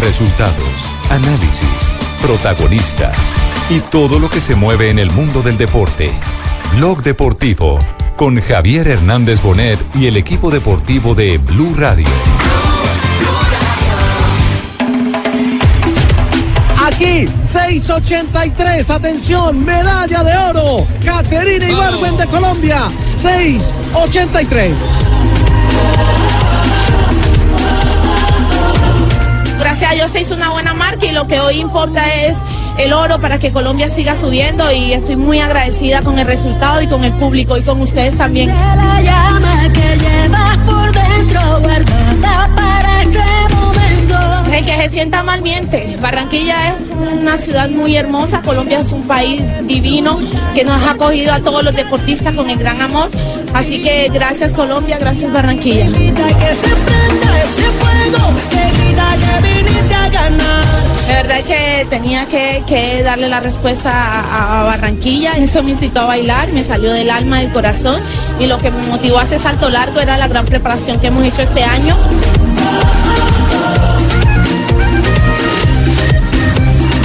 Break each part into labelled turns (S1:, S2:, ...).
S1: Resultados, análisis, protagonistas y todo lo que se mueve en el mundo del deporte. Blog Deportivo con Javier Hernández Bonet y el equipo deportivo de Blue Radio.
S2: Aquí, 683, atención, medalla de oro, Caterina Ibarwen de Colombia, 683.
S3: Gracias a Dios se hizo una buena marca y lo que hoy importa es el oro para que Colombia siga subiendo y estoy muy agradecida con el resultado y con el público y con ustedes también.
S4: La llama que llevas por dentro guardada para este momento.
S3: El que se sienta mal miente. Barranquilla es una ciudad muy hermosa, Colombia es un país divino que nos ha acogido a todos los deportistas con el gran amor. Así que gracias Colombia, gracias Barranquilla.
S4: Que se prenda ese fuego, que grita que viniste a ganar.
S3: De verdad que tenía que, que darle la respuesta a, a Barranquilla, eso me incitó a bailar, me salió del alma, del corazón y lo que me motivó a ese salto largo era la gran preparación que hemos hecho este año.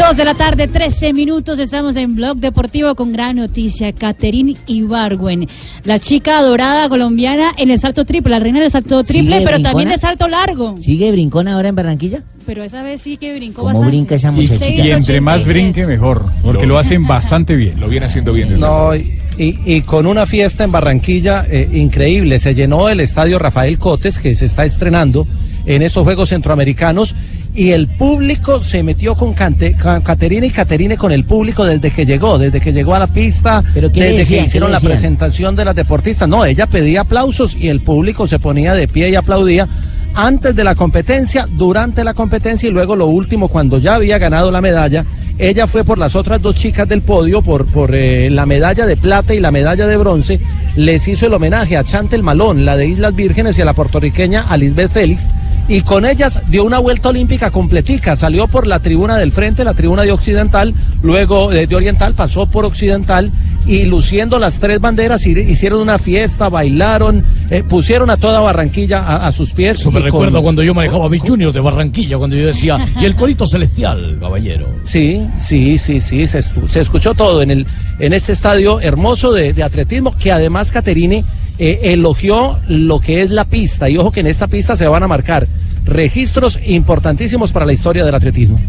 S5: Dos de la tarde, 13 minutos, estamos en Blog Deportivo con gran noticia. Caterine Ibargüen, la chica dorada colombiana en el salto triple, la reina del salto triple,
S6: ¿Sigue
S5: pero
S6: brincona?
S5: también de salto largo.
S6: ¿Sigue brincona ahora en Barranquilla?
S5: Pero esa vez sí que brincó
S6: ¿Cómo
S5: bastante.
S6: brinca esa
S7: Y,
S6: muchachita?
S7: y entre más
S5: 6.83.
S7: brinque, mejor. Porque lo hacen bastante bien.
S8: Lo viene haciendo bien.
S2: No, y con una fiesta en Barranquilla eh, increíble. Se llenó el estadio Rafael Cotes, que se está estrenando en estos Juegos Centroamericanos, y el público se metió con, Cante- con Caterina y Caterine con el público desde que llegó, desde que llegó a la pista,
S6: ¿Pero
S2: desde
S6: decían?
S2: que
S6: ¿Qué
S2: hicieron la presentación de las deportistas. No, ella pedía aplausos y el público se ponía de pie y aplaudía. Antes de la competencia, durante la competencia y luego lo último, cuando ya había ganado la medalla, ella fue por las otras dos chicas del podio, por, por eh, la medalla de plata y la medalla de bronce, les hizo el homenaje a Chantel Malón, la de Islas Vírgenes, y a la puertorriqueña a Lisbeth Félix, y con ellas dio una vuelta olímpica completica, salió por la tribuna del frente, la tribuna de occidental, luego eh, de oriental, pasó por occidental, y luciendo las tres banderas, hi- hicieron una fiesta, bailaron, eh, pusieron a toda Barranquilla a, a sus pies.
S9: Eso me
S2: con-
S9: recuerda cuando yo manejaba a mi Junior de Barranquilla, cuando yo decía, y el corito celestial, caballero.
S2: Sí, sí, sí, sí, se, se escuchó todo en, el, en este estadio hermoso de, de atletismo, que además Caterine eh, elogió lo que es la pista, y ojo que en esta pista se van a marcar registros importantísimos para la historia del atletismo.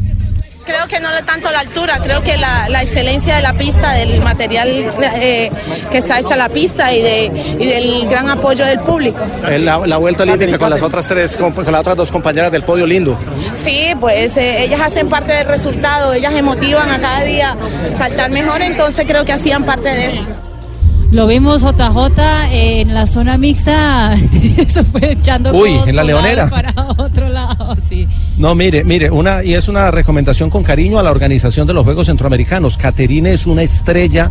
S3: Creo que no le tanto la altura, creo que la, la excelencia de la pista, del material eh, que está hecha la pista y, de, y del gran apoyo del público.
S2: La, vuelta olímpica con las otras tres, con, las otras dos compañeras del podio lindo.
S3: Sí, pues eh, ellas hacen parte del resultado, ellas se motivan a cada día saltar mejor, entonces creo que hacían parte de esto.
S5: Lo vimos JJ en la zona mixta, se fue echando
S2: Uy, en la leonera.
S5: Para otro lado, sí.
S2: No, mire, mire, una, y es una recomendación con cariño a la organización de los Juegos Centroamericanos. Caterine es una estrella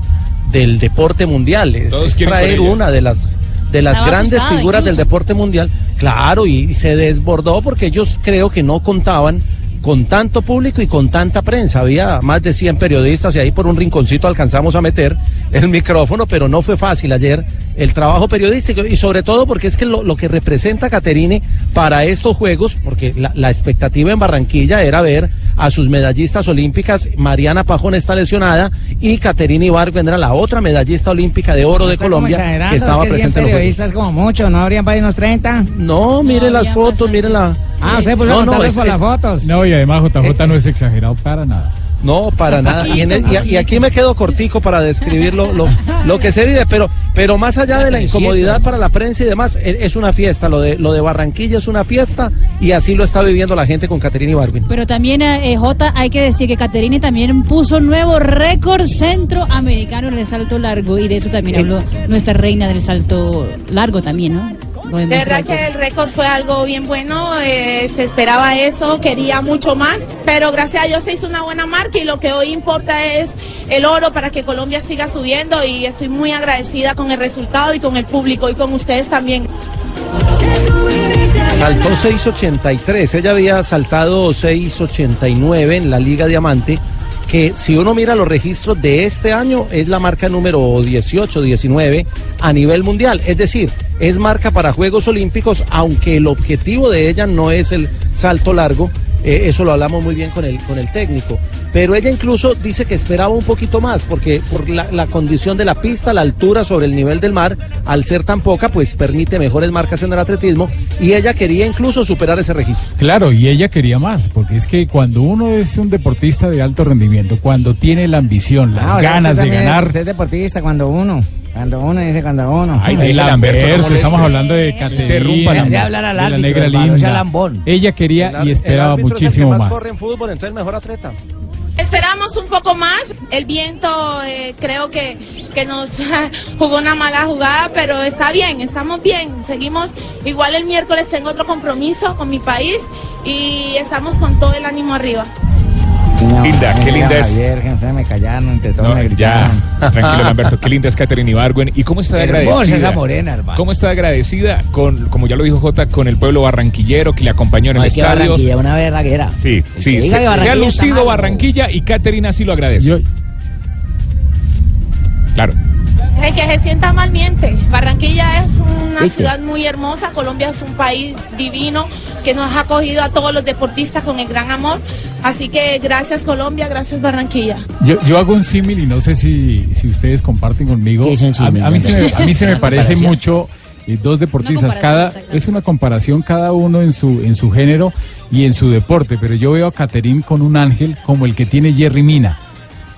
S2: del deporte mundial. Es, traer una de las de las
S5: Estaba
S2: grandes figuras del deporte mundial. Claro, y, y se desbordó porque ellos creo que no contaban con tanto público y con tanta prensa. Había más de 100 periodistas y ahí por un rinconcito alcanzamos a meter el micrófono, pero no fue fácil ayer el trabajo periodístico y sobre todo porque es que lo, lo que representa Caterine para estos Juegos, porque la, la expectativa en Barranquilla era ver a sus medallistas olímpicas, Mariana Pajón está lesionada y Caterine Ibargüen era la otra medallista olímpica de oro de Colombia que estaba
S6: es que 100
S2: presente en los Juegos.
S6: periodistas como mucho, ¿no habrían para unos 30?
S2: No, mire
S5: No,
S2: las fotos,
S5: bastante.
S2: mire la...
S6: Ah, usted puso
S2: No, no, es-
S6: por
S2: es-
S6: las fotos.
S7: No, y además JJ no es exagerado para nada.
S2: No, para nada. Y, en el- y aquí me quedo cortico para describir lo, lo, lo que se vive, pero, pero más allá de la incomodidad para la prensa y demás, e- es una fiesta. Lo de, lo de Barranquilla es una fiesta y así lo está viviendo la gente con Caterina Ibargüen.
S5: Pero también, eh, J, hay que decir que Caterine también puso nuevo récord centroamericano en el salto largo y de eso también
S2: Eh.
S5: habló nuestra reina del salto largo también, ¿no?
S3: De verdad que el récord fue algo bien bueno, eh, se esperaba eso, quería mucho más, pero gracias a Dios se hizo una buena marca y lo que hoy importa es el oro para que Colombia siga subiendo y estoy muy agradecida con el resultado y con el público y con ustedes también.
S2: Saltó 6.83, ella había saltado 6.89 en la Liga Diamante, que si uno mira los registros de este año es la marca número 18, 19 a nivel mundial. Es decir, es marca para Juegos Olímpicos, aunque el objetivo de ella no es el salto largo, eh, eso lo hablamos muy bien con el, con el técnico. Pero ella incluso dice que esperaba un poquito más, porque por la, la condición de la pista, la altura sobre el nivel del mar, al ser tan poca, pues permite mejores marcas en el atletismo, y ella quería incluso superar ese registro.
S7: Claro, y ella quería más, porque es que cuando uno es un deportista de alto rendimiento, cuando tiene la ambición, las
S6: Ah, o sea,
S7: ganas de
S6: es-
S7: ganar.
S6: Es deportista cuando uno. Cuando uno dice cuando uno.
S7: Ay, de
S9: Lamberto,
S7: Lamberto,
S9: no
S7: estamos hablando de
S9: Interrumpa,
S7: Caterina, de
S6: hablar al
S7: la negra
S6: hermano, sea
S7: linda.
S6: lambón.
S7: Ella quería y
S2: El
S7: esperaba
S2: árbitro es el que
S7: muchísimo más.
S2: corre en fútbol, entonces mejor atleta.
S3: Esperamos un poco más. El viento eh, creo que, que nos jugó una mala jugada, pero está bien, estamos bien. Seguimos. Igual el miércoles tengo otro compromiso con mi país y estamos con todo el ánimo arriba.
S6: No,
S9: Linda, qué linda es.
S6: Javier, que ustedes me callaron, entre todos
S9: No,
S6: me
S9: ya, tranquilo Lamberto, qué linda es Catherine Ibargüen. ¿Y cómo está agradecida?
S6: esa morena, hermano.
S9: ¿Cómo está agradecida con, como ya lo dijo Jota, con el pueblo barranquillero que le acompañó en el
S6: que
S9: estadio?
S6: Barranquilla, una verraguera.
S9: Sí,
S6: El
S9: sí,
S6: que
S9: se,
S6: que
S9: ha lucido. Barranquilla y Caterina sí lo agradece.
S7: Yo-
S9: Claro.
S3: El que se sienta mal miente. Barranquilla es una
S6: ¿Viste?
S3: ciudad muy hermosa, Colombia es un país divino que nos ha acogido a todos los deportistas con el gran amor. Así que gracias Colombia, gracias Barranquilla.
S7: Yo, yo hago un símil y no sé si, si ustedes comparten conmigo.
S6: ¿Qué es un símil?
S7: A, a mí se me, a mí se me
S6: Una
S7: parece mucho eh, dos deportistas. Cada es una comparación cada uno en su en su género y en su deporte. Pero yo veo a Caterín con un ángel como el que tiene Jerry Mina.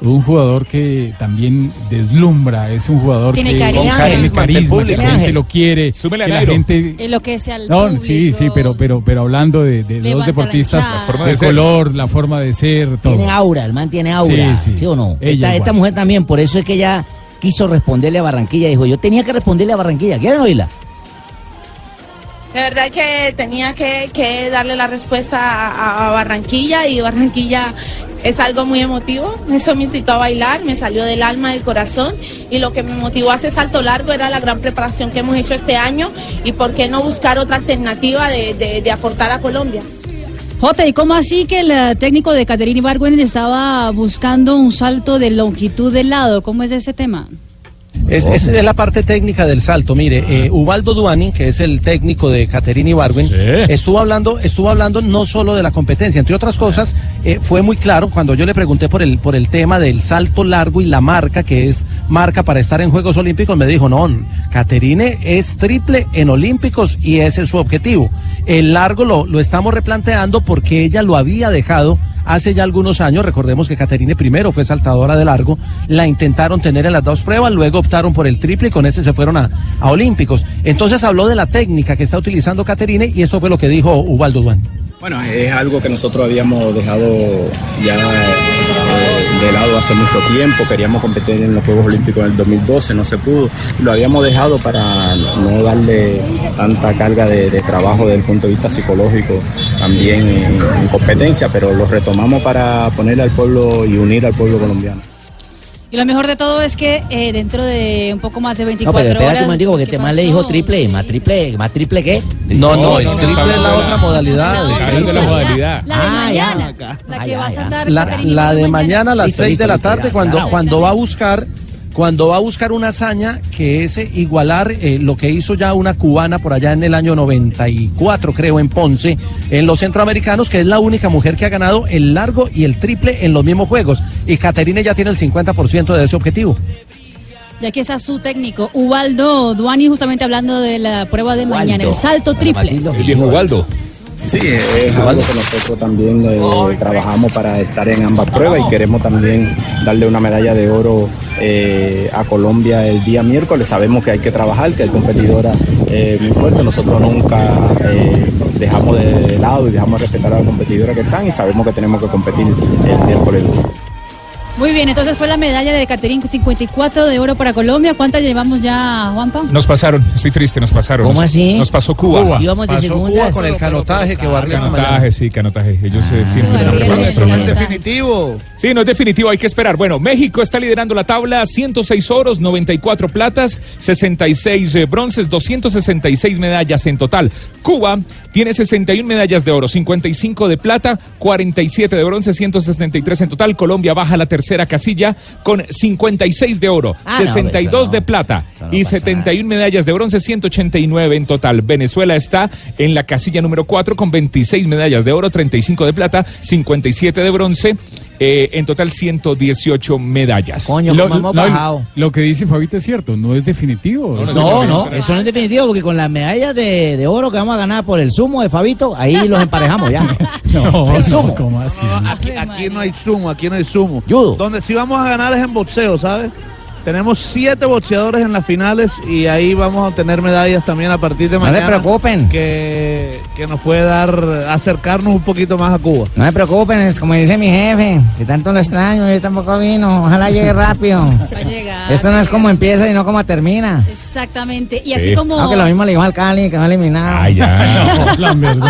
S7: Un jugador que también deslumbra, es un jugador
S5: Tiene
S7: que
S5: carisma.
S7: tiene
S2: Carisma
S7: que la gente lo quiere,
S9: Súmele
S7: que
S9: a
S7: la gente
S5: En lo que sea el
S7: no,
S5: público.
S7: sí, sí, pero, pero, pero hablando de, de dos deportistas.
S9: La forma
S7: de color, la forma de ser, todo.
S6: Tiene aura, el man tiene aura,
S7: Sí,
S6: sí,
S7: sí.
S6: o no?
S7: Ella
S6: Esta, esta mujer también, por eso es que ella quiso responderle a Barranquilla. Dijo, yo tenía que responderle a Barranquilla. ¿Quieren oírla?
S3: De verdad que tenía que, darle la respuesta a, Barranquilla y Barranquilla es algo muy emotivo. Eso me incitó a bailar, me salió del alma, del corazón y lo que me motivó a hacer salto largo era la gran preparación que hemos hecho este año y por qué no buscar otra alternativa de aportar a Colombia.
S5: Jota, ¿y cómo así que el eh, técnico de Caterina Ibargüen estaba buscando un salto de longitud del lado? ¿Cómo es ese tema?
S2: Es, es- es la parte técnica del salto. Mire, eh, Ubaldo Duani, que es el técnico de Caterina Ibargüen,
S9: Sí.
S2: estuvo hablando, estuvo hablando no solo de la competencia, entre otras cosas, eh, fue muy claro cuando yo le pregunté por el, por el tema del salto largo y la marca, que es marca para estar en Juegos Olímpicos, me dijo, no, Caterine es triple en Olímpicos y ese es su objetivo. El largo lo, lo estamos replanteando porque ella lo había dejado hace ya algunos años, recordemos que Caterine primero fue saltadora de largo, la intentaron tener en las dos pruebas, luego optaron por el triple y con ese se fueron a, a Olímpicos. Entonces habló de la técnica que está utilizando Caterine y esto fue lo que dijo Ubaldo Duan.
S8: Bueno, es algo que nosotros habíamos dejado ya de lado hace mucho tiempo. Queríamos competir en los Juegos Olímpicos en el 2012, no se pudo. Lo habíamos dejado para no darle tanta carga de, trabajo desde el punto de vista psicológico también en, en competencia, pero lo retomamos para ponerle al pueblo y unir al pueblo colombiano.
S5: Y lo mejor de todo es que eh, dentro de un poco más de
S6: No,
S5: 24
S6: pero espérate
S5: horas...
S6: un momentico, porque
S5: ¿qué
S6: este man le dijo triple, más triple, más triple qué?
S2: No, no, el
S9: no,
S2: triple
S9: no,
S2: es la
S9: no,
S2: otra
S9: no,
S2: modalidad.
S5: La otra
S9: de la
S5: modalidad.
S9: modalidad.
S5: La de
S6: Ah, ya.
S5: mañana. La que
S6: Ah,
S5: va a
S6: ya, ya.
S5: saltar
S2: La, de mañana a las
S6: Listo,
S2: 6 de la tarde
S6: ya,
S2: cuando, cuando va a buscar cuando va a buscar una hazaña que es igualar eh, lo que hizo ya una cubana por allá en el año 94 creo en Ponce en los centroamericanos que es la única mujer que ha ganado el largo y el triple en los mismos juegos y Caterine ya tiene el 50% de ese objetivo.
S5: Y aquí está su técnico, Ubaldo Duani, justamente hablando de la prueba de mañana, el salto triple.
S9: El viejo Waldo.
S8: Sí, es algo que nosotros también eh, trabajamos para estar en ambas pruebas y queremos también darle una medalla de oro eh, a Colombia el día miércoles. Sabemos que hay que trabajar, que hay competidoras eh, muy fuertes. Nosotros nunca dejamos de, de lado y dejamos de respetar a las competidoras que están y sabemos que tenemos que competir el miércoles.
S5: Muy bien, entonces fue la medalla de Caterina 54 de oro para Colombia. ¿Cuántas llevamos ya, Juanpa?
S9: Nos pasaron, estoy triste, nos pasaron.
S6: ¿Cómo
S9: Nos-
S6: así?
S9: Nos pasó Cuba.
S6: Íbamos de
S2: Pasó Cuba con el canotaje que barrió.
S9: Canotaje, sí, canotaje. Ellos eh, siempre están preparados. bueno.
S5: canotaje.
S2: definitivo.
S9: Sí, no es definitivo, hay que esperar. Bueno, México está liderando la tabla, 106 oros, 94 platas, 66 eh, bronces, 266 medallas en total. Cuba tiene 61 medallas de oro, 55 de plata, 47 de bronce, 163 en total. Colombia baja a la tercera. Tercera casilla con 56 de oro,
S6: Ah, no,
S9: 62
S6: eso
S9: de
S6: no.
S9: plata
S6: Eso no
S9: y
S6: pasa
S9: 71 medallas de bronce, 189 en total. Venezuela está en la casilla número 4 con 26 medallas de oro, 35 de plata, 57 de bronce, eh, en total 118 medallas.
S6: Coño,
S7: Lo,
S6: como hemos bajado.
S7: lo que dice Fabito es cierto, no es definitivo.
S9: No, no,
S6: No, no, eso no es definitivo, porque con las medallas de, de oro que vamos a ganar por el sumo de Fabito, ahí los emparejamos ya.
S7: No,
S6: el sumo.
S7: no, ¿cómo así?
S10: Aquí, aquí no hay sumo, aquí no hay sumo.
S6: Judo.
S10: Donde sí vamos a ganar es en boxeo, ¿sabes? Tenemos siete boxeadores en las finales y ahí vamos a tener medallas también a partir de
S6: No se
S10: mañana.
S6: preocupen.
S10: Que, que nos puede dar, acercarnos un poquito más a Cuba.
S6: No se preocupen, es como dice mi jefe, que tanto lo extraño, y tampoco vino, ojalá llegue rápido.
S5: Va a llegar.
S6: Esto no es como empieza y no como termina.
S5: Exactamente. Y
S9: Sí.
S5: así como.
S6: Aunque lo mismo le dijo al Cali, que va eliminado.
S9: Ay, ya.
S7: No, Lamberto.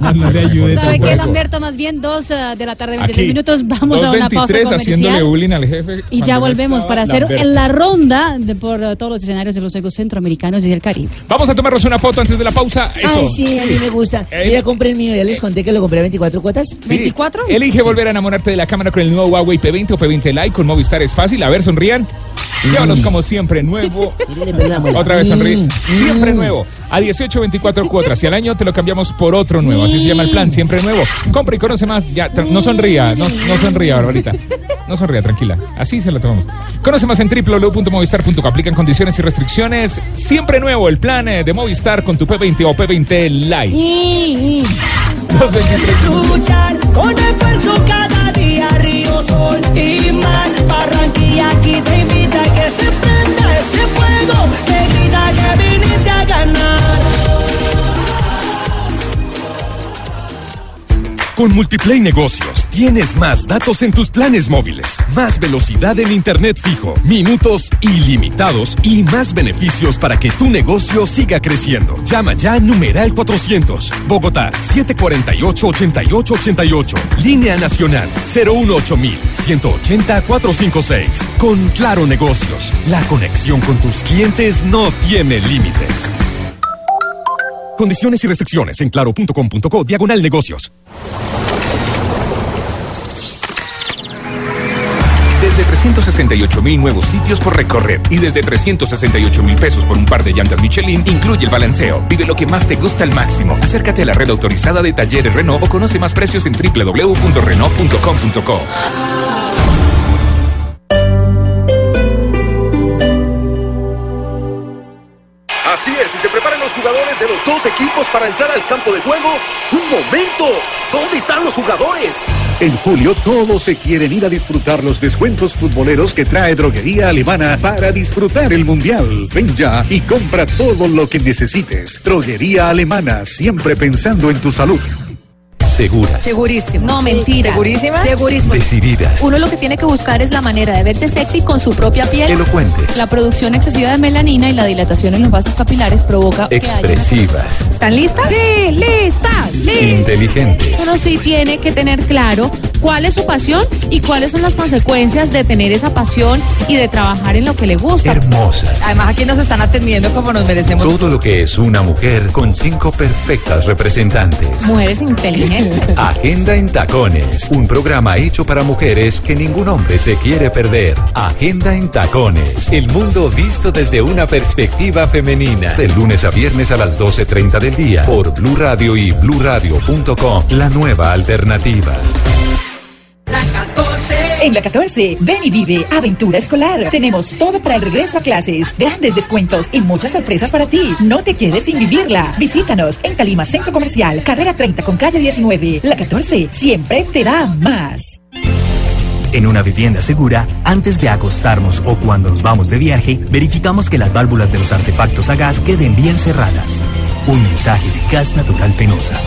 S7: No, no le ayude
S5: ¿Sabe qué. Lamberto? Más bien dos eh, de la tarde, 23
S9: Aquí,
S5: minutos. Vamos a una pausa
S9: 2.23 haciéndole
S5: comercial.
S9: bullying al jefe.
S5: Y ya volvemos para hacer
S9: Lamberto.
S5: la ronda de, por eh, todos los escenarios de los Juegos Centroamericanos y del Caribe.
S9: Vamos a tomarnos una foto antes de la pausa. Eso.
S6: Ay, sí, a mí me gusta.
S9: Eh,
S6: Yo ya compré el mío, ya les conté que lo compré a 24 cuotas.
S9: Sí.
S5: ¿24?
S9: Elige volver a enamorarte de la cámara con el nuevo Huawei P20 o P20 Lite con Movistar es fácil. A ver, sonrían. Llévalos como siempre, nuevo. Otra vez sonríe. Siempre nuevo. A 18, 24 cuotas. Y al año te lo cambiamos por otro nuevo. Así se llama el plan. Siempre nuevo. Compra y conoce más. Ya, no sonría. No, no sonría, Barbarita. No sonría, tranquila. Así se la tomamos. Conoce más en www.movistar.com. Aplican condiciones y restricciones. Siempre nuevo el plan eh, de Movistar con tu P20 o P20 Lite. 223
S4: luchar con esfuerzo cada día, río, sol y mar. Barranquilla aquí te invita a que se prenda ese fuego que grita que viniste a ganar.
S11: Con Multiplay Negocios tienes más datos en tus planes móviles, más velocidad en internet fijo, minutos ilimitados y más beneficios para que tu negocio siga creciendo. Llama ya numeral 400, Bogotá 748-8888, línea nacional 018 180 456. Con Claro Negocios, la conexión con tus clientes no tiene límites. Condiciones y restricciones en claro.com.co diagonal negocios.
S12: 368 mil nuevos sitios por recorrer y desde 368 mil pesos por un par de llantas Michelin incluye el balanceo. Vive lo que más te gusta al máximo. Acércate a la red autorizada de talleres Renault o conoce más precios en www.renault.com.co.
S13: y se preparan los jugadores de los dos equipos para entrar al campo de juego. ¡Un momento! ¿Dónde están los jugadores?
S14: En julio todos se quieren ir a disfrutar los descuentos futboleros que trae Droguería Alemana para disfrutar el Mundial. Ven ya y compra todo lo que necesites. Droguería Alemana, siempre pensando en tu salud.
S1: Seguras,
S15: Segurísimo.
S16: No, mentira.
S15: ¿Segurísima?
S16: Segurísimo.
S1: decididas,
S16: Uno lo que tiene que buscar es la manera de verse sexy con su propia piel.
S1: elocuentes,
S16: La producción excesiva de melanina y la dilatación en los vasos capilares provoca que haya
S1: expresivas,
S16: ¿Están listas?
S15: Sí, lista, lista.
S1: inteligentes.
S3: Uno sí tiene que tener claro cuál es su pasión y cuáles son las consecuencias de tener esa pasión y de trabajar en lo que le gusta.
S1: Hermosas.
S15: Además aquí nos están atendiendo como nos merecemos.
S1: Todo lo que es una mujer con cinco perfectas representantes.
S16: Mujeres inteligentes.
S1: Agenda en Tacones, un programa hecho para mujeres que ningún hombre se quiere perder. Agenda en Tacones, el mundo visto desde una perspectiva femenina. De lunes a viernes a las 12.30 del día por Blue Radio y bluradio.com, la nueva alternativa.
S15: En la 14, ven y vive aventura escolar. Tenemos todo para el regreso a clases, grandes descuentos y muchas sorpresas para ti. No te quedes sin vivirla. Visítanos en Calima Centro Comercial, carrera 30 con calle 19. La 14 siempre te da más.
S17: En una vivienda segura, antes de acostarnos o cuando nos vamos de viaje, verificamos que las válvulas de los artefactos a gas queden bien cerradas. Un mensaje de Gas Natural Fenosa.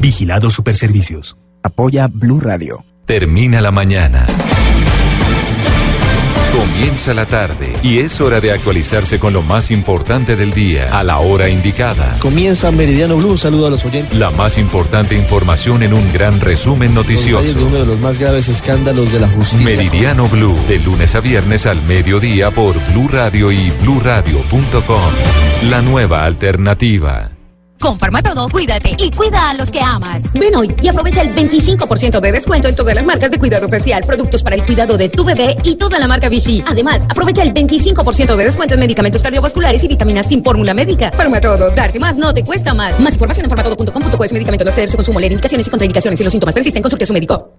S17: Vigilado Superservicios.
S18: Apoya Blue Radio.
S1: Termina la mañana. Comienza la tarde y es hora de actualizarse con lo más importante del día a la hora indicada.
S18: Comienza Meridiano Blue. Saludo a los oyentes.
S1: La más importante información en un gran resumen
S18: de
S1: noticioso.
S18: uno de los más graves escándalos de la justicia.
S1: Meridiano Blue, de lunes a viernes al mediodía por Blue Radio y bluradio.com. La nueva alternativa.
S19: Con Farmatodo, cuídate y cuida a los que amas. Ven hoy y aprovecha el 25% de descuento en todas las marcas de cuidado facial, productos para el cuidado de tu bebé y toda la marca Vichy. Además, aprovecha el 25% de descuento en medicamentos cardiovasculares y vitaminas sin fórmula médica. Farmatodo, darte más no te cuesta más. Más información en farmatodo.com.co es medicamento no exceder su consumo, leer indicaciones y contraindicaciones. Si los síntomas persisten, consulte a su médico.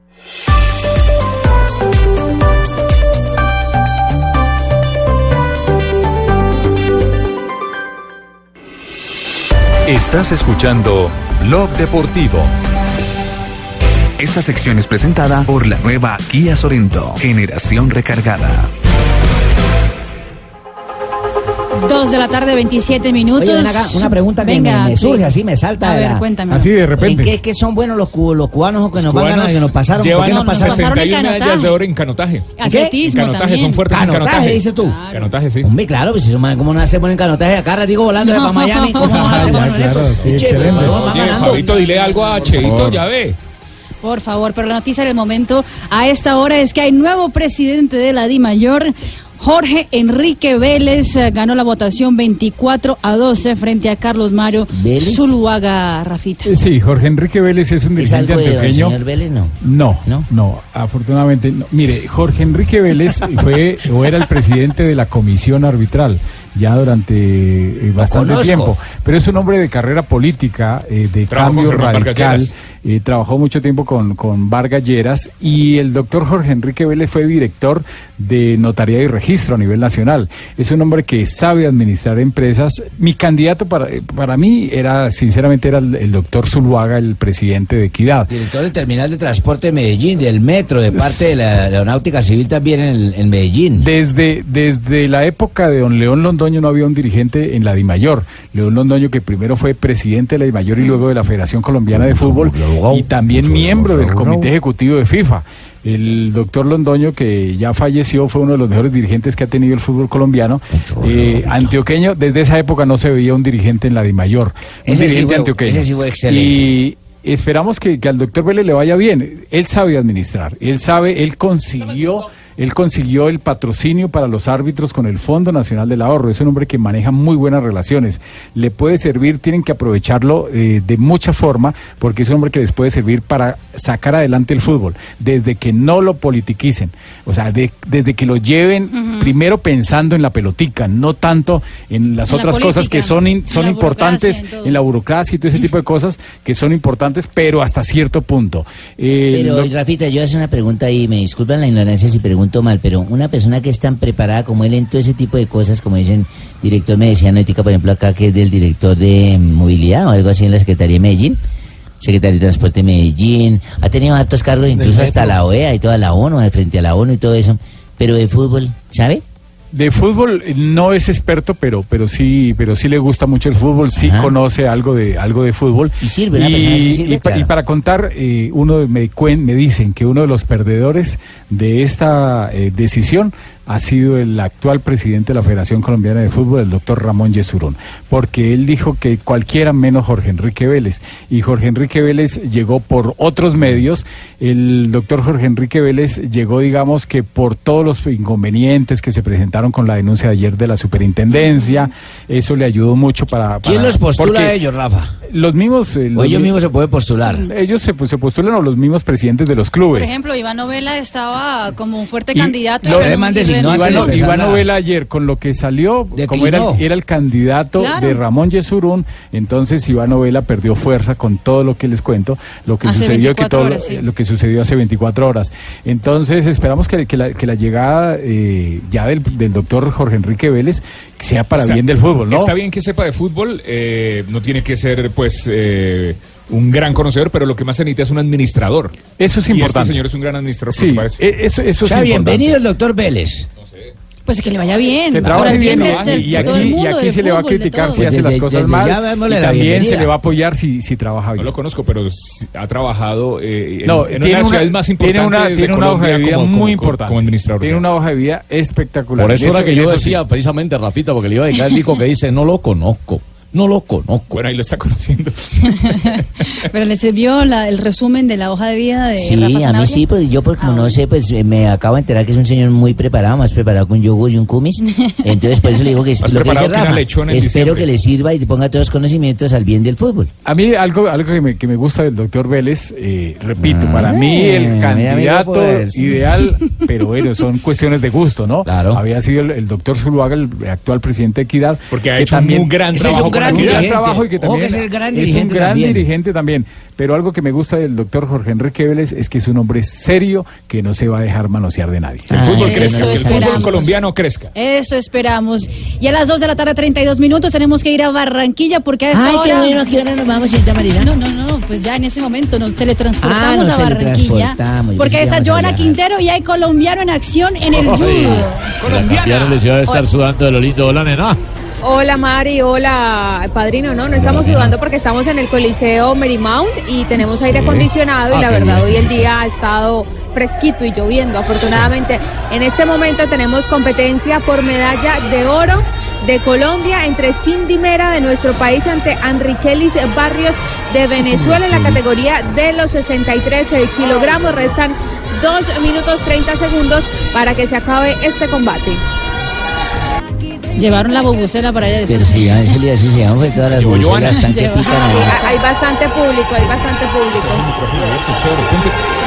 S1: Estás escuchando Blog Deportivo.
S17: Esta sección es presentada por la nueva Kia Sorento, generación recargada.
S5: Dos de la tarde, 27 minutos.
S6: Oye, ven acá, una pregunta que
S5: Venga,
S6: me, me surge
S5: sí.
S6: así, me salta.
S5: A ver,
S6: la-
S5: cuéntame.
S7: Así de repente.
S6: ¿En qué, qué son buenos los, cu- los cubanos que nos van a
S9: Cubanos
S6: que nos pasaron? ¿Por
S9: llevan
S6: qué nos pasaron?
S9: 61 medallas
S5: canotaje.
S9: de oro en canotaje.
S5: Atletismo
S9: En canotaje,
S5: también.
S9: son fuertes en
S6: Canotaje,
S9: canotaje.
S6: dices tú.
S9: Canotaje, sí.
S6: Hombre, claro, pues si no, ¿cómo no se ponen canotaje acá? Digo, volando de para Miami. ¿Cómo van a hacer bueno en eso?
S7: sí,
S6: Che,
S7: excelente.
S6: pues.
S9: Fabito, dile algo a Cheito, ya ve.
S5: Por favor, pero la noticia del momento a esta hora es que hay nuevo presidente de la DIMAYOR. Jorge Enrique Vélez eh, ganó la votación 24 a 12 frente a Carlos Mario
S6: ¿Vélez?
S5: Zuluaga Rafita.
S7: Eh, Sí, Jorge Enrique Vélez es un
S6: ¿Es
S7: dirigente
S6: algo de don
S7: antioqueño.
S6: señor Vélez? No.
S7: No,
S6: ¿No?
S7: no, afortunadamente no. Mire, Jorge Enrique Vélez fue o era el presidente de la comisión arbitral ya durante eh, bastante tiempo, pero es un hombre de carrera política, eh, de cambio radical. Eh, trabajó mucho tiempo con, con Vargas Lleras y el doctor Jorge Enrique Vélez fue director de Notaría y Registro a nivel nacional. Es un hombre que sabe administrar empresas. Mi candidato para, eh, para mí era, sinceramente, era el, el doctor Zuluaga, el presidente de Equidad.
S6: Director del Terminal de Transporte de Medellín, del Metro, de parte de la Aeronáutica Civil también en, en Medellín.
S7: Desde, desde la época de don León Londoño no había un dirigente en la DIMAYOR. León Londoño, que primero fue presidente de la DIMAYOR y luego de la Federación Colombiana de Fútbol y también miembro del Comité Ejecutivo de FIFA. El doctor Londoño, que ya falleció, fue uno de los mejores dirigentes que ha tenido el fútbol colombiano. Eh, antioqueño, desde esa época no se veía un dirigente en la DIMAYOR. Un
S6: Ese sí fue-
S7: antioqueño.
S6: ese sí fue excelente.
S7: Y esperamos que, que al doctor Vélez le vaya bien. Él sabe administrar, él sabe, él consiguió, él consiguió el patrocinio para los árbitros con el Fondo Nacional del Ahorro. Es un hombre que maneja muy buenas relaciones. Le puede servir, tienen que aprovecharlo eh, de mucha forma, porque es un hombre que les puede servir para sacar adelante el fútbol, desde que no lo politiquicen, o sea, de- desde que lo lleven primero pensando en la pelotica, no tanto en las
S5: En la
S7: otras cosas que son, in- son
S5: la
S7: importantes
S5: burocracia, en
S7: la burocracia y todo ese tipo de cosas que son importantes, pero hasta cierto punto. Eh,
S6: Pero,
S7: lo-
S6: Rafita, yo hacer una pregunta ahí, me disculpan la ignorancia si pregunto mal, pero una persona que es tan preparada como él en todo ese tipo de cosas, como dicen, director me decían ética, por ejemplo, acá que es del director de movilidad o algo así en la Secretaría de Medellín, Secretaría de Transporte de Medellín, ha tenido altos cargos, incluso hasta la OEA y toda la ONU, al frente a la ONU y todo eso, pero de fútbol, ¿sabe?
S7: De fútbol eh, no es experto, pero pero sí pero sí le gusta mucho el fútbol, sí conoce algo de algo de fútbol.
S6: Y sirve, sí
S7: y
S6: claro.
S7: y para contar, eh, uno me, me dicen que uno de los perdedores de esta eh, decisión ha sido el actual presidente de la Federación Colombiana de Fútbol, el doctor Ramón Yesurón, porque él dijo que cualquiera menos Jorge Enrique Vélez. Y Jorge Enrique Vélez llegó por otros medios. El doctor Jorge Enrique Vélez llegó, digamos, que por todos los inconvenientes que se presentaron con la denuncia de ayer de la superintendencia. Eso le ayudó mucho para...
S6: ¿Quién
S7: para-
S6: los postula a ellos, Rafa?
S7: Los mismos... eh,
S6: O
S7: los
S6: ellos
S7: mi-
S6: mismos se pueden postular.
S7: Ellos se, pues, se postulan o los mismos presidentes de los
S5: Por
S7: clubes.
S5: ejemplo, Iván Novela estaba como un fuerte
S7: Y
S5: candidato.
S7: lo-
S5: renunció.
S7: Iván, Iván Novela ayer con lo que salió, como era, el candidato
S5: Claro.
S7: de Ramón Yesurún, entonces Iván Novela perdió fuerza con todo lo que les cuento, lo que
S5: Hace
S7: sucedió que
S5: 24
S7: todo lo-
S5: horas, sí.
S7: lo que sucedió hace 24 horas. Entonces esperamos que, que la, que la llegada eh, ya del, del doctor Jorge Enrique Vélez sea para
S9: Está-
S7: bien del fútbol, ¿no?
S9: Está bien que sepa de fútbol, eh, no tiene que ser, pues, eh, un gran conocedor, pero lo que más se necesita es un administrador.
S7: Eso es
S9: Y
S7: importante.
S9: este señor es un gran administrador,
S7: Sí, eh, eso, eso
S6: O sea,
S7: es importante.
S6: bienvenido el doctor Vélez.
S5: Pues que le vaya bien.
S7: Que trabaje
S5: el
S7: bien,
S5: de-
S7: ¿no?
S5: de-
S7: y,
S5: de
S7: aquí,
S5: el
S7: y
S5: mundo,
S7: aquí se le va a
S5: fútbol, de
S7: criticar si hace
S6: Pues
S7: las cosas mal y también se le va a apoyar si, si trabaja
S9: No
S7: bien.
S9: lo conozco, pero ha trabajado eh, en,
S7: No,
S9: en una
S7: tiene
S9: de
S7: una,
S9: ciudades más
S7: tiene
S9: importantes
S7: una,
S9: de
S7: tiene una hoja de vida
S9: como-
S7: muy
S9: como-
S7: importante.
S9: Como administrador.
S7: Tiene una hoja de vida espectacular.
S20: Por eso era que yo
S7: sí.
S20: decía precisamente, Rafita, porque le iba a dedicar el disco que dice, no lo conozco, No lo conozco.
S9: Bueno, ahí lo está conociendo.
S5: Pero le sirvió la- el resumen de la hoja de vida de
S6: Sí,
S5: Rafa
S6: a mí sí, pues yo pues como
S5: Ah,
S6: no sé, pues eh, me acabo de enterar que es un señor muy preparado, más preparado que un yogur y un kumis. Entonces por eso le digo que es lo que dice
S9: que
S6: Rafa. Espero
S9: diciembre.
S6: que le sirva y te ponga todos los conocimientos al bien del fútbol.
S7: A mí algo, algo que, me, que me gusta del doctor Vélez, eh, repito, para mí
S6: Ah,
S7: el candidato
S6: pues.
S7: ideal, pero bueno, son cuestiones de gusto, ¿no? Claro. Había sido el, el doctor Zuluaga, el actual presidente de Equidad.
S9: Porque ha hecho un gran trabajo
S7: gran dirigente. trabajo y que también
S6: que es el gran
S7: es un
S6: dirigente
S7: gran
S6: también.
S7: dirigente también. Pero algo que me gusta del doctor Jorge Enrique Vélez es que es un hombre serio que no se va a dejar manosear de nadie.
S9: Que el fútbol
S5: Eso
S9: crezca, que el fútbol colombiano crezca.
S5: Eso esperamos. Y a las 2 de la tarde, 32 minutos, tenemos que ir a Barranquilla porque a esta
S6: Ay, qué
S5: hora...
S6: bueno, ¿a qué hora nos vamos, señorita Marina?
S5: No, no, no, pues ya en ese momento nos teletransportamos
S6: Ah, nos
S5: a Barranquilla.
S6: teletransportamos.
S5: Porque está Joana. Quintero y hay colombiano en acción en el judo.
S20: Colombiana les iba a estar sudando de lo lindo de la nena.
S21: Hola Mari, hola padrino, no, no estamos sudando porque estamos en el Coliseo Marymount y tenemos aire acondicionado y
S20: Ah,
S21: la
S20: qué
S21: verdad hoy el día ha estado fresquito y lloviendo. Afortunadamente en este momento tenemos competencia por medalla de oro de Colombia entre Cindy Mera de nuestro país ante Enriquelis Barrios de Venezuela en la categoría de los 63 kilogramos. Restan 2 minutos 30 segundos para que se acabe este combate.
S5: Llevaron la bobucela para allá de
S6: Pero si ya se le hace, se llama todas las
S21: Joana.
S6: bastante
S21: Lleva-
S6: pican.
S21: Sí, hay bastante público, hay bastante público.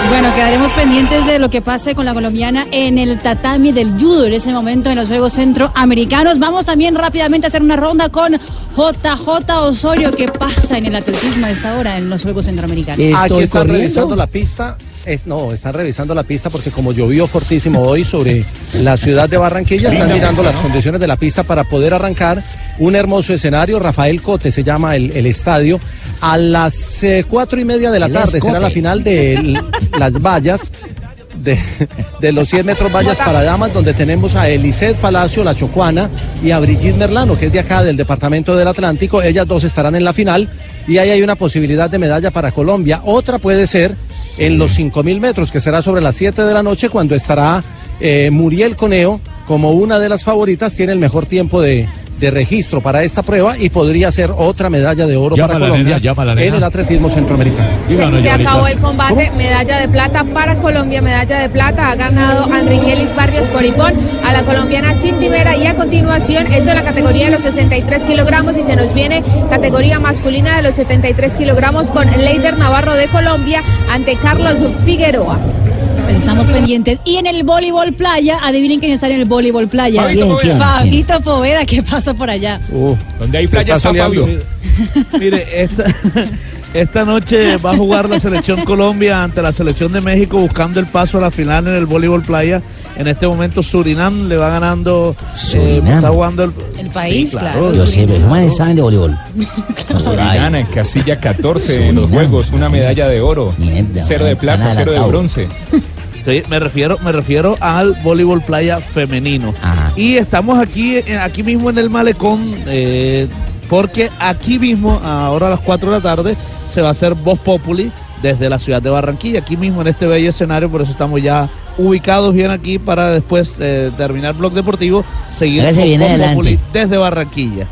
S5: Bueno, quedaremos pendientes de lo que pase con la colombiana en el tatami del judo en ese momento en los Juegos Centroamericanos. Vamos también rápidamente a hacer una ronda con JJ Osorio. ¿Qué pasa en el atletismo a esta hora en los Juegos Centroamericanos?
S2: Aquí están revisando la pista. Es, no, están revisando la pista porque como llovió fortísimo hoy sobre la ciudad de Barranquilla, están mirando las condiciones de la pista para poder arrancar un hermoso escenario. Rafael Cote se llama el, el estadio. A las eh, cuatro y media de la tarde será la final de las vallas. De, de los 100 metros vallas para damas, donde tenemos a Eliseth Palacio, la chocuana, y a Brigitte Merlano, que es de acá del departamento del Atlántico. Ellas dos estarán en la final y ahí hay una posibilidad de medalla para Colombia. Otra puede ser en los 5000 metros, que será sobre las 7 de la noche, cuando estará eh, Muriel Coneo como una de las favoritas. Tiene el mejor tiempo de, de registro para esta prueba y podría ser otra medalla de oro
S20: Llama
S2: para Colombia
S20: nena,
S2: en el atletismo centroamericano.
S21: Se, se acabó el combate, medalla de plata para Colombia, medalla de plata ha ganado Enriquelis Barrios Coripón a la colombiana Cindy Vera y a continuación eso en la categoría de los 63 kilogramos y se nos viene categoría masculina de los 73 kilogramos con Leider Navarro de Colombia ante Carlos Figueroa.
S5: Pues estamos pendientes. Y en el voleibol playa, adivinen quién está en el voleibol playa.
S21: Fabito ¿Quién, quién,
S5: Fabito Poveda, ¿qué pasa por allá?
S9: Donde hay playa
S10: está
S9: está Fabio.
S10: Mire, esta, esta noche va a jugar la selección Colombia ante la selección de México buscando el paso a la final en el voleibol playa. En este momento Surinam le va ganando. eh,
S6: Surinam.
S10: está jugando el,
S5: El país,
S10: Sí,
S5: claro.
S6: Pero los manes saben de voleibol.
S9: Gana en casilla 14 en los juegos, una medalla de oro. Cero de plata, cero de bronce.
S10: Me refiero, me refiero al voleibol playa femenino. Y estamos aquí, eh, aquí mismo en el malecón, eh, porque aquí mismo, ahora a las 4 de la tarde, se va a hacer Voz Populi desde la ciudad de Barranquilla, aquí mismo en este bello escenario, por eso estamos ya ubicados bien aquí para después eh, terminar Blog Deportivo, seguir Voz. Populi desde Barranquilla.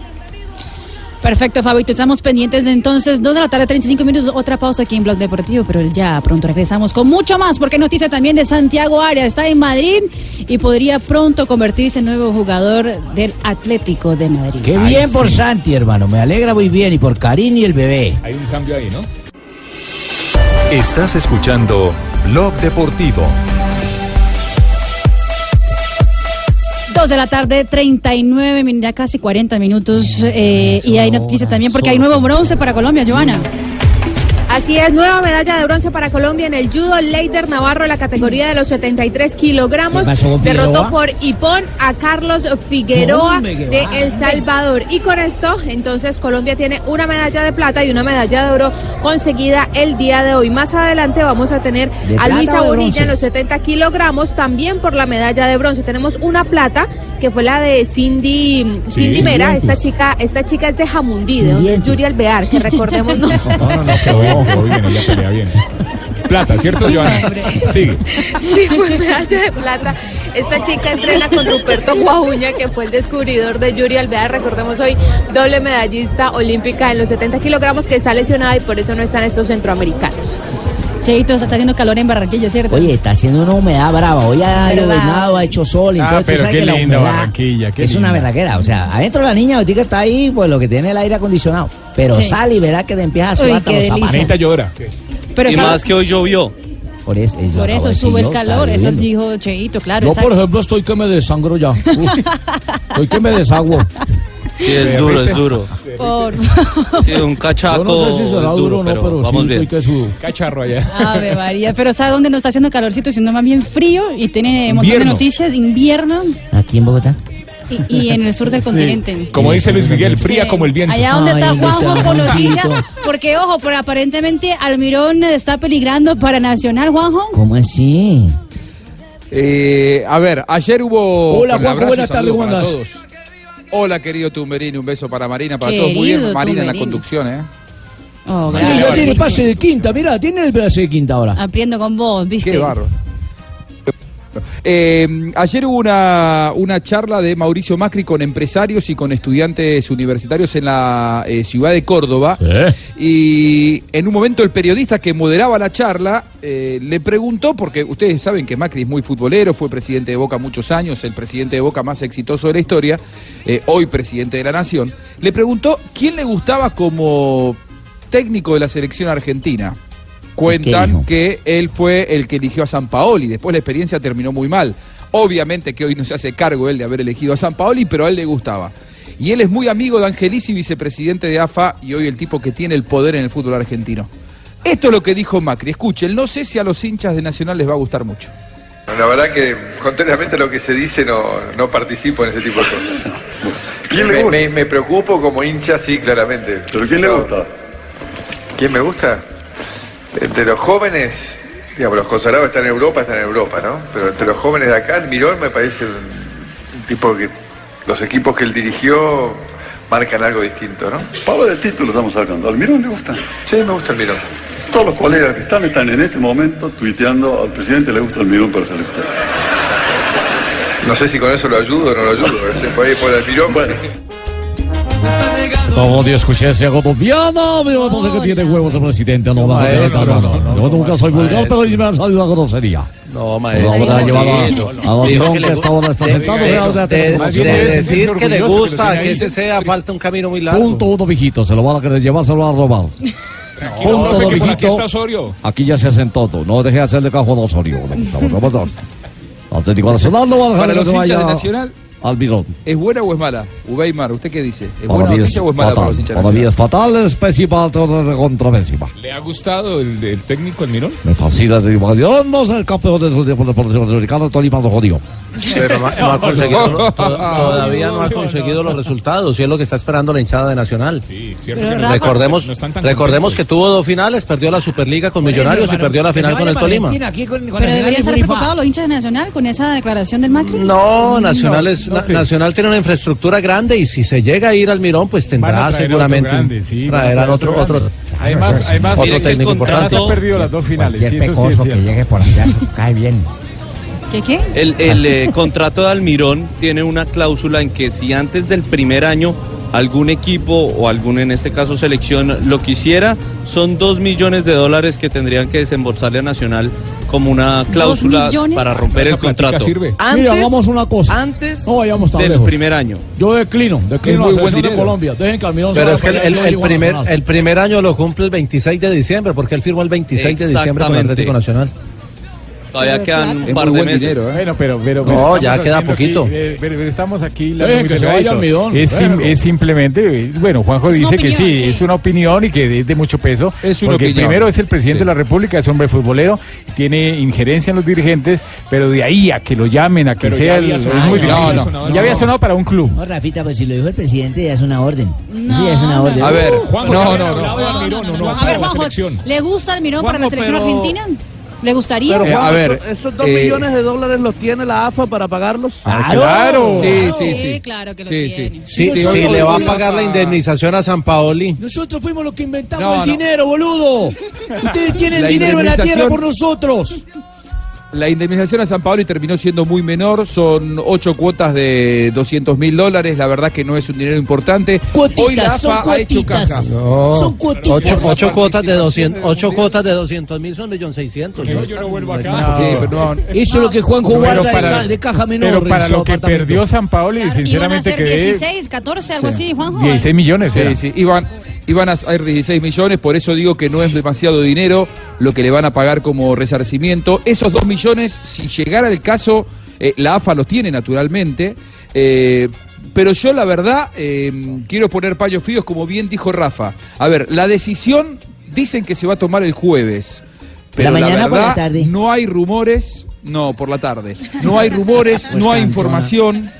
S5: Perfecto, Fabito. Estamos pendientes de entonces, 2 de la tarde, 35 minutos, otra pausa aquí en Blog Deportivo, pero ya pronto regresamos con mucho más, porque noticia también de Santiago Arias. Está en Madrid y podría pronto convertirse en nuevo jugador del Atlético de Madrid.
S6: Qué bien por Santi, hermano. Me alegra muy bien. Y por Karim y el bebé.
S9: Hay un cambio ahí, ¿no?
S1: Estás escuchando Blog Deportivo.
S5: 2 de la tarde, 39, min- ya casi 40 minutos. eh, y hay noticia también porque hay nuevo bronce para Colombia, Joana.
S21: Así es, nueva medalla de bronce para Colombia en el judo. Leider Navarro, la categoría de los 73 kilogramos,
S22: ¿Qué pasó con
S21: derrotó por Hipón a Carlos Figueroa de. El Salvador. Y con esto, entonces, Colombia tiene una medalla de plata y una medalla de oro conseguida el día de hoy. Más adelante vamos a tener
S22: ¿De
S21: a Luisa Bonilla en los 70 kilogramos, también por la medalla de bronce. Tenemos una plata que fue la de Cindy, Cindy Mera. Esta chica, esta chica es de Jamundí, de donde es
S22: dientes.
S21: Yuri Alvear, que recordemos, ¿no?
S9: No, no, no, quedó bien, quedó bien, ella pelea bien.
S7: plata, ¿cierto, Joana? Sigue.
S21: Sí, fue medalla de plata. Esta chica entrena con Ruperto Guajuña, que fue el descubridor de Yuri Alvear. Recordemos hoy, doble medallista olímpica en los 70 kilogramos, que está lesionada y por eso no están estos centroamericanos.
S5: Cheito, está haciendo calor en Barranquilla, ¿cierto?
S22: Oye, está haciendo una humedad brava. Hoy ha llovinado, ha hecho sol.
S7: Ah,
S22: Entonces
S7: pero
S22: tú sabes
S7: qué
S22: que la humedad
S7: Barranquilla, qué
S22: es una
S7: linda.
S22: verraquera. O sea, adentro la niña ahorita está ahí, pues lo que tiene el aire acondicionado. Pero
S5: Sí.
S22: sale y verá que te empieza a sudar hasta los
S5: delicia.
S22: zapatos.
S7: Anita llora.
S5: Pero
S23: y
S5: sabe-
S23: más que hoy llovió.
S22: Por eso, yo
S5: Por eso sube el calor, eso dijo Cheito, claro.
S24: Yo,
S5: exacto.
S24: por ejemplo, estoy que me desangro ya. Uf, estoy que me desagüo.
S23: Sí, es duro, es duro.
S5: Por...
S23: Sí, un cachaco.
S24: Yo no sé si será
S23: es
S24: duro o no, pero, sí
S23: vamos
S24: estoy
S23: bien.
S24: que sudo.
S7: Cacharro allá.
S5: Ave María, pero ¿sabe dónde no está haciendo calorcito? Sino más bien frío y tiene un montón de noticias, invierno
S22: Aquí en Bogotá.
S5: Y, y en el sur del continente.
S7: Como dice Luis Miguel, fría
S5: Sí.
S7: como el viento.
S5: Allá donde
S22: Ay,
S5: está
S22: ¿dónde
S5: Juanjo con noticias,
S22: Juanjito?
S5: porque ojo, pero aparentemente Almirón está peligrando para Nacional, Juanjo.
S22: ¿Cómo así?
S25: Eh, a ver, ayer hubo.
S24: Hola, Juanjo, buenas tardes, ¿cómo andás?
S25: todos. Hola, querido Tumberini, un beso para Marina, para todos. Muy bien, Marina en la conducción, ¿eh?
S5: Oh,
S24: Sí, ya tiene pase de quinta, mira, tiene el pase de quinta ahora.
S5: Apriendo con vos, ¿viste?
S25: Qué barro. Eh, ayer hubo una, una charla de Mauricio Macri con empresarios y con estudiantes universitarios en la eh, ciudad de Córdoba. Y en un momento el periodista que moderaba la charla eh, le preguntó, porque ustedes saben que Macri es muy futbolero, fue presidente de Boca muchos años, el presidente de Boca más exitoso de la historia, eh, hoy presidente de la Nación, le preguntó quién le gustaba como técnico de la selección argentina.
S22: ¿Qué
S25: Cuentan que él fue el que eligió a San Paoli. Después la experiencia terminó muy mal. Obviamente que hoy no se hace cargo él de haber elegido a San Paoli, pero a él le gustaba. Y él es muy amigo de Angelici, vicepresidente de AFA, y hoy el tipo que tiene el poder en el fútbol argentino. Esto es lo que dijo Macri. Escuchen, no sé si a los hinchas de Nacional les va a gustar mucho.
S26: La verdad que, contrariamente a lo que se dice, no, no participo en ese tipo de cosas.
S27: ¿Quién le
S26: me,
S27: gusta?
S26: me- me preocupo como hincha, sí, claramente.
S27: ¿Pero quién le gusta?
S26: ¿Quién me gusta? Entre los jóvenes, digamos, los consagrados están en Europa, están en Europa, ¿no? Pero entre los jóvenes de acá, Mirón me parece un, un tipo que los equipos que él dirigió marcan algo distinto, ¿no?
S27: Pablo del título estamos hablando. ¿Almirón le gusta?
S26: Sí, me gusta el Mirón.
S27: Todos los colegas que están están en este momento tuiteando al presidente le gusta Almirón para selección.
S26: No sé si con eso lo ayudo o no lo ayudo, pero sí, por ahí por el Mirón.
S20: Como de escuchancia colombiana, me parece que tiene huevos el presidente. No, no,
S2: maestro,
S20: no, no,
S2: no,
S20: no,
S2: no,
S20: Yo nunca soy vulgar, pero me ha salido una grosería.
S2: No, maestro.
S20: ahora ha llevado a- a Don que está ahora está
S2: de-
S20: sentado,
S2: de- decir que le gusta, que ese sea falta un camino muy largo.
S20: Punto uno, mijito. Se lo van a querer llevar, se lo van a robar. Punto
S7: profe,
S20: dos,
S7: que aquí está Osorio.
S20: Aquí ya se hacen todo. No deje de hacerle cajo a Osorio. Vamos, vamos, vamos. Atlético Nacional no va a dejar que se vaya
S25: Nacional,
S20: al bidón.
S25: ¿es buena o es mala? Ubeimar, ¿usted qué dice? ¿Es
S20: Para
S25: buena
S20: es
S25: o es mala para
S20: fatal.
S25: los hinchas de
S20: Para mí es fatal, es pésima, de contrapésima.
S7: ¿Le ha gustado el, el técnico el Mirón?
S20: Me fascina el. Yo no soy el campeón de su de Deportes Sudamericano, Tolima lo jodió.
S2: Pero no, no ha conseguido, no, to- todavía no ha conseguido los resultados y es lo que está esperando la hinchada de Nacional.
S7: cierto
S5: Pero, que no-
S2: recordemos recordemos
S7: contentos.
S2: que tuvo dos finales, perdió la Superliga con Millonarios y perdió la final con el Tolima.
S5: Pero deberían estar preocupados los hinchas de Nacional con esa declaración del Macri.
S2: No, Nacional, es, Na-. Nacional tiene una infraestructura grande y si se llega a ir al Mirón, pues tendrá
S7: traer
S2: seguramente
S7: otro grande, sí,
S2: traerán otro
S7: otro
S2: otro
S7: Además,
S2: otro técnico importante.
S7: ha perdido las dos finales.
S22: Cualquier
S7: Sí, eso sí es
S22: pecoso que llegue por allá cae bien.
S5: ¿Qué qué?
S23: El, el, eh, contrato de Almirón tiene una cláusula en que si antes del primer año algún equipo o algún, en este caso selección, lo quisiera, son dos millones de dólares que tendrían que desembolsarle a Nacional como una cláusula para romper el contrato.
S7: sirve.
S23: Antes,
S24: Mira, hagamos una cosa.
S23: antes
S24: No vayamos tan
S23: del
S24: lejos.
S23: primer año.
S24: Yo declino, declino
S25: muy
S24: la selección de. Colombia. Dejen que Almirón se
S2: Pero
S24: vaya
S2: es que el, el- el
S24: a
S2: primer,
S24: Nacional.
S2: el primer año lo cumple el 26 de diciembre, porque él firmó el 26 de diciembre con el. Atlético Nacional.
S23: Todavía quedan un par de meses.
S25: dinero, ¿eh?
S7: Bueno, pero, pero,
S2: No,
S7: pero
S2: ya
S7: estamos
S2: queda poquito.
S7: aquí, eh, pero, pero estamos aquí.
S24: Dejen
S7: muy
S24: que se vaya Almidón,
S7: Es, sim- es simplemente, eh, bueno, Juanjo
S5: Es
S7: dice que
S5: opinión,
S7: sí,
S5: sí.
S7: es una opinión y que es de mucho peso.
S25: Es una
S7: porque
S25: opinión.
S7: primero es el presidente
S25: Sí.
S7: de la República, es hombre futbolero, tiene injerencia en los dirigentes, pero de ahí a que lo llamen, a que
S9: Pero
S7: sea
S9: ya
S7: el, muy
S9: ya
S7: difícil.
S9: había sonado,
S7: Ya
S9: no.
S7: había sonado para un club.
S22: No, Rafita, pues si lo dijo el presidente ya es una orden.
S5: No,
S22: sí, ya es una
S5: no,
S22: orden.
S25: A ver,
S7: Juanjo,
S25: no,
S7: ya
S25: no, no.
S7: no, no,
S5: A ver,
S7: la
S5: Juanjo. ¿le gusta Almirón para la selección argentina? ¿Le gustaría?
S10: Pero
S25: Eh,
S10: Juan,
S25: a ver,
S10: esos- esos dos
S25: eh,
S10: millones de dólares los tiene la AFA para pagarlos.
S25: Ah, claro. Sí, sí,
S5: Sí,
S25: sí.
S5: claro que lo
S25: Sí,
S5: tiene.
S25: sí.
S18: Sí,
S25: Sí,
S18: sí,
S25: sí,
S18: le va a pagar la indemnización a San Paoli.
S28: Nosotros fuimos los que inventamos
S25: No,
S28: el
S25: no.
S28: dinero, boludo. Ustedes tienen
S25: La
S28: dinero en la tierra por nosotros.
S25: La indemnización a San Paolo terminó siendo muy menor, son ocho cuotas de 200 mil dólares, la verdad que no es un dinero importante. Hoy la
S28: son
S25: AFA ha hecho
S28: cuotitas.
S25: caja.
S18: No,
S28: Son cuotitas.
S18: ocho, ocho cuotas de
S25: participación
S18: 200, ocho cuotas de 200 mil son millón seiscientos.
S9: Que
S18: no
S9: yo no vuelvo acá.
S25: Sí, pero no,
S28: Eso es lo que Juanjo guarda de,
S9: para-
S28: ca- de caja menor.
S9: Pero para lo que perdió San Paolo,
S5: a
S9: sinceramente que
S5: 16, 14, algo así, Juanjo.
S9: 16 millones.
S25: Sí,
S9: era.
S25: sí, iban, iban a ser 16 millones, por eso digo que no es demasiado dinero lo que le van a pagar como resarcimiento. Esos 2 millones, si llegara el caso, eh, la AFA los tiene naturalmente, eh, pero yo la verdad eh, quiero poner paños fríos, como bien dijo Rafa. A ver, la decisión dicen que se va a tomar el jueves, pero
S6: ¿La mañana o por la
S25: verdad
S6: tarde?
S25: no hay rumores, no, por la tarde, no hay rumores, no hay información.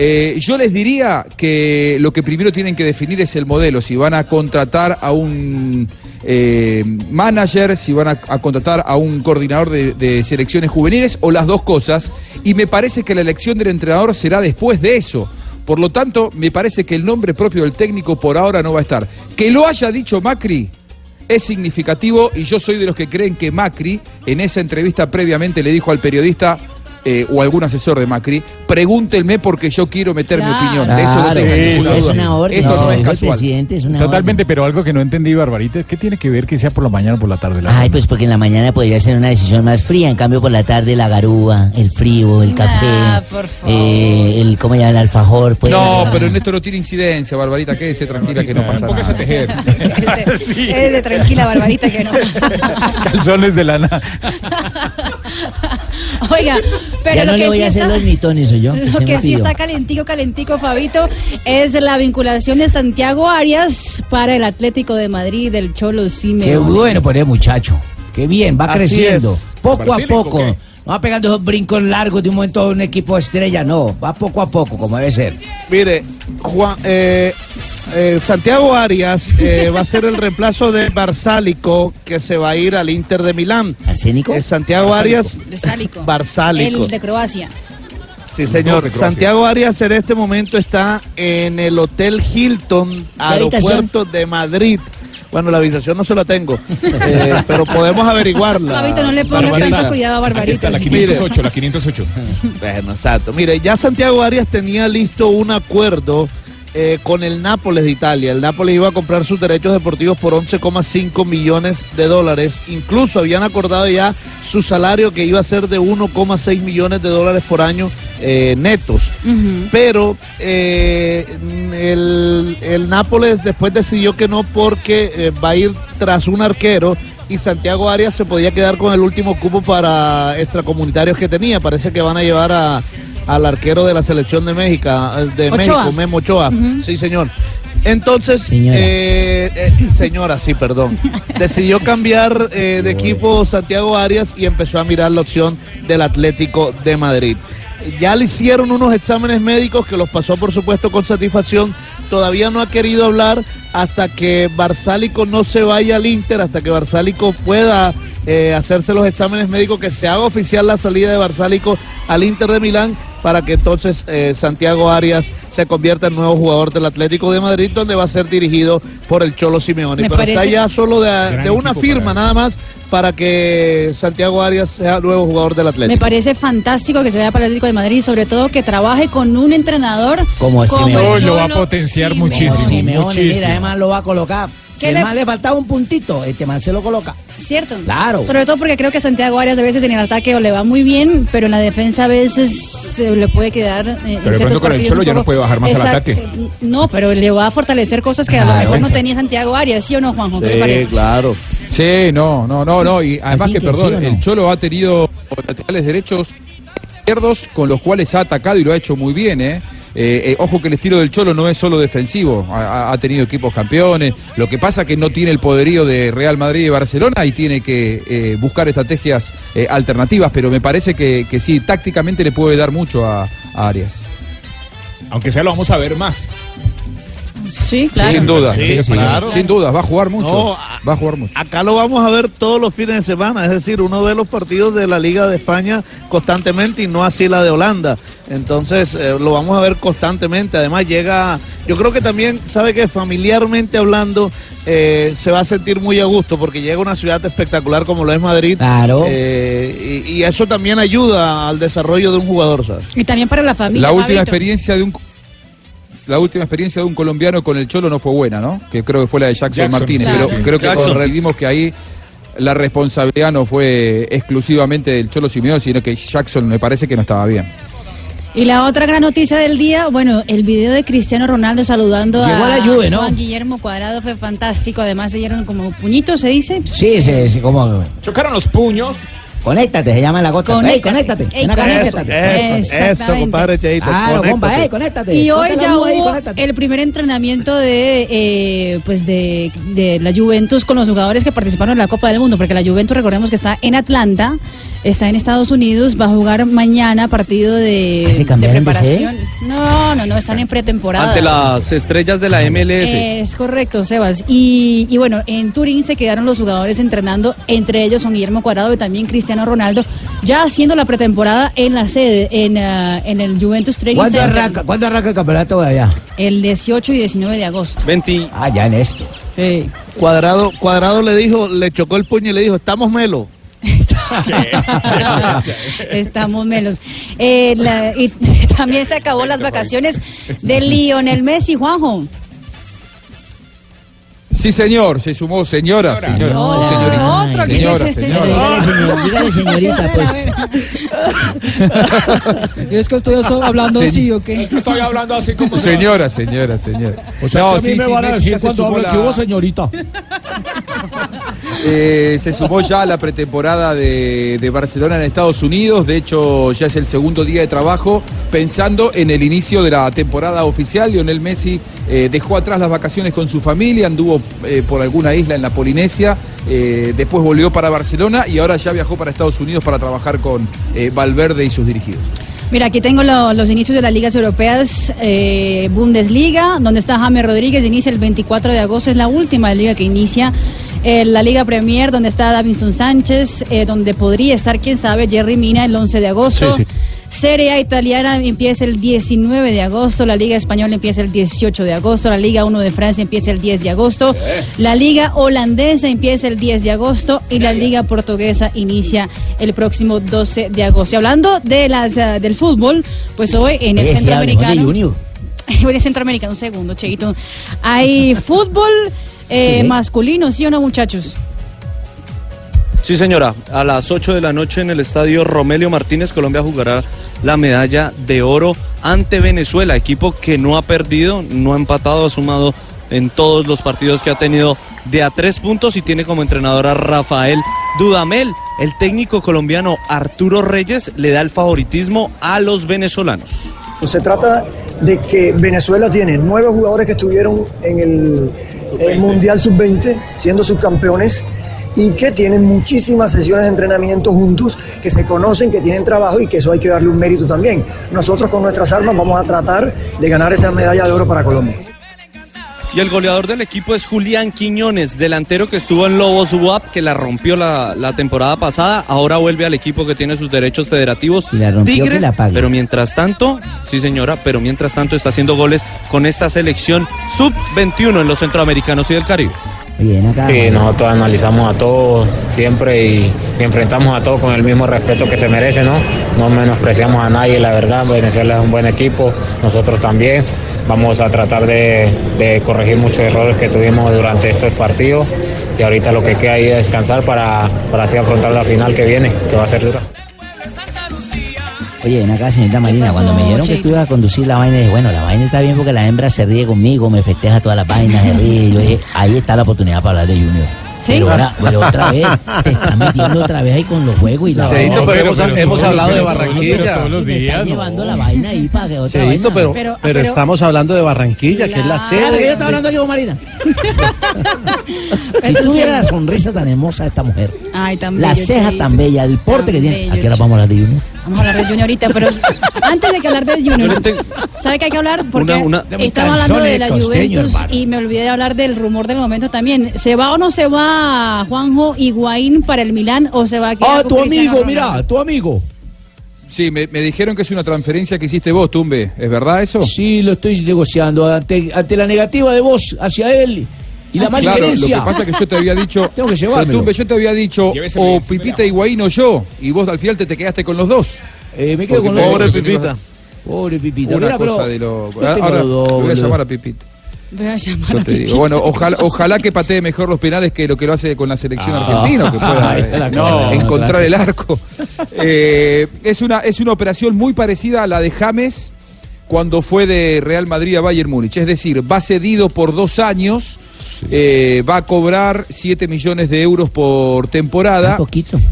S25: Eh, yo les diría que lo que primero tienen que definir es el modelo, si van a contratar a un eh, manager, si van a, contratar a un coordinador de selecciones juveniles o las dos cosas. Y me parece que la elección del entrenador será después de eso. Por lo tanto, me parece que el nombre propio del técnico por ahora no va a estar. Que lo haya dicho Macri es significativo y yo soy de los que creen que Macri en esa entrevista previamente le dijo al periodista eh, o algún asesor de Macri, pregúntenme porque yo quiero meter mi opinión. De eso no tengan
S6: sí,
S25: ninguna
S6: es
S25: duda.
S6: una orden,
S25: Esto no es casual.
S6: presidente, es una
S9: Totalmente, pero algo que no entendí, Barbarita, ¿qué tiene que ver que sea por la mañana o por la tarde? La
S6: Ay, pues porque en la mañana podría ser una decisión más fría, en cambio por la tarde la garúa, el frío, el café,
S5: Ah, por favor.
S6: eh, el, ¿cómo llama? El alfajor. pues,
S25: No, pero en esto no tiene incidencia, Barbarita, quédese tranquila que no pasa nada.
S9: tejer.
S5: Es de tranquila, Barbarita, que no pasa nada.
S9: Calzones de lana.
S5: Oiga, pero
S6: ya
S5: lo
S6: no
S5: que
S6: le voy
S5: sí
S6: a hacer
S5: está-
S6: los mitones, soy yo.
S5: Lo que sí está calentico, calentico, Fabito, es la vinculación de Santiago Arias para el Atlético de Madrid del Cholo Simeone.
S28: Qué bueno por el muchacho. Qué bien, va
S10: Así
S28: creciendo.
S10: es.
S28: Poco a poco.
S9: ¿qué?
S28: Va pegando esos brincos largos de un momento a un equipo estrella, no. Va poco a poco, como debe ser.
S10: Mire, Juan, eh, eh, Santiago Arias eh, va a ser el reemplazo de Barsálico que se va a ir al Inter de Milán.
S6: ¿Arsénico?
S10: Eh, Santiago Arias,
S5: De Sálico.
S10: Barsálico.
S5: El de Croacia.
S10: Sí, señor. Santiago Arias en este momento está en el Hotel Hilton,
S6: habitación?
S10: aeropuerto de Madrid. Bueno, la habitación no se la tengo, eh, pero podemos averiguarla.
S5: Fabito, no le ponga tanto cuidado a Barbarita.
S9: está la
S5: sí.
S9: 508, la 508.
S10: Bueno, exacto. Mire, ya Santiago Arias tenía listo un acuerdo eh, con el Nápoles de Italia. El Nápoles iba a comprar sus derechos deportivos por 11,5 millones de dólares. Incluso habían acordado ya su salario que iba a ser de 1,6 millones de dólares por año eh, netos. Pero eh, el, el Nápoles después decidió que no porque va a ir tras un arquero y Santiago Arias se podía quedar con el último cupo para extracomunitarios que tenía. Parece que van a llevar a, al arquero de la selección de México, de
S5: Ochoa.
S10: México, Memo Ochoa. Sí, señor. Entonces,
S6: Señora.
S10: eh, eh, señora, sí, perdón. Decidió cambiar eh, de equipo Santiago Arias y empezó a mirar la opción del Atlético de Madrid. Ya le hicieron unos exámenes médicos que los pasó, por supuesto, con satisfacción. Todavía no ha querido hablar hasta que Barsálico no se vaya al Inter, hasta que Barsálico pueda eh, hacerse los exámenes médicos, que se haga oficial la salida de Barsálico al Inter de Milán, para que entonces eh, Santiago Arias se convierta en nuevo jugador del Atlético de Madrid, donde va a ser dirigido por el Cholo Simeone.
S5: Me
S10: Pero está ya solo de, una firma
S9: para
S10: nada más para que Santiago Arias sea nuevo jugador del Atlético.
S5: Me parece fantástico que se vaya para el Atlético de Madrid y sobre todo que trabaje con un entrenador
S6: Como Simeone.
S5: el
S9: Oh, lo va a potenciar
S5: Simeone.
S9: muchísimo.
S28: Simeone,
S9: muchísimo.
S28: mira, además lo va a colocar. Si
S5: ¿Qué
S28: el
S5: le-
S28: le faltaba un puntito, este man se lo coloca.
S5: ¿Cierto?
S28: Claro.
S5: Sobre todo porque creo que Santiago Arias a veces en el ataque o le va muy bien, pero en la defensa a veces se le puede quedar. eh, en
S9: de
S5: ciertos
S9: pronto con el Cholo ya no puede bajar más al
S5: Exacto.
S9: ataque.
S5: No, pero le va a fortalecer cosas que a
S6: Ah,
S5: lo mejor no tenía Santiago Arias, ¿sí o no, Juanjo? ¿Qué le parece?
S10: claro.
S25: Sí, no, no, no, no. Y además que,
S6: que
S25: perdón,
S6: sí o no.
S25: el Cholo ha tenido laterales derechos izquierdos con los cuales ha atacado y lo ha hecho muy bien, ¿eh? Eh, eh, ojo que el estilo del Cholo no es solo defensivo, ha, tenido equipos campeones, lo que pasa que no tiene el poderío de Real Madrid y Barcelona y tiene que eh, buscar estrategias alternativas, pero me parece que, que sí, tácticamente le puede dar mucho a, a Arias.
S9: Aunque sea lo vamos a ver más.
S5: Sí, claro.
S25: Sin duda,
S10: Sí,
S25: sí,
S10: claro.
S25: sin duda, va a jugar mucho.
S10: No,
S25: va a jugar mucho.
S10: Acá lo vamos a ver todos los fines de semana, es decir, uno ve los partidos de la Liga de España constantemente y no así la de Holanda. Entonces eh, lo vamos a ver constantemente. Además llega, yo creo que también sabe que familiarmente hablando eh, se va a sentir muy a gusto porque llega a una ciudad espectacular como lo es Madrid.
S6: Claro.
S10: Eh, y, y eso también ayuda al desarrollo de un jugador, ¿sabes?
S5: Y también para la familia.
S25: La última experiencia de un la última experiencia de un colombiano con el Cholo no fue buena, ¿no? Que creo que fue la de Jackson,
S9: Jackson,
S25: Martínez, pero
S9: sí.
S25: creo que
S23: Jackson.
S25: que ahí la responsabilidad no fue exclusivamente del Cholo Simeone, sino que Jackson me parece que no estaba bien.
S5: Y la otra gran noticia del día, bueno, el video de Cristiano Ronaldo saludando
S6: Llegó
S5: a,
S6: a la Juve, ¿no?
S5: Juan Guillermo Cuadrado fue fantástico. Además se dieron como puñitos, se dice.
S6: Sí, sí, sí, como...
S9: Chocaron los puños.
S6: Conéctate, se llama la gota. Ey,
S5: Conéctate. Ey, conéctate.
S6: conéctate.
S10: Eso, eso,
S5: Exactamente.
S10: compadre Cheito.
S6: Claro,
S10: conéctate.
S6: ey, conéctate.
S5: Y hoy
S6: Ponte
S5: ya
S6: ahí,
S5: hubo el primer entrenamiento de eh, pues de, de la Juventus con los jugadores que participaron en la Copa del Mundo, porque la Juventus recordemos que está en Atlanta, está en Estados Unidos, va a jugar mañana partido de,
S6: ¿Ah, se
S5: de
S6: cambiaron de
S5: preparación. No, no, no, están en pretemporada.
S23: Ante las estrellas de la MLS.
S5: Es correcto, Sebas. Y, y bueno, en Turín se quedaron los jugadores entrenando, entre ellos son Guillermo Cuadrado y también Cristiano Ronaldo, ya haciendo la pretemporada en la sede, en, ah, en el Juventus Training
S6: ¿Cuándo
S5: Center,
S6: arranca, ¿Cuándo arranca el campeonato de allá?
S5: el 18 y 19 de agosto.
S23: 20.
S6: Ah, ya en esto.
S5: Sí.
S10: Cuadrado, Cuadrado le dijo, le chocó el puño y le dijo, estamos melo.
S5: Estamos melos. Eh, la- y también se acabó las vacaciones de Lionel Messi, Juanjo.
S25: Sí, señor, se sumó señora, señora,
S5: No,
S25: señorita,
S5: otro que
S25: señora,
S5: dice-
S25: señora.
S6: Dígale, señor, dígale, señorita, pues.
S5: Es que estoy hablando
S25: Se-
S5: así, ¿o qué?
S9: Estoy hablando así como
S25: Señora, señora, señora.
S22: O sea,
S25: No,
S22: que a mí
S25: sí,
S22: me
S25: sí,
S22: van a decir cuando
S25: la-
S22: que hubo señorita.
S25: Eh, se sumó ya a la pretemporada de, Barcelona en Estados Unidos. De hecho, ya es el segundo día de trabajo. Pensando en el inicio de la temporada oficial, Lionel Messi eh, dejó atrás las vacaciones con su familia, anduvo eh, por alguna isla en la Polinesia, después volvió para Barcelona y ahora ya viajó para Estados Unidos para trabajar con Valverde y sus dirigidos.
S5: Mira, aquí tengo lo- los inicios de las ligas europeas. eh, Bundesliga, donde está James Rodríguez, inicia el 24 de agosto, es la última liga que inicia. Eh, la Liga Premier, donde está Davinson Sánchez, eh, donde podría estar, quién sabe, Jerry Mina el 11 de agosto. Serie A italiana empieza el 19 de agosto, la Liga Española empieza el 18 de agosto, la Liga 1 de Francia empieza el 10 de agosto, la Liga Holandesa empieza el 10 de agosto y la Liga Portuguesa inicia el próximo 12 de agosto. Y hablando de las eh, del fútbol, pues hoy en el Centroamericano.
S6: Junior.
S5: Hoy en Centroamericano, un segundo, Cheito. Hay fútbol eh, masculino, ¿sí o no, muchachos?
S23: Sí, señora. A las 8 de la noche en el estadio Romelio Martínez, Colombia jugará la medalla de oro ante Venezuela, equipo que no ha perdido, no ha empatado, ha sumado en todos los partidos que ha tenido de a tres puntos y tiene como entrenador a Rafael Dudamel. El técnico colombiano Arturo Reyes le da el favoritismo a los venezolanos.
S29: Se trata de que Venezuela tiene nueve jugadores que estuvieron en el, eh, Mundial Sub-20, siendo subcampeones, y que tienen muchísimas sesiones de entrenamiento juntos, que se conocen, que tienen trabajo y que eso hay que darle un mérito también. Nosotros con nuestras armas vamos a tratar de ganar esa medalla de oro para Colombia.
S23: Y el goleador del equipo es Julián Quiñones, delantero que estuvo en Lobos UAP, que la rompió la, la temporada pasada. Ahora vuelve al equipo que tiene sus derechos federativos.
S6: la rompió, que
S23: Tigres.
S6: la pague.
S23: Pero mientras tanto, sí señora, pero mientras tanto está haciendo goles con esta selección sub-21 en los centroamericanos y del Caribe.
S30: Sí, nosotros analizamos a todos siempre y, y enfrentamos a todos con el mismo respeto que se merece, ¿no? No menospreciamos a nadie, la verdad. Venezuela es un buen equipo, nosotros también. Vamos a tratar de, de corregir muchos errores que tuvimos durante estos partidos y ahorita lo que queda ahí es descansar para, para así afrontar la final que viene, que va a ser dura.
S6: Oye, ven acá, señorita Marina,
S5: pasó,
S6: cuando me dijeron que tú ibas a conducir la vaina, dije, bueno, la vaina está bien porque la hembra se ríe conmigo, me festeja todas las vainas, se ríe. Yo dije, ahí está la oportunidad para hablar de Junior.
S5: ¿Sí?
S6: Pero, ahora, pero otra vez, te están metiendo otra vez ahí con los juegos y la
S18: Cheito,
S6: vaina.
S18: pero hemos- hemos
S6: todos
S18: hablado de
S6: pero
S18: Barranquilla.
S6: todos los
S18: Me
S6: días,
S18: están
S6: no. llevando la vaina ahí para que otra
S18: Cheito,
S6: vaina.
S18: pero,
S5: Pero-
S18: pero,
S5: pero-
S18: estamos hablando de Barranquilla, que es la
S6: Claro, que
S18: sede.
S6: yo estaba hablando yo, Marina. si tuviera la sonrisa tan hermosa de esta mujer,
S5: Ay, tan
S6: la
S5: bello,
S6: ceja tan bella, el porte
S5: Tan
S6: que tiene.
S5: bello,
S6: ¿A qué hora vamos a hablar de Junior?
S5: Vamos a hablar de Junior ahorita, pero antes de que hablar de Junior, ¿sabe que hay que hablar? Porque
S23: Una- una-
S5: estamos hablando de la
S23: Costeño,
S5: Juventus
S23: hermano.
S5: y me olvidé de hablar del rumor del momento también. ¿Se va o no se va Juanjo Higuaín para el Milán o se va a quedar
S22: Ah,
S5: con
S22: tu
S5: Cristiano
S22: amigo,
S5: Ronaldo?
S22: mira, tu amigo.
S25: Sí, me, me dijeron que es una transferencia que hiciste vos, Tumbe. ¿Es verdad eso?
S22: Sí, lo estoy negociando ante, ante la negativa de vos hacia él y la
S25: Claro, lo
S22: malquerencia.
S25: que pasa es que yo te había dicho.
S22: Tengo que.
S25: Tumbe, yo te había dicho o Pipita Higuaín o yo. Y vos al final te, te quedaste con los dos.
S22: Eh, me quedo
S25: Porque
S22: con los
S25: pobre
S22: dos.
S25: Pipita.
S22: Pobre Pipita.
S25: Una
S22: Mira,
S25: cosa
S22: pero
S25: de lo.
S22: tengo
S25: Ahora
S22: dos,
S25: voy a llamar a Pipita.
S5: Voy a llamar
S25: Yo
S5: a
S25: te digo.
S5: Pipita.
S25: Bueno, ojalá, ojalá que patee mejor los penales que lo que lo hace con la selección
S22: Ah.
S25: argentina, que pueda eh, encontrar
S22: No,
S25: el arco. Eh, es, una, es una operación muy parecida a la de James cuando fue de Real Madrid a Bayern Múnich. Es decir, va cedido por dos años, eh, va a cobrar 7 millones de euros por temporada.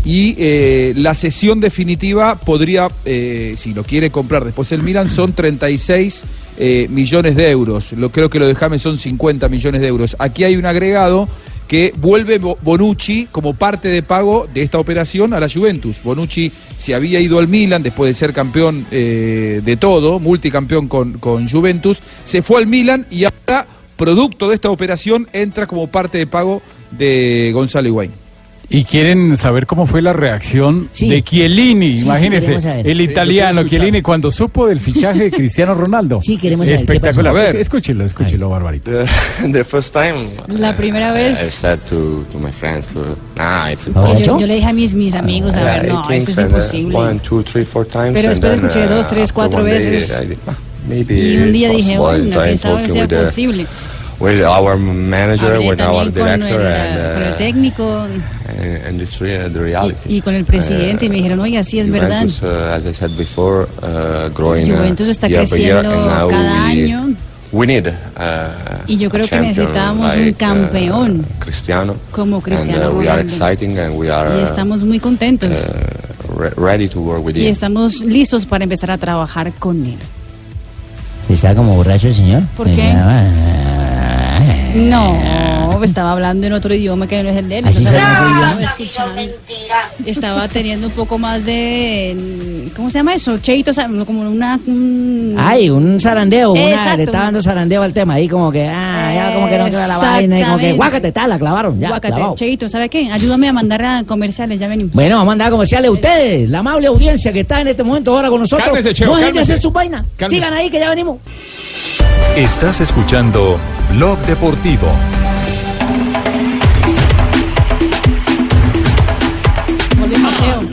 S25: Y eh, la sesión definitiva podría, eh, si lo quiere comprar después el Milan, son 36 eh, millones de euros. Lo, creo que lo de James son 50 millones de euros. Aquí hay un agregado que vuelve Bo- Bonucci como parte de pago de esta operación a la Juventus. Bonucci se había ido al Milan después de ser campeón eh, de todo, multicampeón con, con Juventus, se fue al Milan y ahora, producto de esta operación, entra como parte de pago de Gonzalo Higuaín.
S7: Y quieren saber cómo fue la reacción de Chiellini,
S6: Sí, sí,
S7: imagínense, el
S6: Sí, lo
S7: italiano. Chiellini cuando supo del fichaje de Cristiano Ronaldo.
S6: Sí, queremos saber qué
S7: Espectacular.
S6: pasó. A ver.
S7: Escúchelo, escúchelo, Barbarito.
S31: The, the first time.
S5: La primera vez.
S31: I said to, to my friends, to, nah, it's
S5: yo, yo le dije a mis, mis amigos, a ver, no, esto es
S31: uh,
S5: imposible.
S31: One, two, three, four times.
S5: Pero después
S31: then,
S5: escuché dos, tres,
S31: after
S5: cuatro
S31: day,
S5: veces.
S31: I did, "Ah, maybe
S5: Y un día dije,
S31: possible."
S5: bueno, quién sabe sea
S31: with the-
S5: posible.
S31: With our manager,
S5: Hablé
S31: with our
S5: también con el,
S31: director,
S5: eh, con el
S31: and,
S5: técnico
S31: uh, and it's really the reality.
S5: y con el presidente y me dijeron, oiga, sí es verdad.
S31: Juventus, uh, as I said before, uh, growing uh,
S5: Juventus está
S31: year year,
S5: creciendo
S31: and now
S5: cada
S31: we,
S5: año.
S31: We need uh,
S5: Y yo
S31: a
S5: creo que
S31: champion
S5: necesitábamos un
S31: uh,
S5: campeón
S31: Cristiano.
S5: como Cristiano
S31: and, uh, we are exciting and we are
S5: Y estamos muy contentos
S31: uh, re- ready to work with
S5: y
S31: him.
S5: estamos listos para empezar a trabajar con él.
S6: ¿Está como borracho el señor?
S5: ¿Por qué? No, estaba hablando en otro idioma que no es el de él.
S6: ¿Así
S5: entonces
S6: sabe otro
S5: estaba. Estaba teniendo un poco más de. ¿Cómo se llama eso? Cheito, como una. un-
S6: Ay, un zarandeo, una,
S5: Exacto.
S6: le está dando zarandeo al tema ahí como que, ah, ya como que no queda la vaina y como que, guácate, tal, la clavaron, ya,
S5: Guácate,
S6: clavado.
S5: Cheito, ¿sabe qué? Ayúdame a mandar a comerciales, ya venimos.
S6: Bueno, vamos a mandar comerciales a ustedes, la amable audiencia que está en este momento ahora con nosotros.
S1: Cálmese, Cheo,
S6: no dejen de hacer su vaina.
S1: Cálmese.
S6: Sigan ahí que ya venimos.
S1: Estás escuchando Blog Deportivo.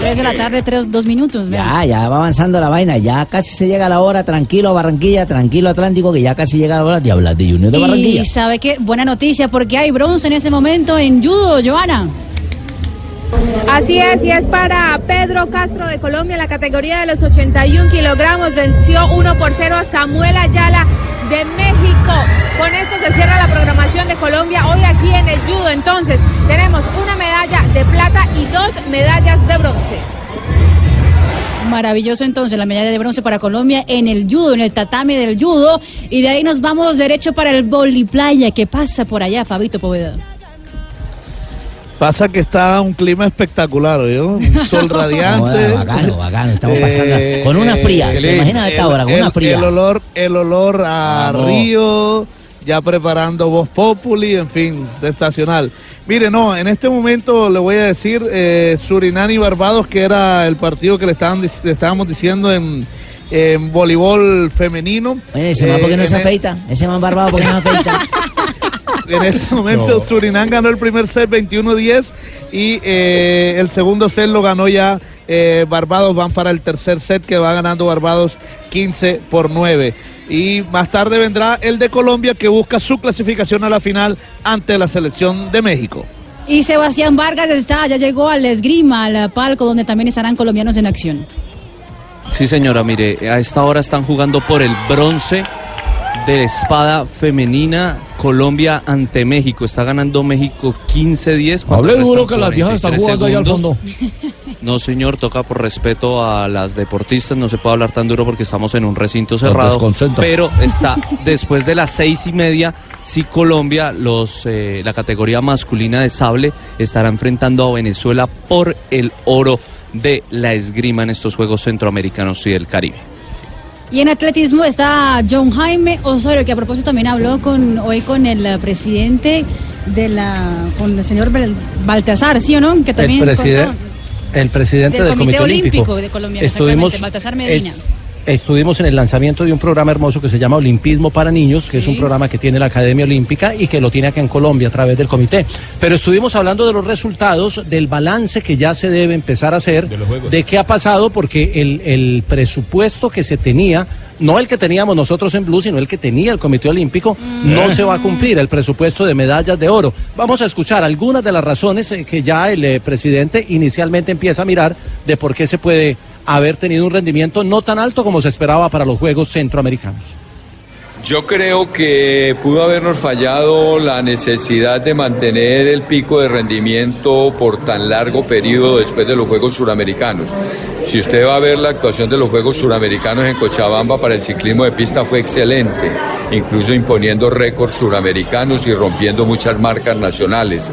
S5: 3 de la tarde, 3, 2 minutos.
S6: Ya, ya va avanzando la vaina, ya casi se llega la hora, tranquilo Barranquilla, tranquilo Atlántico, que ya casi llega la hora de hablar de Junior de Barranquilla.
S5: Y sabe qué, buena noticia, porque hay bronce en ese momento en judo, Joana.
S21: Así es, y es para Pedro Castro de Colombia en la categoría de los 81 kilogramos. Venció 1 por 0 a Samuel Ayala de México. Con esto se cierra la programación de Colombia hoy aquí en el judo. Entonces, tenemos una medalla de plata y dos medallas de bronce.
S5: Maravilloso entonces la medalla de bronce para Colombia en el judo, en el tatame del judo. Y de ahí nos vamos derecho para el voliplaya. ¿Qué pasa por allá, Fabito Poveda?
S10: Pasa que está un clima espectacular, ¿oyó? Un sol radiante.
S6: No, bacano, bacano, estamos
S10: Eh,
S6: pasando con una fría.
S10: eh,
S6: ¿Te imaginas a esta
S10: el-
S6: hora con
S10: el-
S6: una fría?
S10: El olor, el olor a
S6: Vamos.
S10: río, ya preparando Voz Populi, en fin, de estacional. Mire, no, en este momento le voy a decir eh, Surinam y Barbados, que era el partido que le, estaban, le estábamos diciendo en, en voleibol femenino.
S6: Oye, ese man, ¿por qué no
S10: Eh,
S6: se afeita? Ese man barbado, ¿por qué no se afeita?
S10: en este momento
S6: No.
S10: Surinam ganó el primer set 21-10 y eh, el segundo set lo ganó ya eh, Barbados. Van para el tercer set que va ganando Barbados 15 por 9. Y más tarde vendrá el de Colombia que busca su clasificación a la final ante la selección de México.
S5: Y Sebastián Vargas está, ya llegó al esgrima, al palco, donde también estarán colombianos en acción.
S23: Sí, señora, mire, a esta hora están jugando por el bronce de la espada femenina Colombia ante México. Está ganando México 15-10. cuando
S22: Hable duro que las viejas están
S23: 43
S22: jugando ahí al fondo.
S23: No, señor, toca por respeto a las deportistas, no se puede hablar tan duro porque estamos en un recinto cerrado. Pero está después de las seis y media, sí Colombia, los eh, la categoría masculina de sable estará enfrentando a Venezuela por el oro de la esgrima en estos Juegos Centroamericanos y del Caribe.
S5: Y en atletismo está John Jaime Osorio, que a propósito también habló con hoy con el eh, presidente de la, con el señor Bal- Baltasar, ¿sí o no? Que también
S2: el, preside- el presidente
S5: del
S2: del,
S5: Comité
S2: Olímpico,
S5: Olímpico de Colombia,
S2: Estuvimos,
S5: Baltasar Medina.
S2: es- estuvimos en el lanzamiento de un programa hermoso que se llama Olimpismo para Niños, que es un programa que tiene la Academia Olímpica y que lo tiene acá en Colombia a través del comité. Pero estuvimos hablando de los resultados, del balance que ya se debe empezar a hacer, de, qué ha pasado, porque el, el presupuesto que se tenía no el que teníamos nosotros en Blue, sino el que tenía el Comité Olímpico, no se va a cumplir el presupuesto de medallas de oro. Vamos a escuchar algunas de las razones eh, que ya el eh, presidente inicialmente empieza a mirar de por qué se puede haber tenido un rendimiento no tan alto como se esperaba para los Juegos Centroamericanos.
S26: Yo creo que pudo habernos fallado la necesidad de mantener el pico de rendimiento por tan largo periodo después de los Juegos Suramericanos. Si usted va a ver la actuación de los Juegos Suramericanos en Cochabamba para el ciclismo de pista fue excelente, incluso imponiendo récords suramericanos y rompiendo muchas marcas nacionales.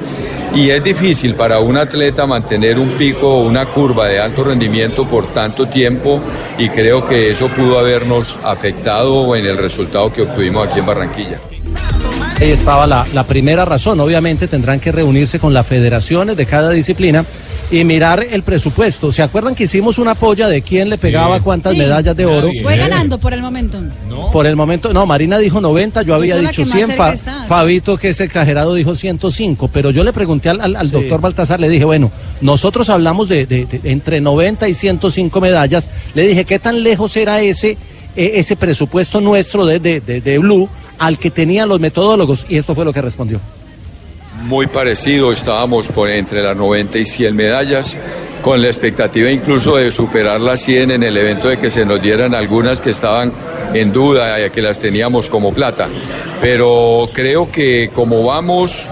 S26: Y es difícil para un atleta mantener un pico o una curva de alto rendimiento por tanto tiempo y creo que eso pudo habernos afectado en el resultado que obtuvimos aquí en Barranquilla.
S2: Ahí estaba la, la primera razón. Obviamente tendrán que reunirse con las federaciones de cada disciplina y mirar el presupuesto. ¿Se acuerdan que hicimos una polla de quién le pegaba cuántas
S5: Sí.
S2: medallas de oro?
S5: Fue ganando por el momento.
S2: Por el momento, no, Marina dijo 90, yo había dicho
S5: que más
S2: 100,
S5: cerca
S2: Fa-
S5: está.
S2: Fabito, que es exagerado, dijo 105, pero yo le pregunté al, al- al doctor Baltasar, le dije, bueno, nosotros hablamos de, de- de entre 90 y 105 medallas, le dije, ¿qué tan lejos era ese, eh, ese presupuesto nuestro de, de- de- de Blue al que tenían los metodólogos? Y esto fue lo que respondió.
S26: Muy parecido, estábamos por entre las 90 y 100 medallas, con la expectativa incluso de superar las 100 en el evento de que se nos dieran algunas que estaban en duda, que las teníamos como plata. Pero creo que como vamos,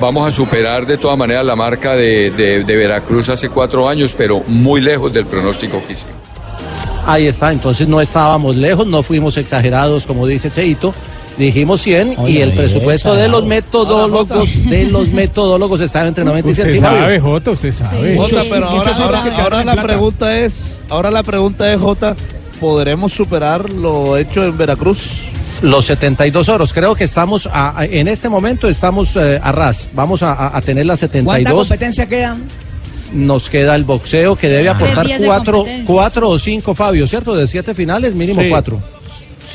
S26: vamos a superar de todas maneras la marca de, de- de Veracruz hace cuatro años, pero muy lejos del pronóstico que hicimos.
S2: Ahí está, entonces no estábamos lejos, no fuimos exagerados, como dice Cheito. Dijimos 100 y el presupuesto de los metodólogos, de los metodólogos estaba entre 90 y 100.
S7: Usted
S2: ¿sí,
S7: sabe, Jota, usted sabe.
S10: Jota, pero ahora,
S7: que
S10: la
S7: plata.
S10: pregunta es, ahora la pregunta es, Jota, ¿podremos superar lo hecho en Veracruz?
S2: Los 72 oros, creo que estamos, a- a- en este momento estamos eh, a ras, vamos a, a- a tener las
S22: ¿Cuánta
S2: 72.
S22: competencia queda?
S2: Nos queda el boxeo que debe
S22: Ah.
S2: Aportar cuatro, cuatro o cinco, Fabio, ¿cierto? De siete finales, mínimo
S10: Sí.
S2: cuatro.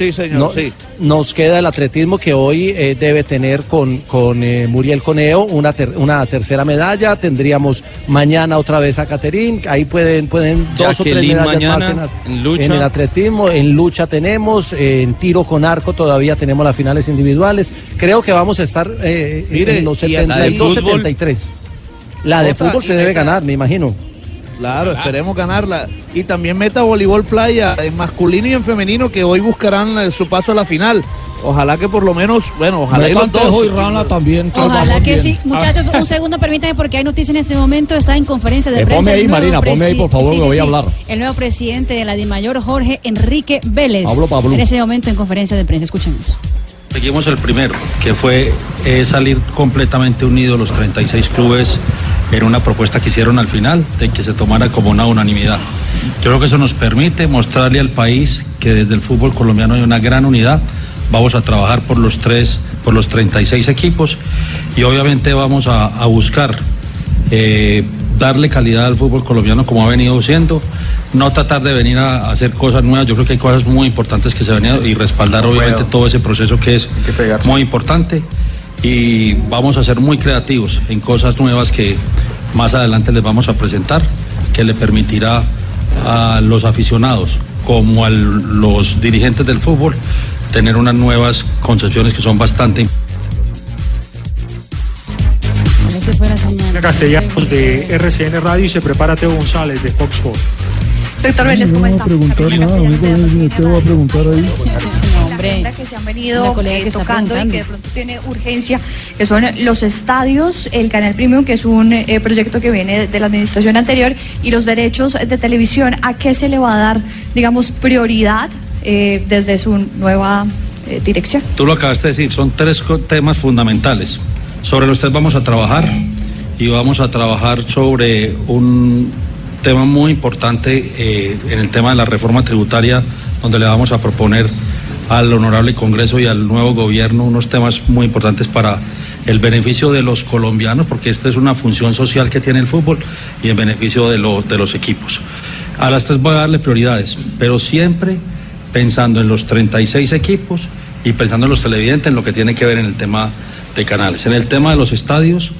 S10: Sí, señor,
S2: No-
S10: sí.
S2: Nos queda el atletismo que hoy eh, debe tener con, con eh, Muriel Coneo una, ter- una tercera medalla. Tendríamos mañana otra vez a Caterín. Ahí pueden, pueden dos o tres medallas
S23: mañana,
S2: más en,
S23: lucha.
S2: en el atletismo. En lucha tenemos, eh, en tiro con arco todavía tenemos las finales individuales. Creo que vamos a estar eh,
S10: Mire,
S2: en los
S10: y la de
S2: 72,
S10: fútbol.
S2: 73. La de
S10: Jota,
S2: fútbol se debe ganar, me imagino.
S10: Claro, esperemos ganarla. Y también meta voleibol playa en masculino y en femenino que hoy buscarán su paso a la final. Ojalá que por lo menos, bueno, ojalá y los dos.
S22: y Rana también. que
S5: Ojalá que
S22: bien.
S5: sí. Muchachos, un segundo, permítanme, porque hay noticias en este momento. Está en conferencia de
S22: Eh,
S5: prensa.
S22: ponme
S5: el
S22: ahí,
S5: nuevo
S22: Marina, ponme ahí, por favor, que voy a hablar.
S5: El nuevo presidente de la DIMAYOR, Jorge Enrique Vélez.
S22: Hablo, Pablo.
S5: En ese momento en conferencia de prensa. Escuchemos.
S32: Seguimos el primero, que fue eh, salir completamente unidos los 36 clubes en una propuesta que hicieron al final, de que se tomara como una unanimidad. Yo creo que eso nos permite mostrarle al país que desde el fútbol colombiano hay una gran unidad. Vamos a trabajar por los tres, por los 36 equipos y obviamente vamos a, a buscar eh, darle calidad al fútbol colombiano como ha venido siendo, no tratar de venir a, hacer cosas nuevas, yo creo que hay cosas muy importantes que se han venido y respaldar obviamente todo ese proceso que es muy importante y vamos a ser muy creativos en cosas nuevas que más adelante les vamos a presentar, que le permitirá a los aficionados como a los dirigentes del fútbol tener unas nuevas concepciones que son bastante
S5: señal.
S33: Castellanos de RCN Radio y se prepara Teo González de Fox Sports.
S34: Doctor Vélez, ¿cómo está?
S35: preguntar nada, que te voy a preguntar ahí.
S5: Hombre,
S34: pregunta que se han venido eh, tocando y que de pronto tiene urgencia, que son los estadios, el Canal Premium, que es un eh, proyecto que viene de la administración anterior, y los derechos de televisión. ¿A qué se le va a dar, digamos, prioridad eh, desde su nueva eh, dirección?
S32: Tú lo acabaste de decir, son tres temas fundamentales. Sobre los tres vamos a trabajar y vamos a trabajar sobre un tema muy importante eh, en el tema de la reforma tributaria, donde le vamos a proponer al honorable Congreso y al nuevo gobierno unos temas muy importantes para el beneficio de los colombianos, porque esta es una función social que tiene el fútbol y en beneficio de, de los equipos. A las tres voy a darle prioridades, pero siempre pensando en los 36 equipos y pensando en los televidentes, en lo que tiene que ver en el tema de canales. En el tema de los estadios,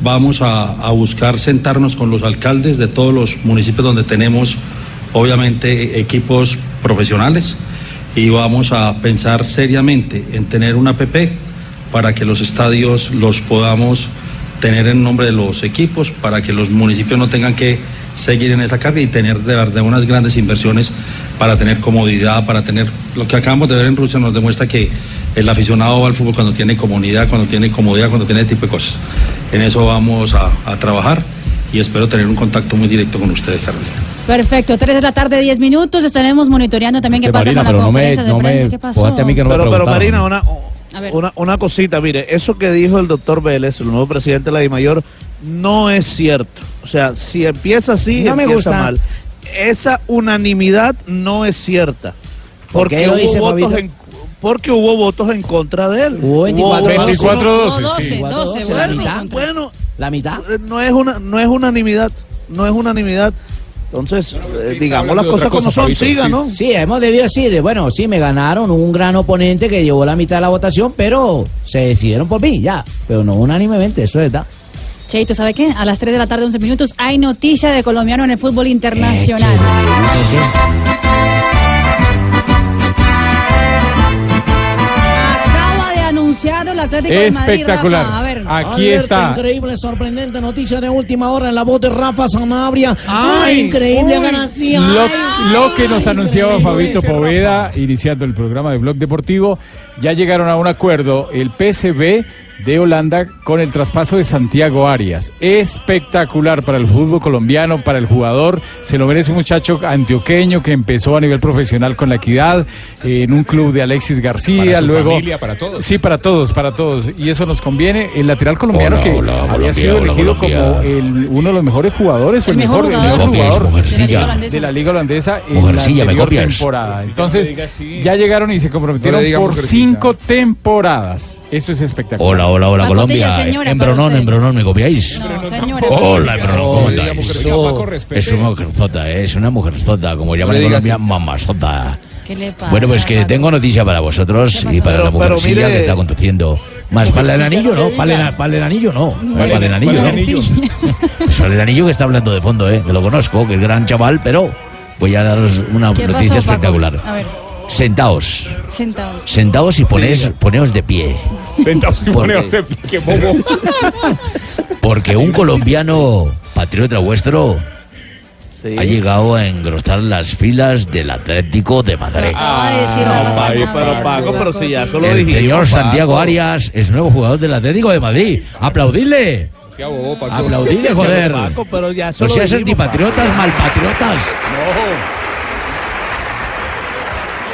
S32: vamos a, buscar sentarnos con los alcaldes de todos los municipios donde tenemos, obviamente, equipos profesionales. Y vamos a pensar seriamente en tener una APP para que los estadios los podamos tener en nombre de los equipos, para que los municipios no tengan que seguir en esa carga y tener de verdad unas grandes inversiones para tener comodidad, para tener lo que acabamos de ver en Rusia nos demuestra que el aficionado va al fútbol cuando tiene comunidad, cuando tiene comodidad, cuando tiene este tipo de cosas. En eso vamos a, a trabajar y espero tener un contacto muy directo con ustedes, Carolina.
S5: Perfecto, 3 de la tarde, 10 minutos. Estaremos monitoreando también qué pasa
S10: Marina,
S5: con la
S10: pero no me-
S5: conferencia de
S10: no me-
S5: prensa. ¿Qué pasó?
S10: póngate a mí que no me pero, pero Marina, una, una, una cosita, mire, eso que dijo el doctor Vélez, el nuevo presidente de la DIMAYOR, no es cierto. O sea, si empieza así,
S22: No me
S10: empieza
S22: gusta.
S10: mal. Esa unanimidad no es cierta.
S22: ¿Por qué
S10: Porque, hubo
S22: dice,
S10: votos
S22: Fabito?
S10: en, porque hubo votos en contra de él.
S22: Hubo 24
S10: Hubo-
S22: 24
S10: no,
S22: 12,
S10: no,
S22: sí. 12,
S10: Bueno,
S22: la mitad.
S10: Bueno,
S22: la mitad.
S10: No es una, no es unanimidad, no es unanimidad. Entonces, eh, digamos las cosas como son, siga, ¿no?
S22: Sí, hemos debido decir, bueno, sí, me ganaron un gran oponente que llevó la mitad de la votación, pero se decidieron por mí, ya. Pero no unánimemente, eso es verdad.
S5: Cheito, ¿sabe qué? A las 3 de la tarde, 11 minutos, hay noticia de colombiano en el fútbol internacional. Acaba de anunciar el Atlético de Madrid.
S7: Espectacular.
S5: Rafa. A ver.
S7: Aquí
S22: Alerta,
S7: está.
S22: Increíble, sorprendente noticia de última hora en la voz de Rafa Sanabria.
S7: Ay,
S22: increíble
S7: uy,
S22: ganancia.
S7: Lo, lo que nos anunciaba Fabito Poveda, iniciando el programa de Blog Deportivo, ya llegaron a un acuerdo el PSV de Holanda con el traspaso de Santiago Arias. Espectacular para el fútbol colombiano, para el jugador. Se lo merece un muchacho antioqueño que empezó a nivel profesional con la equidad eh, en un club de Alexis García.
S9: Para su
S7: luego,
S9: familia, para todos.
S7: Sí, para todos, para todos. Y eso nos conviene. El lateral colombiano
S9: Hola,
S7: que
S9: hola,
S7: había
S9: Colombia,
S7: sido
S9: hola,
S7: elegido
S9: Colombia.
S7: como el, uno de los mejores jugadores o el,
S5: El mejor
S7: mejor,
S5: jugador.
S7: el mejor
S5: Me copias,
S7: jugador
S5: mujercilla.
S7: de la Liga Holandesa en
S6: Mujercilla,
S7: la anterior temporada. Entonces, ya llegaron y se comprometieron por cinco temporadas. Eso es espectacular.
S6: Hola, hola, hola,
S5: La
S6: Colombia.
S5: señora,
S6: en Bronón, en Bronón, ¿me copiáis?
S5: No, señora.
S6: Hola, en Bronón.
S7: Respete.
S6: Es una mujerzota, eh, es una mujerzota, como llaman en Colombia,
S7: así.
S6: mamazota.
S5: ¿Qué le pasa?
S6: Bueno, pues que
S5: Paco?
S6: tengo noticia para vosotros y para
S10: Pero-
S6: la mujercilla
S10: mire-
S6: que está aconteciendo. Más para el anillo, ¿no? Para el, para el anillo, no. Para el anillo, ¿no? Pues para el anillo que está hablando de fondo, ¿eh? Que lo conozco, que es gran chaval, pero voy a daros una
S5: ¿Qué
S6: noticia
S5: pasó, Paco?
S6: espectacular.
S5: A ver,
S6: Sentaos,
S5: sentados.
S6: sentaos y ponéis, poneos de pie.
S9: Sentaos y
S6: Porque-
S9: poneos de pie, qué bobo.
S6: Porque un colombiano patriota vuestro ha llegado a engrosar las filas del Atlético de Madrid.
S5: Decir
S10: Ah, Paco, pero Paco, pero si ya eso lo
S6: El
S10: dijimos,
S6: señor
S10: Paco.
S6: Santiago Arias es nuevo jugador del Atlético de Madrid. ¡Aplaudidle!
S9: Sea bobo, Paco.
S6: Aplaudidle, joder.
S10: Paco, pero ya eso
S6: No seas
S10: dijimos,
S6: antipatriotas, malpatriotas.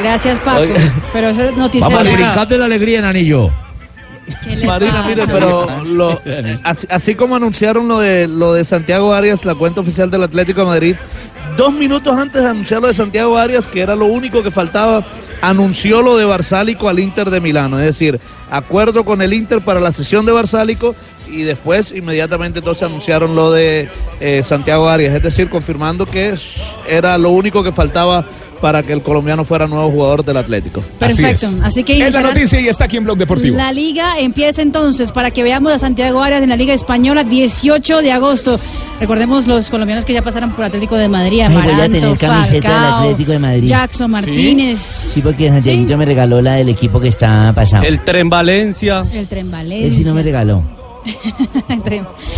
S5: Gracias, Paco.
S10: Oiga.
S5: Pero esa es noticia
S6: Vamos,
S5: ya.
S6: brincad de la alegría en anillo.
S5: ¿Qué le
S10: Marina, mire, pero lo- así, así como anunciaron lo de lo de Santiago Arias, la cuenta oficial del Atlético de Madrid, dos minutos antes de anunciar lo de Santiago Arias, que era lo único que faltaba, anunció lo de Barsálico al Inter de Milano, es decir, acuerdo con el Inter para la sesión de Barsálico y después inmediatamente entonces anunciaron lo de eh, Santiago Arias, es decir, confirmando que era lo único que faltaba para que el colombiano fuera nuevo jugador del Atlético.
S5: Perfecto.
S9: es.
S5: Así que
S9: Es la noticia y está aquí en Blog Deportivo.
S5: La liga empieza entonces para que veamos a Santiago Arias en la Liga Española 18 de agosto. Recordemos los colombianos que ya pasaron por Atlético de Madrid,
S6: Ay, voy a
S5: Amaranto,
S6: tener camiseta del Atlético de Madrid.
S5: Jackson Martínez,
S6: Sí, porque Santiaguito me regaló la del equipo que está pasado.
S23: El Tren Valencia.
S5: el Tren
S6: Él sí
S5: Valencia.
S6: no me regaló.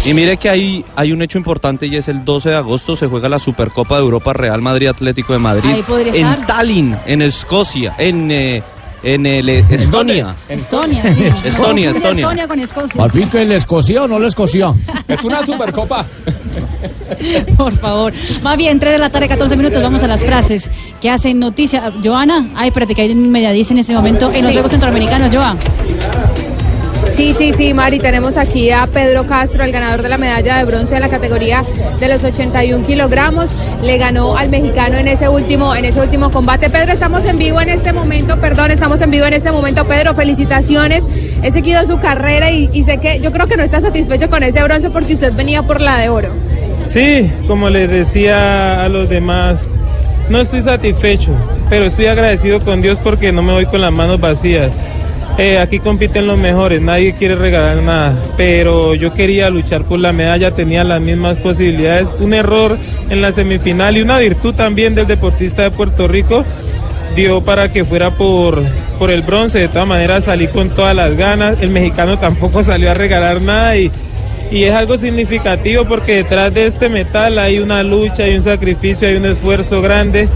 S23: Y mire que hay, hay un hecho importante y es el 12 de agosto se juega la Supercopa de Europa Real Madrid Atlético de Madrid en
S5: estar.
S23: Tallinn, en Escocia, en, eh, en el, eh, Estonia.
S5: Estonia, sí.
S23: Estonia, Estonia.
S5: Estonia con Escocia.
S22: Al fin que le escoció o no le escoció.
S9: Es una supercopa.
S5: Por favor. Más bien, 3 de la tarde, 14 minutos. Vamos a las frases que hacen noticia. Joana, ay, espérate, que hay un mediadiz en este momento en los
S21: Sí.
S5: Juegos Centroamericanos, Joa.
S21: Sí, sí, sí, Mari, tenemos aquí a Pedro Castro, el ganador de la medalla de bronce en la categoría de los 81 kilogramos. Le ganó al mexicano en ese último, en ese último combate. Pedro, estamos en vivo en este momento, perdón, estamos en vivo en este momento. Pedro, felicitaciones. He seguido su carrera y, y sé que yo creo que no está satisfecho con ese bronce porque usted venía por la de oro.
S36: Sí, como les decía a los demás, no estoy satisfecho, pero estoy agradecido con Dios porque no me voy con las manos vacías. Eh, aquí compiten los mejores, nadie quiere regalar nada, pero yo quería luchar por la medalla, tenía las mismas posibilidades. Un error en la semifinal y una virtud también del deportista de Puerto Rico dio para que fuera por, por el bronce. De todas maneras salí con todas las ganas, el mexicano tampoco salió a regalar nada y, y es algo significativo porque detrás de este metal hay una lucha, hay un sacrificio, hay un esfuerzo grande.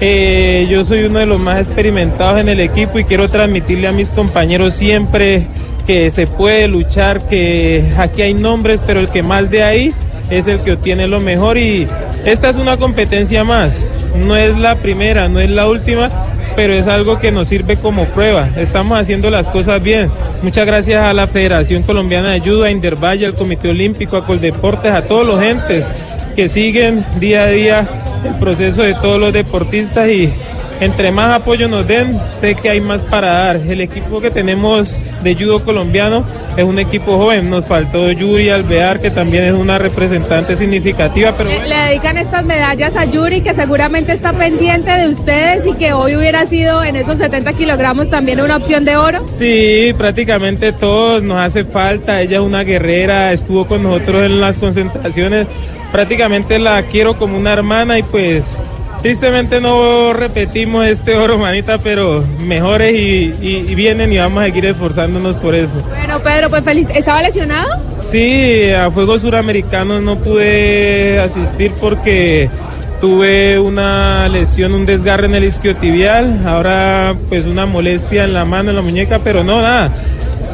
S36: Eh, yo soy uno de los más experimentados en el equipo y quiero transmitirle a mis compañeros siempre que se puede luchar, que aquí hay nombres, pero el que más de ahí es el que obtiene lo mejor y esta es una competencia más. No es la primera, no es la última, pero es algo que nos sirve como prueba. Estamos haciendo las cosas bien. Muchas gracias a la Federación Colombiana de Judo, a Indervalle, al Comité Olímpico, a Coldeportes, a todos los gentes que siguen día a día el proceso de todos los deportistas y entre más apoyo nos den, sé que hay más para dar. El equipo que tenemos de judo colombiano es un equipo joven. Nos faltó Yuri Alvear, que también es una representante significativa, pero
S21: Le, le dedican estas medallas a Yuri, que seguramente está pendiente de ustedes y que hoy hubiera sido en esos 70 kilogramos también una opción de oro.
S36: Sí, prácticamente todos nos hace falta. Ella es una guerrera, estuvo con nosotros en las concentraciones. Prácticamente la quiero como una hermana y pues tristemente no repetimos este oro, manita, pero mejores y, y- y vienen y vamos a seguir esforzándonos por eso.
S21: Bueno, Pedro, pues feliz. ¿Estaba lesionado?
S36: Sí, a Juegos Suramericanos no pude asistir porque tuve una lesión, un desgarre en el isquiotibial, ahora pues una molestia en la mano, en la muñeca, pero no, nada.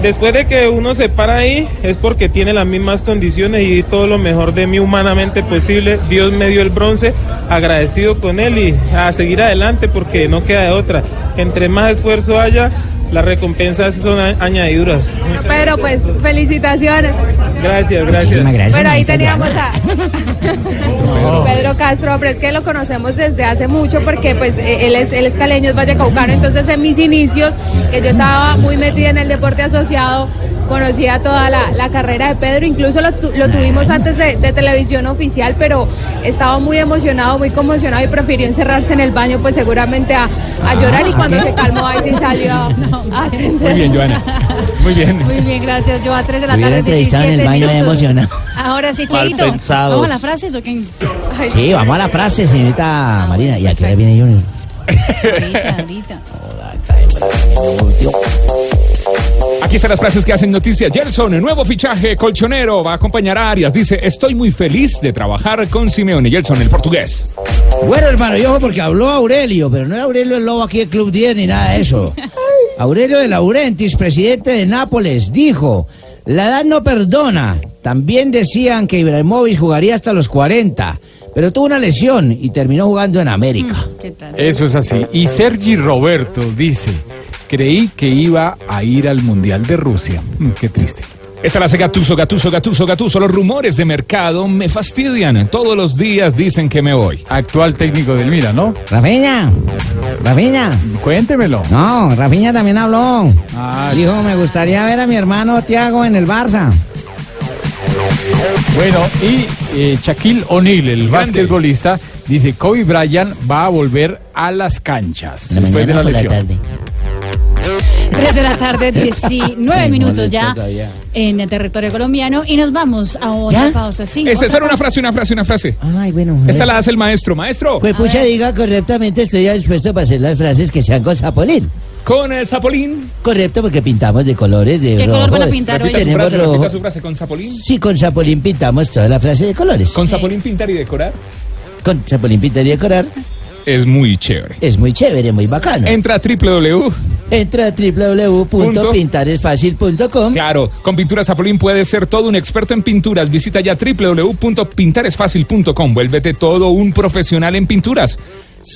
S36: Después de que uno se para ahí es porque tiene las mismas condiciones y todo lo mejor de mí humanamente posible. Dios me dio el bronce, agradecido con él y a seguir adelante porque no queda de otra. Entre más esfuerzo haya, las recompensas son añadiduras.
S21: Bueno, Pedro, pues felicitaciones.
S36: Gracias, gracias.
S21: Bueno, ahí teníamos a Pedro Castro, pero es que lo conocemos desde hace mucho porque pues eh, él es, él es caleño, es vallecaucano, entonces en mis inicios, que yo estaba muy metida en el deporte asociado, conocía toda la, la carrera de Pedro, incluso lo, tu- lo tuvimos antes de, de televisión oficial, pero estaba muy emocionado, muy conmocionado y prefirió encerrarse en el baño pues seguramente a, a llorar y cuando se calmó ahí sí salió a, a atender.
S9: Muy bien, Joana. Muy bien.
S5: Muy bien, gracias. Yo a 3 de la tarde,
S22: entrevistado en el
S5: 17
S22: baño
S5: minutos.
S22: emocionado.
S5: Ahora sí,
S22: pensados.
S5: ¿Vamos a las frases o qué?
S22: Sí, vamos a la frase, señorita Marina. ¿Y a qué hora viene Junior?
S5: Ahorita, ahorita.
S9: Aquí están las frases que hacen noticia. Gelson, el nuevo fichaje colchonero, va a acompañar a Arias. Dice, estoy muy feliz de trabajar con Simeone. Gelson, el portugués.
S22: Bueno, hermano, yo porque habló Aurelio, pero no era Aurelio el lobo aquí del Club 10 ni nada de eso. Aurelio de Laurentis, presidente de Nápoles, dijo, la edad no perdona. También decían que Ibrahimovic jugaría hasta los 40, pero tuvo una lesión y terminó jugando en América.
S7: Eso es así. Y Sergi Roberto dice, creí que iba a ir al Mundial de Rusia. Mm, qué triste.
S9: Esta la hace Gatuso, Gatuso, Gatuso, Gatuso. Los rumores de mercado me fastidian. Todos los días dicen que me voy.
S7: Actual técnico del Mira, ¿no?
S22: Rafiña, Rafiña.
S7: Cuéntemelo.
S22: No, Rafiña también habló.
S7: Ah,
S22: Dijo, me gustaría ver a mi hermano Tiago en el Barça.
S7: Bueno, y eh, Shaquille O'Neal, el basquetbolista, dice, Kobe Bryant va a volver a las canchas
S22: La
S7: después de la lesión.
S22: tarde.
S5: 3 de la tarde, 19
S22: Ay,
S5: minutos ya en el territorio colombiano y nos vamos a otra
S22: ¿Ya?
S5: pausa. Sí,
S9: Esta es
S5: otra
S9: una
S5: pausa.
S9: frase, una frase, una frase.
S22: Ay, bueno.
S9: Esta la hace el maestro. Maestro.
S22: Pues pucha, diga correctamente, estoy ya dispuesto para hacer las frases que sean con Zapolín.
S9: Con el Zapolín.
S22: Correcto, porque pintamos de colores, de
S5: ¿Qué
S22: rojo.
S5: color van a pintar hoy?
S22: Tenemos
S9: frase,
S22: rojo.
S9: repita su frase. Con Zapolín.
S22: Sí, con Zapolín pintamos toda la frase de colores.
S9: Con Zapolín pintar y decorar.
S22: Con Zapolín pintar y decorar.
S9: Es muy chévere.
S22: Es muy chévere, muy bacano.
S9: Entra a www.
S22: Entra a www.pintaresfacil.com.
S9: Claro, con Pinturas Zapolín puedes ser todo un experto en pinturas. Visita ya www.pintaresfacil.com. Vuélvete todo un profesional en pinturas.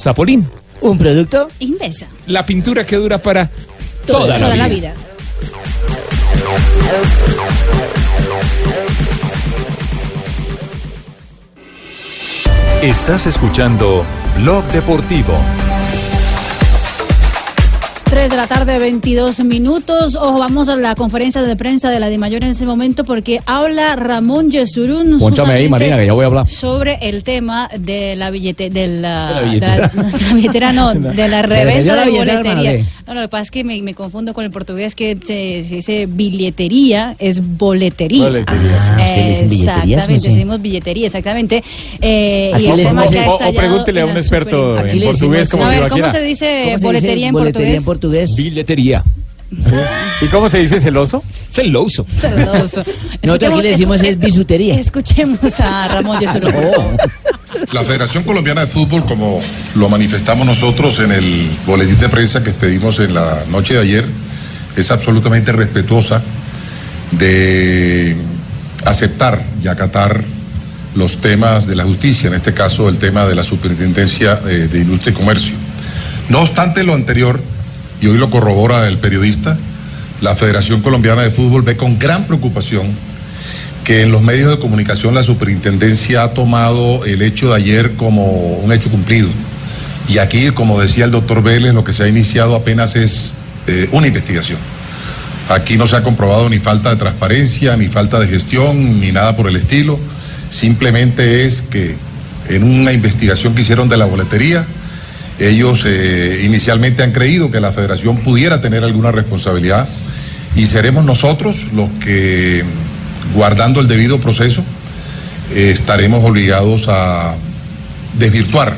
S9: Zapolín,
S22: Un producto
S5: Invesa.
S9: la pintura que dura para toda,
S5: Toda
S9: la
S5: la
S9: vida.
S5: vida.
S1: Estás escuchando Blog Deportivo.
S5: 3 de la tarde, 22 minutos. Ojo, vamos a la conferencia de prensa de la DIMAYOR en ese momento porque habla Ramón Yesurún.
S37: Pónchame ahí, Marina, que ya voy a hablar.
S5: Sobre el tema de la billete, de la,
S37: De la billetera.
S5: de la- no, de la billetera no, de la reventa de
S37: billetera,
S5: boletería. No, lo que pasa es que me, me confundo con el portugués que se, se dice billetería, es boletería.
S6: Boletería, sí. ¿Ustedes le dicen billeterías,
S5: Exactamente,
S6: sé?
S5: decimos billetería, exactamente. Eh,
S6: Aquí
S5: y el
S6: le
S5: tema
S6: decimos-
S5: que ha
S6: o-
S9: pregúntele a un experto en portugués
S6: decimos-
S9: como
S5: A ver, ¿cómo se dice
S6: ¿Cómo se dice
S5: boletería en
S6: boletería en
S5: portugués?
S6: Portugués?
S9: Billetería. ¿Y cómo se dice celoso? Celoso.
S5: Celoso.
S6: Nosotros aquí le decimos es bisutería.
S5: Escuchemos a Ramón Yesurún.
S38: La Federación Colombiana de Fútbol, como lo manifestamos nosotros en el boletín de prensa que expedimos en la noche de ayer, es absolutamente respetuosa de aceptar y acatar los temas de la justicia, en este caso el tema de la Superintendencia eh, de Industria y Comercio. No obstante lo anterior, y hoy lo corrobora el periodista, la Federación Colombiana de Fútbol ve con gran preocupación que en los medios de comunicación la superintendencia ha tomado el hecho de ayer como un hecho cumplido. Y aquí, como decía el doctor Vélez, lo que se ha iniciado apenas es eh, una investigación. Aquí no se ha comprobado ni falta de transparencia, ni falta de gestión, ni nada por el estilo. Simplemente es que en una investigación que hicieron de la boletería, ellos eh, inicialmente han creído que la federación pudiera tener alguna responsabilidad y seremos nosotros los que, guardando el debido proceso, eh, estaremos obligados a desvirtuar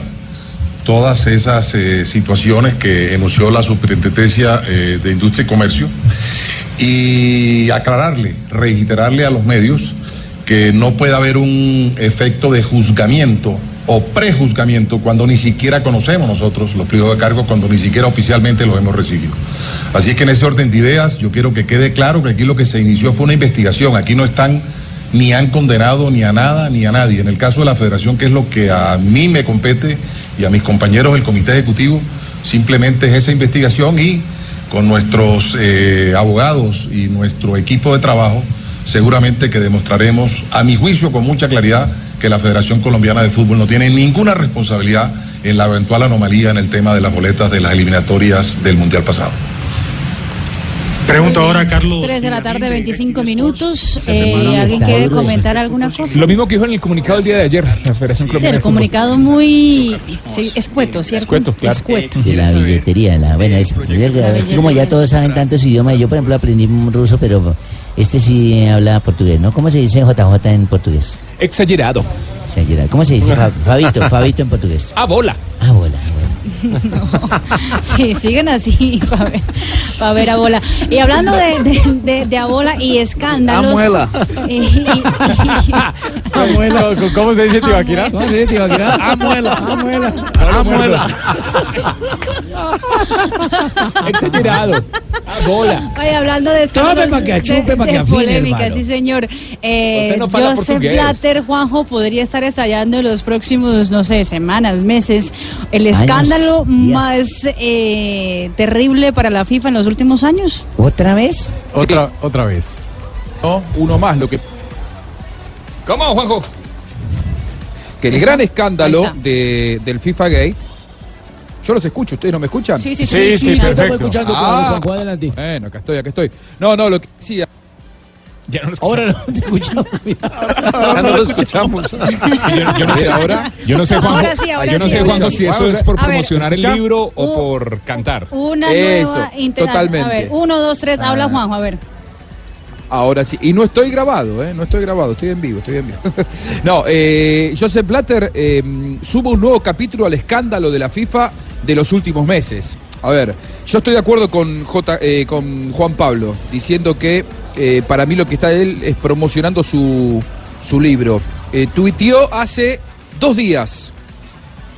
S38: todas esas eh, situaciones que enunció la Superintendencia de Industria y Comercio y aclararle, reiterarle a los medios que no puede haber un efecto de juzgamiento o prejuzgamiento cuando ni siquiera conocemos nosotros los pliegos de cargo, cuando ni siquiera oficialmente los hemos recibido. Así que en ese orden de ideas yo quiero que quede claro que aquí lo que se inició fue una investigación, aquí no están ni han condenado ni a nada ni a nadie. En el caso de la federación, que es lo que a mí me compete y a mis compañeros del comité ejecutivo, simplemente es esa investigación y con nuestros eh, abogados y nuestro equipo de trabajo, seguramente que demostraremos, a mi juicio, con mucha claridad, que la Federación Colombiana de Fútbol no tiene ninguna responsabilidad en la eventual anomalía en el tema de las boletas de las eliminatorias del Mundial pasado.
S33: Pregunto ahora a Carlos.
S5: 3 de la tarde, 25 minutos. Eh, ¿Alguien quiere comentar alguna cosa?
S9: Lo mismo que dijo en el comunicado el día de ayer, la Federación
S5: Sí,
S9: Colombiana
S5: el
S9: de Fútbol.
S5: comunicado muy sí, escueto, ¿cierto?
S9: Escueto, claro.
S5: Escueto.
S6: De la billetería, la, bueno, es, es como ya todos saben tantos idiomas, yo por ejemplo aprendí ruso, pero este sí habla portugués, ¿no? ¿Cómo se dice JJ en portugués?
S9: Exagerado.
S6: Exagerado. ¿Cómo se dice Fa- Fabito, Fabito en portugués?
S9: A bola.
S6: Ah, bola.
S5: Sí, siguen así para ver, pa' ver a bola. Y hablando de, de, de, de a bola y escándalos.
S10: Amuela.
S5: y- y-
S9: ¿Cómo, cómo se dice Tibaquira?
S10: ¿Cómo se dice Tibaquira? Amuela.
S9: Amuela.
S10: Amuela.
S9: Exagerado. A bola.
S5: Oye, hablando de
S22: Tome
S5: escándalos,
S22: pa' que
S5: de-
S22: achupe, pa'
S5: de
S22: que afine,
S5: polémica,
S22: hermano.
S5: sí señor. Eh,
S22: no
S5: Joseph. Blatter, Juanjo, podría estar estallando en los próximos, no sé, semanas, meses, el
S6: Años,
S5: escándalo
S6: días.
S5: más eh, terrible para la FIFA en los últimos años.
S6: ¿Otra vez?
S7: Otra, otra vez.
S25: No, uno más, lo que
S9: ¿Cómo, Juanjo?
S25: que el gran escándalo de, del FIFA Gate. Yo los escucho, ¿ustedes no me escuchan?
S5: Sí, sí, sí, Sí, sí, sí,
S22: perfecto. estamos escuchando,
S25: Ah,
S22: Juanjo, adelante.
S25: Bueno, acá estoy, acá estoy. No, no, lo que decía.
S9: Ya no lo
S22: Ahora no te escuchamos.
S9: Ahora no lo escuchamos. yo, yo no sé
S25: ahora.
S9: Yo no sé, Juanjo,
S5: Ahora sí, ahora
S9: yo no
S5: sí,
S9: sé,
S5: ahora
S9: Juanjo,
S5: sí.
S9: si eso es por
S5: A ver,
S9: promocionar el
S5: escucha.
S9: libro o
S5: Uh,
S9: por cantar.
S5: Una
S25: Eso,
S5: nueva
S25: totalmente.
S5: A ver, uno, dos, tres, habla
S25: Ah.
S5: Juanjo, a ver.
S25: Ahora sí, y no estoy grabado, ¿eh? No estoy grabado, estoy en vivo, estoy en vivo. no, eh, Joseph Blatter eh, sube un nuevo capítulo al escándalo de la FIFA de los últimos meses. A ver, yo estoy de acuerdo con, J, eh, con Juan Pablo, diciendo que eh, para mí lo que está él es promocionando su, su libro. Eh, tuiteó hace dos días.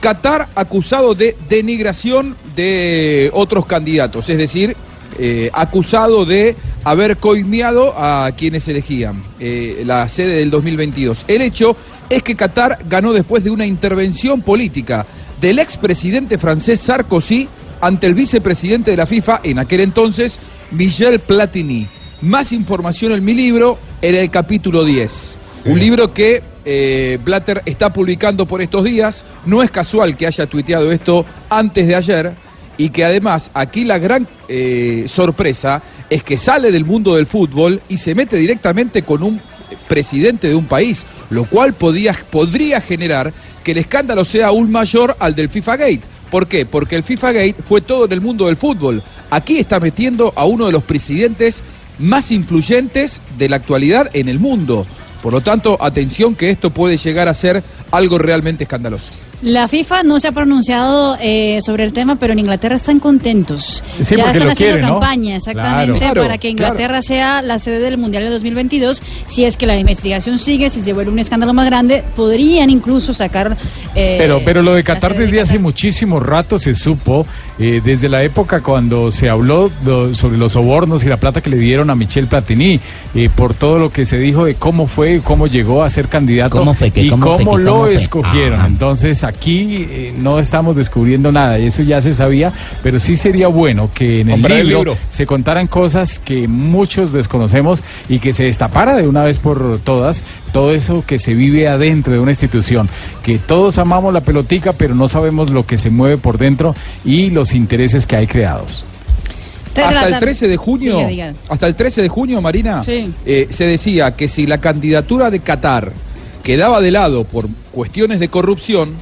S25: Qatar acusado de denigración de otros candidatos, es decir, eh, acusado de haber coimeado a quienes elegían eh, la sede del 2022. El hecho es que Qatar ganó después de una intervención política del expresidente francés Sarkozy ante el vicepresidente de la FIFA en aquel entonces, Michel Platini. Más información en mi libro, en el capítulo 10. Un libro que eh, Blatter está publicando por estos días. No es casual que haya tuiteado esto antes de ayer. Y que además aquí la gran eh, sorpresa es que sale del mundo del fútbol y se mete directamente con un presidente de un país, lo cual podía, podría generar que el escándalo sea aún mayor al del FIFA Gate. ¿Por qué? Porque el FIFA Gate fue todo en el mundo del fútbol. Aquí está metiendo a uno de los presidentes más influyentes de la actualidad en el mundo. Por lo tanto, atención que esto puede llegar a ser algo realmente escandaloso.
S5: La FIFA no se ha pronunciado eh, sobre el tema, pero en Inglaterra están contentos.
S7: Sí,
S5: ya están haciendo
S7: quieren, ¿no?
S5: campaña exactamente
S7: Claro.
S5: para que
S7: Claro,
S5: Inglaterra sea la sede del Mundial de 2022. Si es que la investigación sigue, si se vuelve un escándalo más grande, podrían incluso sacar. eh,
S7: Pero, pero lo de Qatar
S5: sede de
S7: desde hace muchísimo rato se supo, eh, desde la época cuando se habló do- sobre los sobornos y la plata que le dieron a Michel Platini, eh, por todo lo que se dijo de cómo fue, cómo llegó a ser candidato
S6: ¿Cómo fue? ¿Qué?
S7: y
S6: ¿Cómo
S7: cómo,
S6: fue? ¿Qué?
S7: lo
S6: ¿Cómo fue?
S7: escogieron. Entonces aquí eh, no estamos descubriendo nada, y eso ya se sabía, pero sí sería bueno que en el
S9: Comprar el
S7: libro,
S9: libro.
S7: se contaran cosas que muchos desconocemos y que se destapara de una vez por todas todo eso que se vive adentro de una institución, que todos amamos la pelotica, pero no sabemos lo que se mueve por dentro y los intereses que hay creados.
S25: Hasta el
S5: tarde.
S25: 13 de junio,
S5: Diga, diga.
S25: hasta el 13 de junio, Marina,
S5: Sí.
S25: eh, se decía que si la candidatura de Qatar quedaba de lado por cuestiones de corrupción,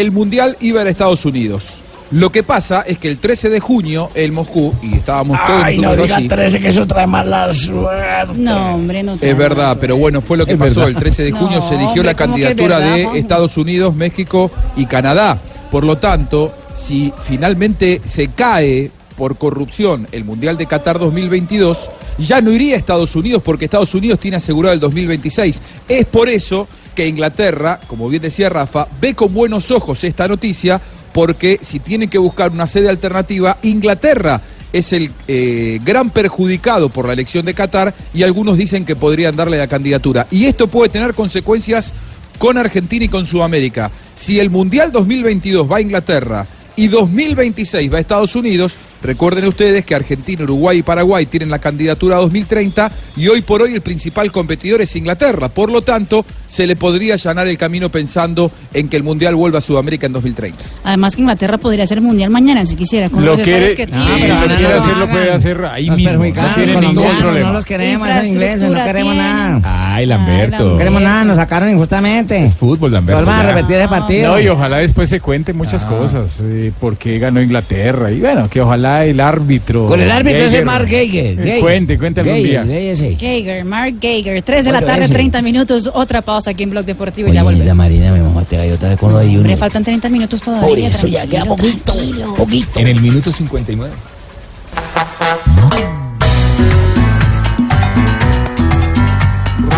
S25: el mundial iba a Estados Unidos. Lo que pasa es que el 13 de junio, el Moscú, y estábamos todos
S22: Ay, no
S25: nosotros
S22: diga
S25: allí,
S22: 13 que eso trae mala suerte.
S5: No, hombre, no.
S25: Es verdad, pero bueno, fue lo que
S22: Es
S25: pasó.
S22: verdad.
S25: El 13 de junio
S5: No,
S25: se eligió
S5: hombre,
S25: la
S5: ¿cómo que es
S25: candidatura
S5: verdad,
S25: de? Estados Unidos, México y Canadá. Por lo tanto, si finalmente se cae por corrupción el Mundial de Qatar 2022, ya no iría a Estados Unidos porque Estados Unidos tiene asegurado el 2026. Es por eso que Inglaterra, como bien decía Rafa, ve con buenos ojos esta noticia porque si tienen que buscar una sede alternativa, Inglaterra es el eh, gran perjudicado por la elección de Qatar y algunos dicen que podrían darle la candidatura. Y esto puede tener consecuencias con Argentina y con Sudamérica. Si el Mundial 2022 va a Inglaterra y 2026 va a Estados Unidos, recuerden ustedes que Argentina, Uruguay y Paraguay tienen la candidatura 2030 y hoy por hoy el principal competidor es Inglaterra. Por lo tanto, se le podría allanar el camino pensando en que el Mundial vuelva a Sudamérica en 2030.
S5: Además que Inglaterra podría hacer mundial mañana si quisiera. Con
S7: Lo
S5: los
S7: quiere,
S5: que
S7: sí,
S5: tiene.
S7: si lo quiere hacer, lo puede hacer ahí
S22: Los
S7: mismo. No tiene ningún problema.
S22: no los queremos, esos ingleses, no queremos
S5: tiene.
S22: nada.
S9: Ay, Lamberto.
S22: No queremos nada, nos sacaron injustamente.
S9: Fútbol, Lamberto.
S22: Vuelvan a repetir el partido.
S7: No, y ojalá después se cuente muchas
S22: Ah.
S7: cosas, eh, por qué ganó Inglaterra, y bueno, que ojalá el árbitro...
S22: Con el árbitro ese
S7: Geiger,
S22: Mark Geiger.
S7: eh,
S22: Geiger.
S7: Cuente, cuente algún
S22: Geiger,
S7: día.
S22: Geiger ese.
S5: Geiger, Mark Geiger, 3 de la
S22: ¿Cuánto
S5: tarde,
S22: es?
S5: 30 minutos, otra pausa aquí en Blog Deportivo y
S22: Oye,
S5: ya volvemos.
S22: la Marina me mamaste gallo otra vez con lo de Junior.
S5: faltan 30 minutos todavía.
S22: Por eso ya queda poquito, poquito.
S9: En el minuto 59.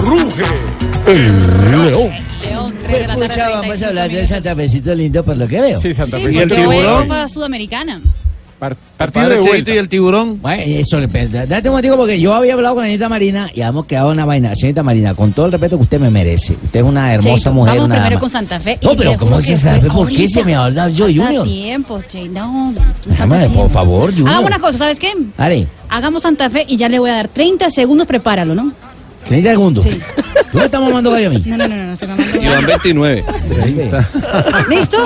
S25: ¡Ruge!
S5: León, 3 de la tarde,
S22: Pucha, vamos a
S5: 35
S22: hablar del
S5: minutos.
S22: Santa Fecito lindo por lo que veo.
S7: Sí, Santa
S5: Sí,
S7: Fe.
S25: ¿Y el tiburón?
S5: Copa Sudamericana.
S7: Par- partido de vuelta.
S10: y el tiburón.
S22: Bueno, eso le. Date un momentico porque yo había hablado con la señorita Marina y hemos quedado en una vaina. Señorita Marina, con todo el respeto que usted me merece. Usted es una hermosa
S5: Cheito,
S22: mujer,
S5: Vamos
S22: una
S5: primero
S22: dama.
S5: con Santa Fe.
S22: No, pero ¿cómo que Santa Fe? ¿Por qué se me va a hablar yo, Junior?
S5: tiempo, Che, no.
S22: Déjame, por favor, Junior.
S5: Hagamos una cosa, ¿sabes qué?
S22: Dale,
S5: Hagamos Santa Fe y ya le voy a dar 30 segundos, prepáralo, ¿no?
S22: 30 segundos.
S5: Sí.
S22: ¿Tú me estás mamando gallo a mí?
S5: No, no, no, no, no estoy mamando
S23: Y van
S5: gallo.
S23: 29.
S5: ¿Listo?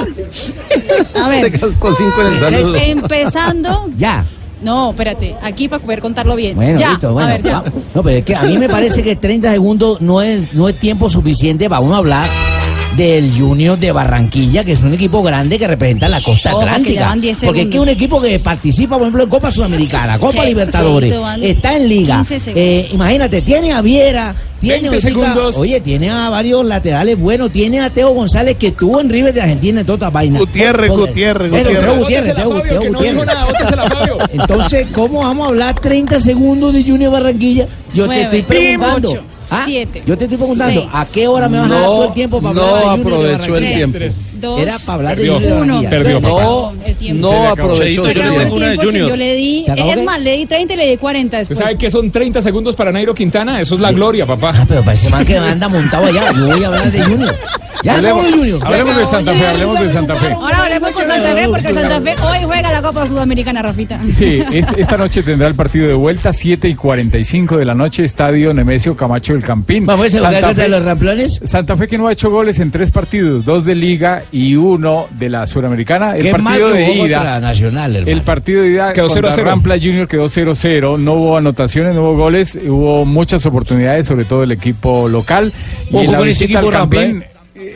S5: A ver.
S39: Se gastó cinco en el saludo.
S5: Empezando.
S22: Ya.
S5: No, espérate, aquí para poder contarlo bien.
S22: Bueno,
S5: ya,
S22: listo, bueno.
S5: a ver, ya.
S22: No, pero es que a mí me parece que 30 segundos no es, no es tiempo suficiente para uno hablar del Junior de Barranquilla, que es un equipo grande que representa la costa
S5: Ojo,
S22: atlántica.
S5: van 10
S22: Porque es que es un equipo que participa, por ejemplo, en Copa Sudamericana, Copa
S5: Che-
S22: Libertadores, está en Liga.
S5: 15 segundos.
S22: Eh, imagínate, tiene a Viera, tiene
S9: 20
S22: ahorita-
S9: segundos.
S22: oye, tiene a varios laterales buenos, tiene a Teo González que estuvo en River de Argentina en todas estas vainas.
S10: Gutiérrez, Gutiérrez,
S22: Pero,
S10: Gutiérrez.
S22: Teo Gutiérrez, Teo,
S9: Fabio,
S22: Teo
S9: que no
S22: Gutiérrez. Entonces, ¿cómo vamos a hablar 30 segundos de Junior Barranquilla? Yo te estoy preguntando. ¿Ah?
S5: siete,
S22: Yo te estoy preguntando,
S5: seis,
S22: ¿a qué hora me vas a dar todo el tiempo para
S39: no
S22: hablar de Junior de
S39: aprovechó el
S22: Barranquilla?
S39: tiempo.
S5: Dos,
S22: Era para hablar
S9: Perdió.
S22: de Junior de
S5: uno.
S9: Perdió.
S5: No, el tiempo.
S25: No aprovechó. Yo le una de Junior.
S5: Yo le di,
S9: ¿Se acabó
S5: es más, le di 30 y le di 40
S9: ¿Usted
S5: después.
S9: sabe que son 30 segundos para Nairo Quintana? Eso es la gloria, papá.
S22: Ah, pero parece más que anda montado allá. Yo voy a hablar de Junior. Ya
S9: Hablemos-
S22: hablamos de Junior.
S9: hablemos de Santa Fe, hablemos de Santa Fe.
S5: Ahora hablemos con Santa Fe porque Santa Fe hoy juega la Copa Sudamericana, Rafita.
S7: Sí, es- esta noche tendrá el partido de vuelta, 7 y 45 de la noche, Estadio Nemesio Camacho del Campín.
S22: Vamos a jugar contra
S7: Fe-
S22: los ramplones.
S7: Santa Fe que no ha hecho goles en tres partidos, dos de Liga y uno de la Suramericana. El
S22: Qué mal
S7: partido
S22: que
S7: de ida.
S22: Nacional, hermano.
S7: El partido de ida
S9: Quedó
S7: contra
S9: 0-0.
S7: Rampla Junior quedó 0-0, no hubo anotaciones, no hubo goles, hubo muchas oportunidades, sobre todo el equipo local. Y
S22: Ojo
S7: en la
S22: con ese equipo
S7: al
S22: Rampla,
S7: Campín,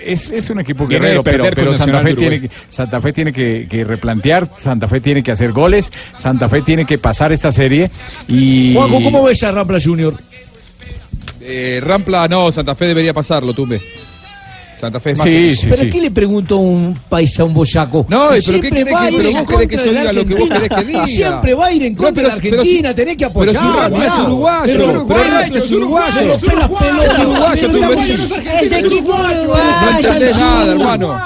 S7: es, es un equipo guerrero, pero,
S9: perder
S7: pero Santa, Fe tiene, que- Santa Fe tiene que, que replantear, Santa Fe tiene que hacer goles, Santa Fe tiene que pasar esta serie y...
S22: Juanjo, ¿cómo ves a Rampla Junior?
S25: Eh, Rampla, no, Santa Fe debería pasarlo, Tumbe. Santa Fe es más.
S7: Sí, sí,
S22: ¿Pero
S7: sí.
S22: qué le pregunto a un paisa, un boyaco?
S25: No, pero ¿qué
S22: va a
S25: que- pero vos querés que yo diga lo que vos querés que diga?
S22: Siempre va a ir en
S25: No,
S22: contra
S25: pero
S22: de la
S25: si- pero si-
S22: Argentina, tenés que
S25: pero
S22: apoyar.
S25: si Rampla es uruguayo,
S22: Pero
S25: pero es uruguayo.
S22: pero.
S25: Es uruguayo,
S22: Pero
S25: tú,
S5: equipo
S25: No entendés nada, hermano.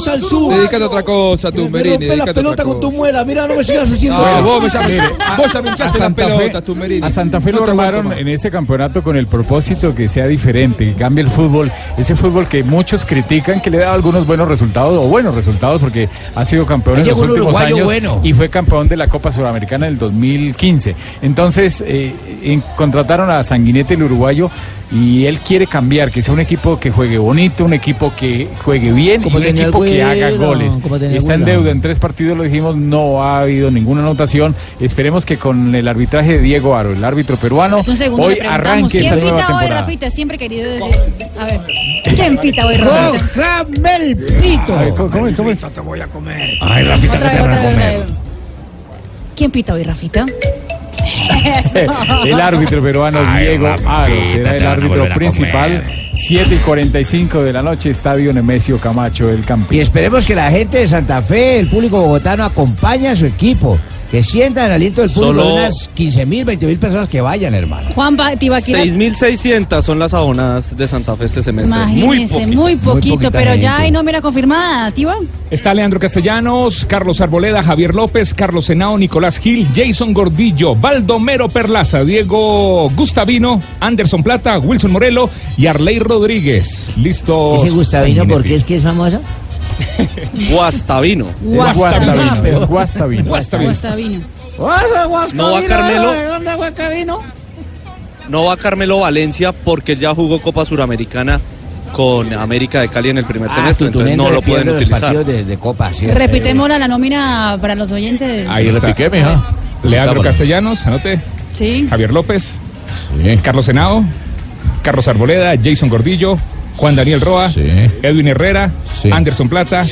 S22: Estamos al sur.
S25: Dedícate a otra cosa,
S22: Me
S25: Tumberini.
S22: rompe la pelota con tu muela. Mira, no me sigas haciendo
S25: No,
S22: eso.
S25: vos, me ya,
S7: Mire,
S25: vos ya me
S7: a
S25: hinchaste las
S7: Santa Fe-
S25: pelotas, Tumberini.
S7: A Santa Fe
S25: No
S7: lo armaron en este campeonato con el propósito que sea diferente, que cambie el fútbol, ese fútbol que muchos critican, que le da algunos buenos resultados o buenos resultados porque ha sido campeón
S22: Ahí
S7: en los últimos
S22: uruguayo
S7: años
S22: bueno.
S7: y fue campeón de la Copa Sudamericana en el 2015. Entonces eh, en- contrataron a Sanguinete el uruguayo y él quiere cambiar, que sea un equipo que juegue bonito, un equipo que juegue bien y
S22: Como
S7: un
S22: tenía el
S7: equipo que haga goles.
S22: el
S7: Está en deuda en tres partidos lo dijimos, no ha habido ninguna anotación. Esperemos que con el arbitraje de Diego Aro, el árbitro peruano,
S5: Un segundo
S7: hoy arranque esa
S5: ¿quién
S7: nueva
S5: pita hoy,
S7: temporada.
S5: Rafita? Siempre he querido decir. A ver, ¿quién pita hoy, Rafita?
S22: Cójame el pito.
S7: Ay, ¿cómo- cómo es? ¿Cómo es?
S22: Ay, Rafita,
S5: Otra
S22: ¿qué
S5: vez,
S22: te van a comer?
S5: otra vez. ¿Quién pita hoy, Rafita?
S7: El árbitro peruano
S22: Ay,
S7: Diego Aro será el árbitro principal.
S22: comer.
S7: 7 y 45 de la noche, Estadio Nemesio Camacho, el
S22: Y
S7: Campín.
S22: esperemos que la gente de Santa Fe, el público bogotano, acompañe a su equipo. Que sientan el aliento del público
S23: Solo-
S22: de unas 15 mil, 20 mil personas que vayan, hermano.
S5: Juan Ba- Tibaquira.
S23: 6.600 son las abonadas de Santa Fe este semestre. Muy
S5: Imagínese,
S23: poquitas.
S5: muy poquito, pero ya hay nómina confirmada, Tiba.
S9: Está Leandro Castellanos, Carlos Arboleda, Javier López, Carlos Senao, Nicolás Gil, Jason Gordillo, Baldomero Perlaza, Diego Gustavino, Anderson Plata, Wilson Morelo y Arley Rodríguez. Listo.
S22: Ese Gustavino, ¿por qué es que es famoso?
S23: Guastavino.
S7: Guastavino, es Guastavino.
S9: Guastavino.
S5: Guastavino.
S23: No va Carmelo.
S22: dónde Guastavino?
S23: No va Carmelo Valencia porque él ya jugó Copa Suramericana con América de Cali en el primer
S22: Ah,
S23: semestre, entonces no lo pueden
S22: los
S23: utilizar.
S22: de, de Copa, sí.
S5: Repitemos la nómina para los oyentes.
S9: Ahí está.
S7: mija.
S9: Leandro Castellanos, anote.
S5: Sí.
S9: Javier López, Carlos Senao, Carlos Arboleda, Jason Gordillo, Juan Daniel Roa, Edwin Herrera, Anderson Plata,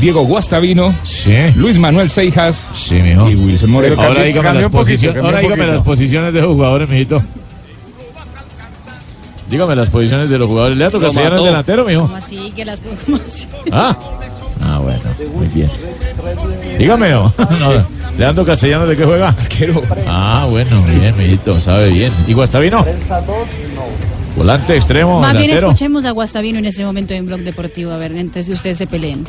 S9: Diego Guastavino, Luis Manuel Seijas y Wilson Moreno.
S7: Ahora
S9: Cambió-
S7: dígame
S9: cambió
S7: las ahora dígame
S9: poquito.
S7: las posiciones de los jugadores, mijito. Dígame las posiciones de los jugadores. Leandro
S23: Lo
S7: Castellanos
S23: mató.
S7: delantero, mijo.
S5: ¿Cómo así? Que las ¿cómo así?
S7: Ah. Ah, bueno, muy bien. Dígame, no. no. Leandro Castellanos, ¿de qué juega?
S9: Arquero.
S7: Ah, bueno, bien, mijito, sabe bien. ¿Y Guastavino? Volante extremo,
S5: Más bien escuchemos a Guastavino en este momento en Blog Deportivo, a ver, antes de ustedes se peleen.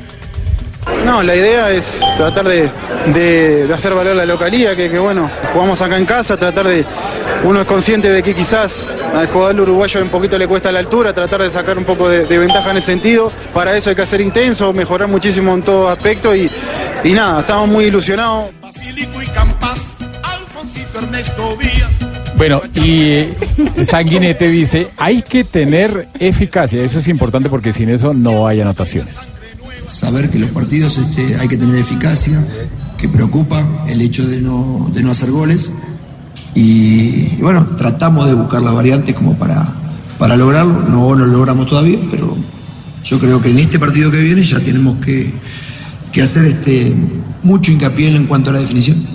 S37: No, la idea es tratar de, de- de hacer valer la localía, que, que bueno, jugamos acá en casa, tratar de, uno es consciente de que quizás al jugador uruguayo un poquito le cuesta la altura, tratar de sacar un poco de, de ventaja en ese sentido, para eso hay que ser intenso, mejorar muchísimo en todo aspecto y, y nada, estamos muy ilusionados.
S7: Bueno, y eh, Sanguinete dice, hay que tener eficacia. Eso es importante porque sin eso no hay anotaciones.
S40: saber que los partidos este, hay que tener eficacia, que preocupa el hecho de no, de no hacer goles. Y, bueno, tratamos de buscar la variante como para, para lograrlo. No lo logramos todavía, pero yo creo que en este partido que viene ya tenemos que, que hacer este, mucho hincapié en cuanto a la definición.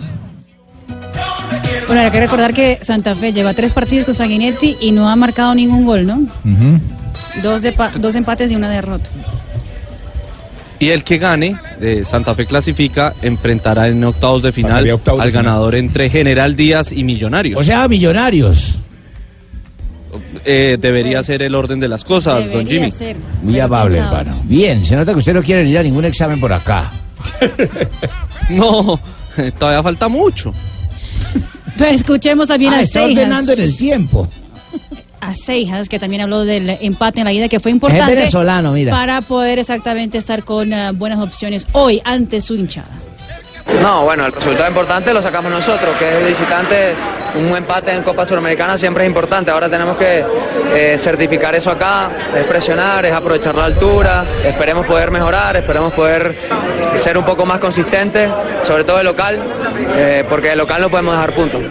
S5: Bueno, hay que recordar que Santa Fe lleva tres partidos con Sanguinetti y no ha marcado ningún gol, ¿no? Dos, de pa- dos empates y una derrota.
S23: Y el que gane, eh, Santa Fe clasifica, enfrentará en octavos de final
S9: de
S23: al
S9: final.
S23: ganador entre General Díaz y Millonarios.
S22: O sea, millonarios.
S23: Eh, debería ser el orden de las cosas, don
S5: Debería
S23: Jimmy.
S5: ser.
S22: Muy amable, hermano. Bien, se nota que usted no quiere ir a ningún examen por acá.
S23: No, todavía falta mucho.
S5: Pues escuchemos también
S22: Ah,
S5: a
S22: está
S5: Seijas.
S22: ordenando en el tiempo.
S5: A Seijas, que también habló del empate en la ida, que fue importante.
S22: venezolano, mira.
S5: Para poder exactamente estar con eh, buenas opciones hoy ante su hinchada.
S41: No, bueno, el resultado importante lo sacamos nosotros, que es el visitante. Un empate en Copa Sudamericana siempre es importante. Ahora tenemos que eh, certificar eso acá, es presionar, es aprovechar la altura. Esperemos poder mejorar, esperemos poder ser un poco más consistentes, sobre todo el local, eh, porque el local no podemos dejar puntos.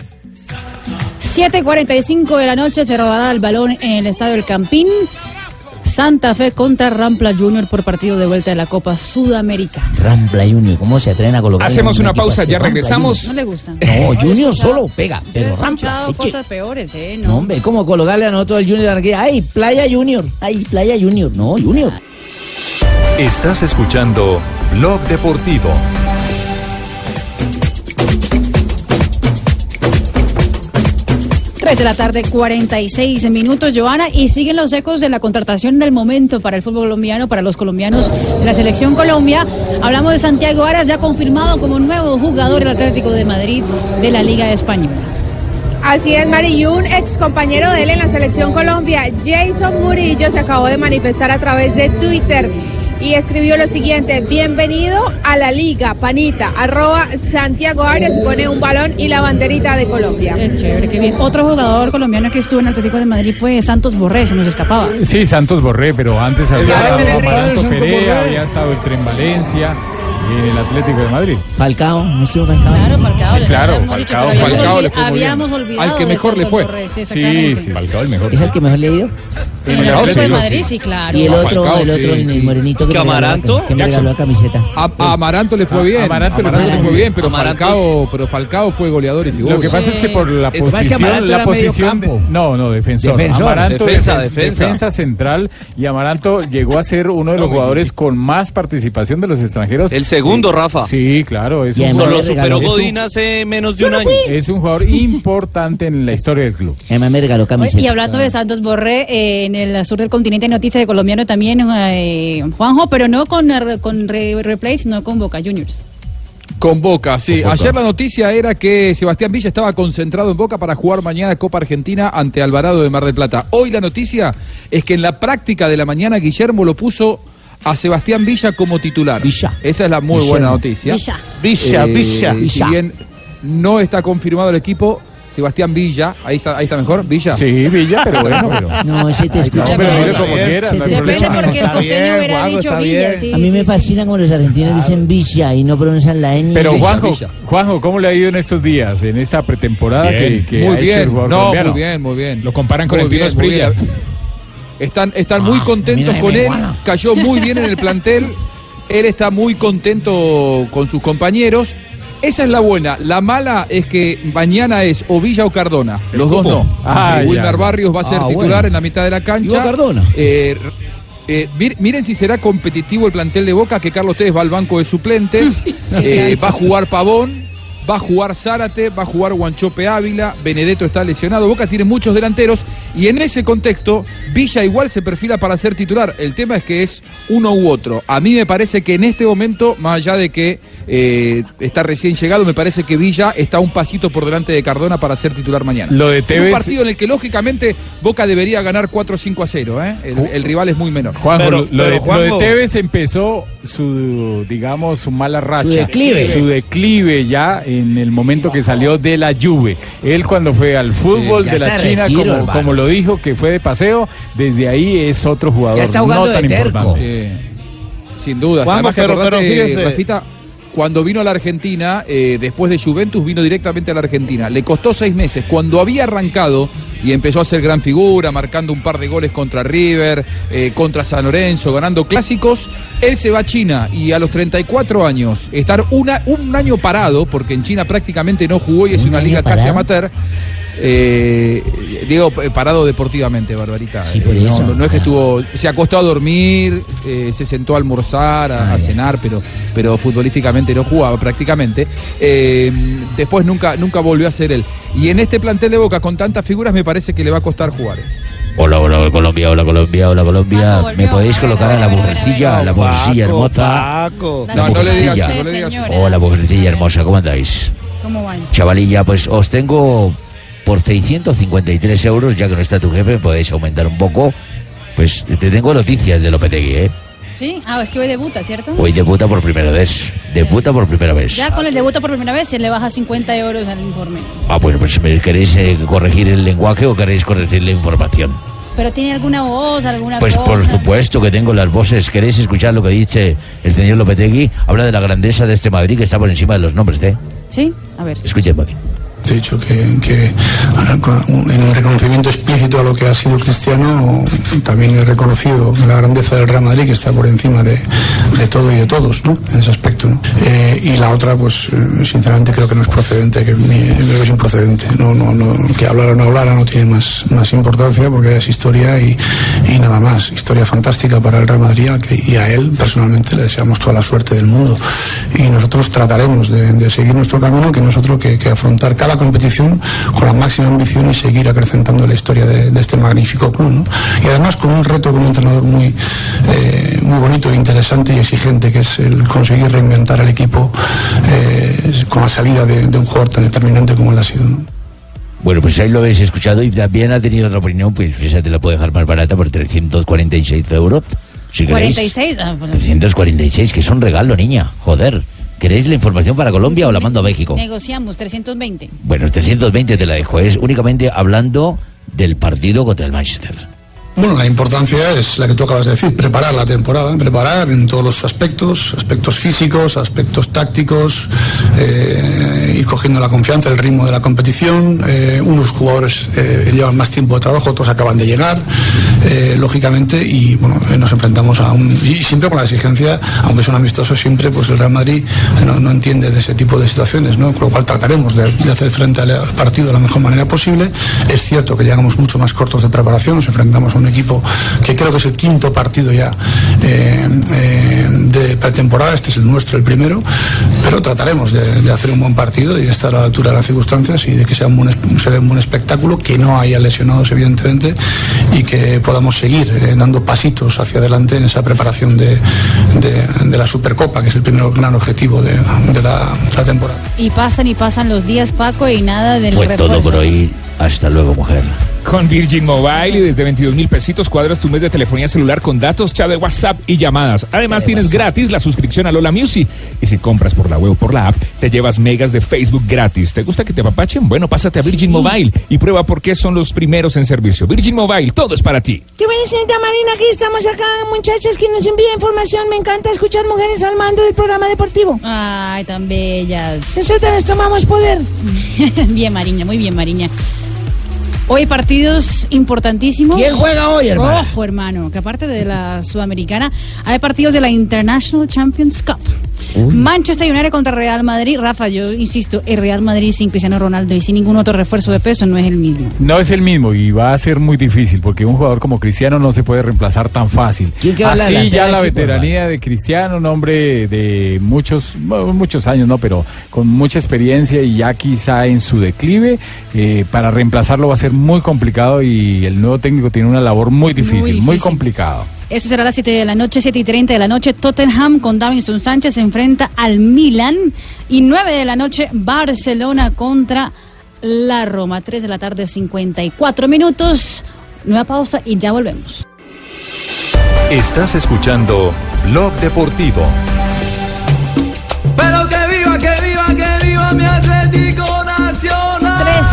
S5: 7.45 de la noche se rodará el balón en el estadio del Campín. Santa Fe contra Rampla Junior por partido de vuelta de la Copa Sudamericana.
S22: Rampla Junior, ¿cómo se atreven a colocar?
S9: Hacemos
S22: un
S9: una pausa, ya
S22: Rampla
S9: regresamos.
S5: No le gusta.
S22: Junior. No, Junior solo pega,
S5: Yo he
S22: pero Rampla. eche.
S5: cosas peores, ¿eh?
S22: No, hombre, ¿cómo colocarle a nosotros el Junior de Barranquilla? ¡Ay, Playa Junior! ¡Ay, Playa Junior! No, Junior.
S1: Estás escuchando Blog Deportivo.
S5: De la tarde, 46 minutos, Joana, y siguen los ecos de la contratación del momento para el fútbol colombiano, para los colombianos de la selección Colombia. Hablamos de Santiago Arias, ya confirmado como nuevo jugador del Atlético de Madrid de la Liga Española.
S21: Así es, Mari, y un ex compañero de él en la selección Colombia, Jason Murillo, se acabó de manifestar a través de Twitter y escribió lo siguiente, bienvenido a la liga, panita, arroba Santiago Arias, pone un balón y la banderita de Colombia.
S5: Qué chévere, qué bien. Otro jugador colombiano que estuvo en el Atlético de Madrid fue Santos Borré, se nos escapaba.
S7: Sí, Santos Borré, pero antes había estado Perea, había estado el Tren Valencia y en el Atlético de Madrid.
S22: Falcao, ¿no estuvo Falcao?
S5: Claro, Falcao, le
S7: Claro,
S5: habíamos dicho,
S7: Falcao,
S5: habíamos
S7: le fue muy bien.
S5: habíamos olvidado
S7: Al que mejor le fue.
S5: Sí,
S7: Sí, Falcao el mejor.
S22: ¿Es el que mejor le ha ido?
S5: En el Atlético de Madrid, sí, claro.
S22: Y el otro,
S25: Falcao,
S22: el otro,
S25: sí.
S22: el morenito que me regaló la-
S25: ¿Amaranto?
S22: que me regaló la camiseta.
S25: A, a Amaranto le fue
S7: A-
S25: bien.
S7: Amaranto le
S25: Amaranto
S7: fue
S25: le fue
S7: bien.
S25: bien, pero Falcao, pero Falcao fue goleador y figura.
S7: Lo que pasa es que por la
S25: Es-
S7: posición, la posición de- no, no, defensor.
S25: Defensor.
S7: Amaranto
S25: Defensa,
S7: defen-
S25: defensa.
S7: central y Amaranto llegó a ser uno de los jugadores con más participación de los extranjeros.
S23: El segundo, Rafa.
S7: Sí, claro, es
S23: Y
S7: un
S23: además
S7: jugador-
S23: lo superó
S7: es un-
S23: Godín hace menos de un año.
S7: Es un jugador importante en la historia del club.
S22: Además me regaló camiseta.
S5: Y hablando de Santos Borré, eh, en el sur del continente hay noticia de colombiano también, eh, Juanjo, pero no con, eh, con Re- Replay, sino con Boca Juniors.
S25: Con Boca, sí.
S7: Con Boca.
S25: Ayer la noticia era que Sebastián Villa estaba concentrado en Boca para jugar mañana Copa Argentina ante Alvarado de Mar del Plata. Hoy la noticia es que en la práctica de la mañana Guillermo lo puso a Sebastián Villa como titular. Esa es la muy buena noticia.
S22: Villa.
S25: Villa,
S22: Villa.
S25: Si
S22: Villa.
S25: bien no está confirmado el equipo, Sebastián Villa, ahí está, ahí está mejor, Villa.
S7: Sí, Villa, pero bueno, pero-
S22: No, se te escucha mejor.
S25: Mire como quiera,
S22: Se
S25: no
S22: te escucha
S5: porque el costeño hubiera dicho Villa, sí.
S22: A mí me fascina cuando los argentinos dicen Villa y no pronuncian la N.
S7: Pero
S22: Villa,
S7: Juanjo,
S22: Villa.
S7: Juanjo, ¿cómo le ha ido en estos días, en esta pretemporada
S25: Bien,
S7: que, que
S25: muy
S7: ha hecho el
S25: bien, no,
S7: colombiano?
S25: muy bien, muy bien.
S9: Lo comparan con
S25: Muy
S9: el Tino Esprilla.
S25: Están, están muy contentos
S9: mira,
S25: con él,
S9: iguala.
S25: cayó muy bien en el plantel, él está muy contento con sus compañeros. Esa es la buena. La mala es que mañana es o Villa o Cardona. Los dos no.
S22: Ah,
S25: Eh, Wilmer. Barrios va a ser
S22: Ah,
S25: titular
S22: bueno.
S25: en la mitad de la cancha.
S22: ¿Y vos, Cardona?
S25: Eh, eh, mir- miren si será competitivo el plantel de Boca, que Carlos Tevez va al banco de suplentes. Eh, va a jugar Pavón, va a jugar Zárate, va a jugar Guanchope Ávila, Benedetto está lesionado. Boca tiene muchos delanteros y en ese contexto Villa igual se perfila para ser titular. El tema es que es uno u otro. A mí me parece que en este momento, más allá de que eh, está recién llegado, me parece que Villa está un pasito por delante de Cardona para ser titular mañana.
S7: Lo de Tevez-
S25: un partido en el que lógicamente Boca debería ganar 4-5 a 0. ¿eh? El, el rival es muy menor.
S7: Juanjo, lo, lo de, lo de Tevez empezó su, digamos, su mala racha.
S25: Su declive.
S7: Su declive ya en el momento que salió de la Juve. Él cuando fue al fútbol
S22: ya
S7: de la China,
S22: retiro,
S7: como, como lo dijo, que fue de paseo, desde ahí es otro jugador
S22: Ya está jugando
S7: no tan
S22: de terco.
S7: importante.
S25: Sin duda. Que
S7: pero- pero fíjese-
S25: Rafita, cuando vino a la Argentina, eh, después de Juventus, vino directamente a la Argentina. Le costó seis meses. Cuando había arrancado y empezó a ser gran figura, marcando un par de goles contra River, eh, contra San Lorenzo, ganando clásicos, él se va a China y a los 34 años, estar una, un año parado, porque en China prácticamente no jugó y es una liga casi amateur. Eh, digo, eh, parado deportivamente, Barbarita.
S22: por
S25: Eh, no,
S22: eso.
S25: no, no es que estuvo, se acostó a dormir, eh, se sentó a almorzar, a, a cenar, pero, pero futbolísticamente no jugaba prácticamente. Eh, después nunca, nunca volvió a ser él. Y en este plantel de Boca, con tantas figuras, me parece que le va a costar jugar.
S22: Hola, hola, Colombia, hola, Colombia, hola, Colombia. ¿Me podéis colocar a la mujercilla, la mujercilla hermosa?
S10: Paco.
S25: No, no le digas, no le digas.
S22: Hola, mujercilla hermosa, ¿cómo andáis?
S5: ¿Cómo van?
S22: Chavalilla, pues os tengo por 653 euros, ya que no está tu jefe, podéis aumentar un poco. Pues te tengo noticias de Lopetegui, ¿eh?
S5: ¿Sí? Ah, es que hoy debuta, ¿cierto?
S22: Hoy debuta por primera vez. Debuta por primera vez.
S5: Ya con el debuta por primera vez se le baja 50 euros al informe.
S22: Ah, bueno, pues ¿me ¿queréis eh, corregir el lenguaje o queréis corregir la información?
S5: ¿Pero tiene alguna voz, alguna
S22: Pues
S5: cosa?
S22: por supuesto que tengo las voces. ¿Queréis escuchar lo que dice el señor Lopetegui? Habla de la grandeza de este Madrid que está por encima de los nombres de...
S5: ¿Sí? A ver.
S22: Escuchen, Maki.
S35: De hecho, que, ah, en un reconocimiento explícito a lo que ha sido Cristiano, también he reconocido la grandeza del Real Madrid, que está por encima de, todo y de todos, ¿no? En ese aspecto. Eh, y la otra, pues, eh, sinceramente creo que no es procedente, que creo que es improcedente. No, no, que hablara o no hablara no tiene más, más importancia porque es historia y, nada más. Historia fantástica para el Real Madrid y a él personalmente le deseamos toda la suerte del mundo. Y nosotros trataremos de, seguir nuestro camino, que nosotros que afrontar cada competición con la máxima ambición y seguir acrecentando la historia de, de este magnífico club. ¿no? Y además con un reto con un entrenador muy, eh, muy bonito, interesante y exigente, que es el conseguir reinventar el equipo eh, con la salida de, de un jugador tan determinante como él ha sido. ¿no?
S22: Bueno, pues ahí lo habéis escuchado y también ha tenido otra opinión, pues esa te la puedo dejar más barata por 346 euros. Si queréis.
S5: 46. Ah, bueno.
S22: 346, que es un regalo, niña. Joder. ¿Queréis la información para Colombia o la mando a México?
S5: Negociamos 320.
S22: Bueno, 320 te la dejo. Es únicamente hablando del partido contra el Manchester.
S35: Bueno, la importancia es la que tú acabas de decir, preparar la temporada, preparar en todos los aspectos, aspectos físicos, aspectos tácticos, eh, ir cogiendo la confianza, el ritmo de la competición. Eh, unos jugadores eh, llevan más tiempo de trabajo, otros acaban de llegar, eh, lógicamente, y bueno, nos enfrentamos a un... Y siempre con la exigencia, aunque son amistosos, siempre pues el Real Madrid no, no entiende de ese tipo de situaciones, ¿no? Con lo cual trataremos de, de hacer frente al partido de la mejor manera posible. Es cierto que llegamos mucho más cortos de preparación, nos enfrentamos a un equipo que creo que es el quinto partido ya eh, eh, de pretemporada, este es el nuestro, el primero, pero trataremos de, de hacer un buen partido y de estar a la altura de las circunstancias y de que sea un buen, sea un buen espectáculo, que no haya lesionados evidentemente y que podamos seguir eh, dando pasitos hacia adelante en esa preparación de, de- de la Supercopa, que es el primer gran objetivo de, de la, de la temporada.
S5: Y pasan y pasan los días, Paco, y nada del
S22: Pues
S5: refuerzo.
S22: todo por hoy. Hasta luego, mujer.
S9: Con Virgin Mobile y desde 22 mil pesitos cuadras tu mes de telefonía celular con datos, chat de WhatsApp y llamadas. Además tienes gratis la suscripción a Lola Music. Y si compras por la web o por la app, te llevas megas de Facebook gratis. ¿Te gusta que te apapachen? Bueno, pásate a Virgin Mobile y prueba por qué son los primeros en servicio. Virgin Mobile, todo es para ti.
S42: Qué bueno, señorita Marina, aquí estamos acá, muchachas, que nos envía información. Me encanta escuchar mujeres al mando del programa deportivo.
S5: Ay, tan bellas.
S42: Nosotras tomamos poder.
S5: bien, Mariña, muy bien, Mariña. Hoy partidos importantísimos.
S22: ¿Quién juega hoy, hermano?
S5: Ojo, hermano, que aparte de la Sudamericana, hay partidos de la International Champions Cup. Manchester United contra Real Madrid. Rafa, yo insisto, el Real Madrid sin Cristiano Ronaldo y sin ningún otro refuerzo de peso no es el mismo.
S7: No es el mismo y va a ser muy difícil porque un jugador como Cristiano no se puede reemplazar tan fácil.
S22: ¿Quién queda en la
S7: Así ya la veteranía de Cristiano, un hombre de muchos muchos años, no, pero con mucha experiencia y ya quizá en su declive, eh, para reemplazarlo va a ser muy complicado y el nuevo técnico tiene una labor muy difícil, muy,
S5: difícil.
S7: complicado.
S5: Eso será a las 7 de la noche, 7 y 30 de la noche. Tottenham con Davinson Sánchez se enfrenta al Milan. Y 9 de la noche, Barcelona contra la Roma. 3 de la tarde, 54 minutos. Nueva pausa y ya volvemos.
S1: Estás escuchando Blog Deportivo.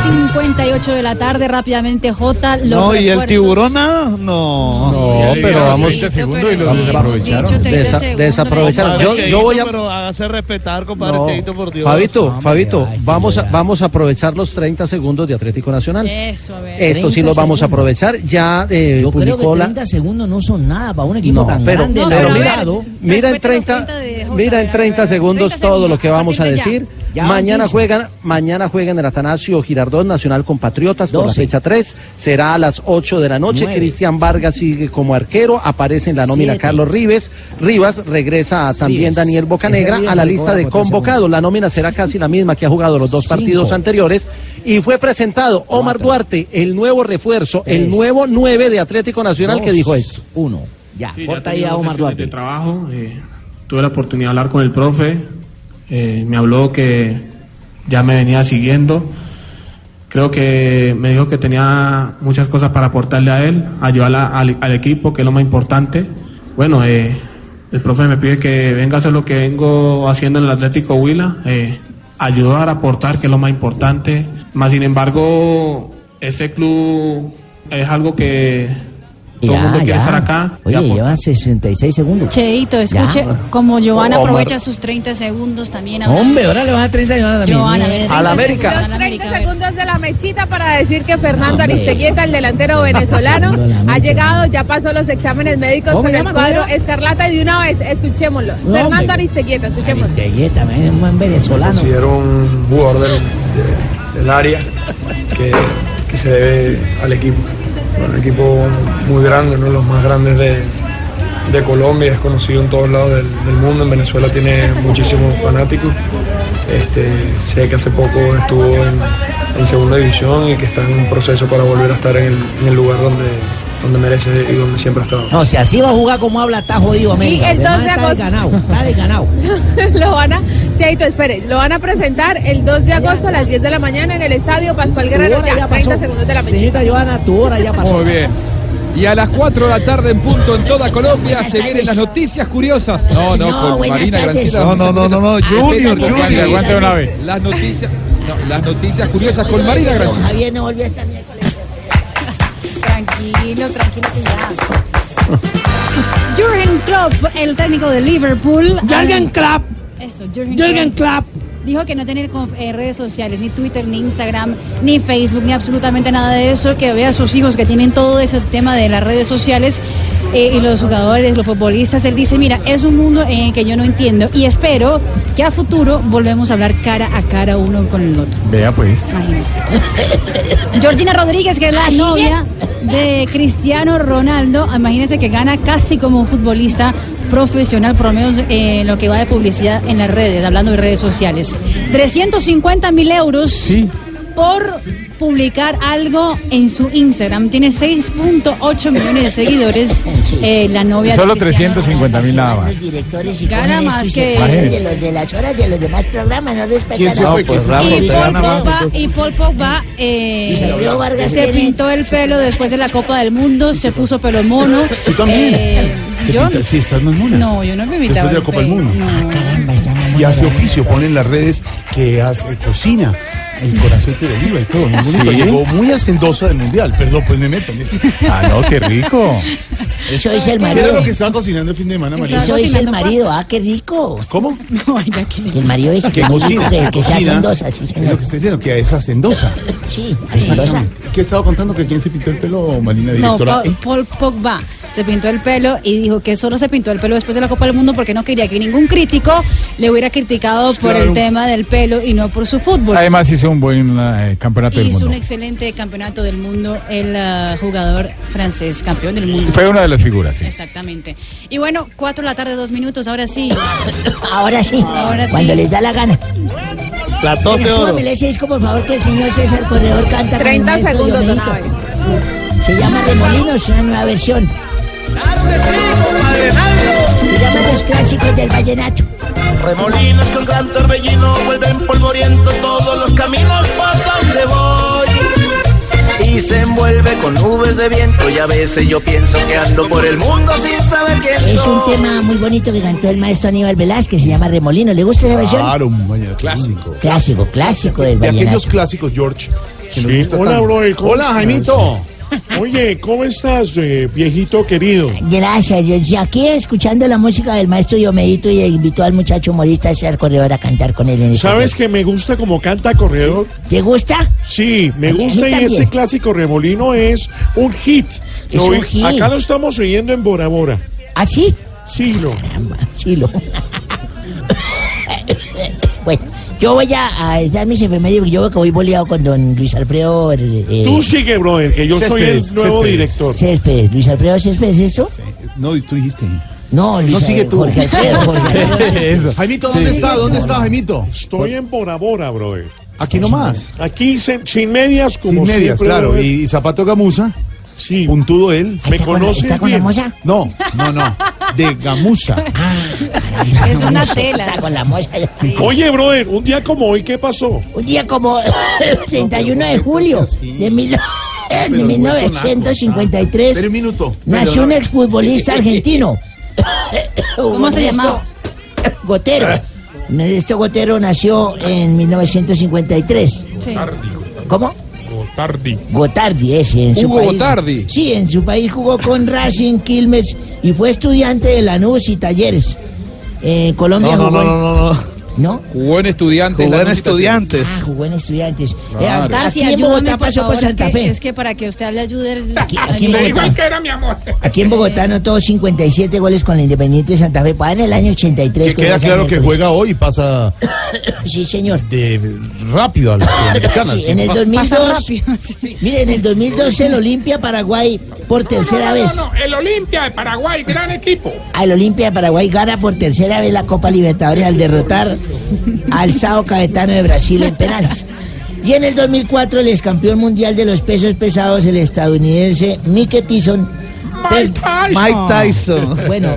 S5: 58 de la tarde, rápidamente J. Los
S10: no, refuerzos. y el tiburón. Ah, no,
S39: no, pero vamos.
S7: 30 segundos y lo desaprovecharon.
S39: Desa desaprovecharon. Yo, yo, voy a.
S10: Pero hágase respetar, compadre
S39: no.
S10: Por Dios.
S39: Fabito,
S22: Hombre,
S39: Fabito,
S22: ay,
S39: vamos, a, vamos a aprovechar los 30 segundos de Atlético Nacional.
S5: Eso, a ver.
S39: Esto sí lo vamos a aprovechar. Ya eh,
S22: yo publicó creo que
S39: 30 la...
S22: segundos no son nada para un equipo
S39: no,
S22: tan
S39: pero,
S22: grande.
S5: No,
S39: pero, mira, mira en 30, mira en 30 segundos todo lo que vamos a decir.
S22: Ya
S39: mañana
S22: 15.
S39: juegan, mañana juegan el Atanasio Girardot Nacional Compatriotas por la
S22: 12.
S39: fecha 3. Será a las 8 de la noche. Cristian Vargas sigue como arquero. Aparece en la nómina
S22: Siete.
S39: Carlos Rives. Rivas regresa a también. Daniel Bocanegra a la lista de convocados. La nómina será casi la misma que ha jugado los dos
S22: Cinco.
S39: partidos anteriores. Y fue presentado Omar Duarte, el nuevo refuerzo, el nuevo 9 de Atlético Nacional que dijo esto.
S22: Uno. Ya,
S33: Sí,
S22: corta ahí a Omar Duarte.
S33: de trabajo. eh, tuve la oportunidad de hablar con el profe. Eh, me habló que ya me venía siguiendo. Creo que me dijo que tenía muchas cosas para aportarle a él, ayudar a- al, equipo, que es lo más importante. Bueno, eh, el profe me pide que venga a hacer lo que vengo haciendo en el Atlético Huila, eh, ayudar, aportar, que es lo más importante. Más sin embargo, este club es algo que todo el mundo quiere estar acá. y
S22: Oye, llevan 66 segundos.
S5: Cheito, escuche,
S22: Ya.
S5: como Giovanna
S22: Omar.
S5: aprovecha sus 30 segundos también.
S22: Hombre, ahora le van a 30 y van a también.
S5: Giovanna,
S22: Mierda.
S5: Los
S21: 30 segundos de la mechita para decir que Fernando Aristeguieta, el delantero venezolano, ha llegado, ya pasó los exámenes médicos
S22: ¿Cómo
S21: con el cuadro?
S22: Escarlata
S21: y de una vez, escuchémoslo.
S22: No,
S21: Fernando. Aristeguieta, escuchémoslo.
S22: Aristeguieta, un buen venezolano.
S43: Considero un jugador del, de- del área que, que se debe al equipo. Un equipo muy grande, uno de los más grandes de, de Colombia, es conocido en todos lados del, mundo. En Venezuela tiene muchísimos fanáticos. Este, sé que hace poco estuvo en, en segunda división y que está en un proceso para volver a estar en el lugar donde, donde merece y donde siempre ha estado.
S22: No, si así va a jugar como habla, está jodido América.
S21: el 2 de
S22: Además, Está
S21: agosto.
S22: desganado, está desganado.
S21: lo van a, Cheito, espere, lo van a presentar el 2 de agosto a las 10 de la mañana en el estadio Pascual Guerrero. Ya,
S22: ya
S21: 30
S22: pasó.
S21: segundos de la mechita.
S22: Señorita Joana, tu hora ya pasó.
S25: Muy bien. Y a las 4 de la tarde en punto en toda Colombia se vienen las noticias curiosas. No, no,
S22: No,
S25: con Marina. Granciera.
S22: No, no, no, no, no, Junior,
S25: Aguante,
S22: Junior.
S25: aguante una vez. Las noticias, no, las noticias curiosas con Marina Granciera.
S22: Javier no volvió a estar miércoles.
S5: Tranquilo, tranquilo que ya. Jürgen Klopp, el técnico de Liverpool.
S42: Jürgen
S5: ah,
S42: Klopp.
S5: Eso, Jürgen,
S42: Jürgen Klopp.
S5: Dijo que no tiene con- eh, redes sociales, ni Twitter, ni Instagram, ni Facebook, ni absolutamente nada de eso, que vea a sus hijos que tienen todo ese tema de las redes sociales eh, y los jugadores, los futbolistas. Él dice, mira, es un mundo en el que yo no entiendo y espero que a futuro volvemos a hablar cara a cara uno con el otro.
S7: Vea pues.
S5: Georgina Rodríguez, que es la novia de Cristiano Ronaldo, imagínense que gana casi como un futbolista profesional, por lo menos en lo que va de publicidad en las redes, hablando de redes sociales. 350 mil euros por publicar algo en su Instagram. Tiene 6.8 millones de seguidores. eh, la novia
S7: Solo
S5: de Cristiano
S7: 350 mil nada más.
S22: directores y
S5: Gana más
S22: esto y
S5: que-
S22: de
S7: Imagínese.
S22: los de las horas de los demás programas, no respetan
S7: ¿Quién se
S22: a-
S7: fue? ¿Quién se fue?
S5: Y Paul Pogba, y Paul Pogba, eh,
S22: Y
S5: se pintó el pelo después de la Copa del Mundo, se puso pelo mono.
S44: Tú también.
S5: Eh,
S44: ¿Te
S5: yo,
S44: pintas? Sí, estás más mona.
S5: no, yo no me invitaba.
S44: Después de la Copa del Mundo.
S22: Ah,
S44: Y hace oficio, pone en las redes que hace cocina y con aceite de oliva y todo. Muy bonito.
S7: ¿Sí?
S44: Llegó muy hacendosa del mundial. Perdón, pues me meto.
S7: Ah, no, qué rico.
S22: Eso dice el
S44: ¿Qué
S22: marido.
S44: era lo que estaba cocinando el fin de semana, María?
S22: Eso dice el marido, ah, qué rico.
S44: ¿Cómo?
S22: Que el marido dice que,
S44: Que
S22: es
S44: cocina.
S22: que, que sea hacendosa, sí,
S44: Es
S22: señor.
S44: lo que estoy diciendo, que es hacendosa.
S22: Sí, hacendosa.
S44: Exactamente. ¿Qué estaba contando? ¿Que quién se pintó el pelo, Marina,
S5: No,
S44: directora?
S5: Paul, Paul Pogba se pintó el pelo y dijo que solo se pintó el pelo después de la Copa del Mundo porque no quería que ningún crítico le hubiera criticado por el tema del pelo y no por su fútbol.
S7: Además hizo un buen eh, campeonato del
S5: Hizo un
S7: mundo.
S5: excelente campeonato del mundo el ah, jugador francés, campeón del mundo.
S7: Fue una de las figuras, sí.
S5: Exactamente. Y bueno, cuatro de la tarde, dos minutos, ahora sí.
S22: Ahora sí,
S5: Ahora sí.
S22: cuando les da la gana.
S10: Platón de oro.
S22: súbamele disco, por favor, que el señor César Corredor canta con el
S21: 30
S22: maestro
S21: segundos.
S22: Se llama Remolinos, una nueva versión. Se llama Los Clásicos del Vallenato.
S45: Remolinos con gran torbellino vuelven polvoriento todos los caminos por donde voy. Y se envuelve con nubes de viento y a veces yo pienso que ando por el mundo sin saber quién
S22: Es un
S45: soy.
S22: tema muy bonito que cantó el maestro Aníbal Velázquez, se llama Remolinos. ¿Le gusta esa versión?
S44: Claro, un vallenato clásico.
S22: Clásico, clásico del
S44: De aquellos clásicos, George. que nos
S46: Sí,
S44: gusta
S46: hola,
S44: tanto.
S46: ¿cómo
S44: Hola,
S46: estás?
S44: Jaimito.
S46: Oye, ¿cómo estás, eh, viejito querido?
S22: Gracias, yo aquí escuchando la música del maestro Diomedito y invitó al muchacho humorista César Corredor a cantar con él en este
S46: ¿Sabes que me gusta como canta Corredor?
S22: ¿Te gusta?
S46: Sí, me
S22: A
S46: gusta y ese clásico remolino es un hit.
S22: Es
S46: Lo
S22: un
S46: oí-
S22: hit.
S46: Acá lo estamos oyendo en Bora Bora.
S22: ¿Ah, sí?
S46: Sí, lo.
S22: Chilo. bueno, Yo voy a, a dar mis efemérides porque yo veo que voy boleado con don Luis Alfredo. eh,
S46: Tú sigue, brother, que yo soy el nuevo
S44: Céspedes.
S46: director.
S22: Céspedes, Luis Alfredo Céspedes, ¿es esto?
S44: No, tú dijiste.
S22: No, Luis
S44: No, sigue tú.
S22: Jorge Alfredo, Jorge Alfredo.
S44: Jaimito, ¿dónde
S22: Sí.
S44: está? ¿Dónde está, Jaimito?
S46: Estoy en Bora Bora, brother.
S44: Aquí nomás.
S46: Aquí sin, sin medias, como
S44: Sin medias,
S46: siempre,
S44: claro.
S46: brother.
S44: Y zapato gamuza.
S46: Sí.
S44: Puntudo él.
S46: ¿Me conoces
S22: ¿Está con la
S46: bien?
S22: moza?
S44: No, no, no. De gamuza.
S22: Es una tela. Está con la moza.
S46: Oye, brother, un día como hoy, ¿qué pasó?
S22: Un día como 31 de julio de, mil- de 1953
S44: Espera un minuto.
S22: nació un exfutbolista argentino.
S5: ¿Cómo se llamaba?
S22: Gotero. Ernesto Gotero nació en 1953.
S5: Sí.
S22: ¿Cómo?
S25: Gotardi.
S22: Gotardi, ese. En su
S25: Hugo
S22: país,
S25: Gotardi.
S22: Sí, en su país jugó con Racing, Quilmes y fue estudiante de Lanús y Talleres. En Colombia
S10: No, no,
S22: jugó
S10: no, no, no, no.
S22: ¿No?
S25: Jugó en estudiantes.
S10: Jugó en estudiantes.
S22: Ah, jugó en estudiantes.
S25: Claro.
S22: Eh, aquí en Bogotá pasó por Santa
S5: es que,
S22: Fe.
S5: es que para que usted le ayude...
S22: Aquí, aquí en Bogotá.
S5: que
S25: era mi amor.
S22: Aquí en Bogotá anotó 57 goles con la Independiente de Santa Fe. Para en el año 83.
S44: Que queda claro que juega hoy y pasa
S22: Sí, señor.
S44: de rápido a la Sudamericana.
S22: Sí, en el 2002. Mire, en el 2002 el Olimpia Paraguay por tercera vez.
S25: el Olimpia de Paraguay, gran equipo.
S22: Al Olimpia de Paraguay gana por tercera vez la Copa Libertadores al derrotar al Sao Caetano de Brasil en penales. Y en el 2004 el ex campeón mundial de los pesos pesados, el estadounidense Mike Tyson. per-
S10: Mike Tyson.
S22: Bueno,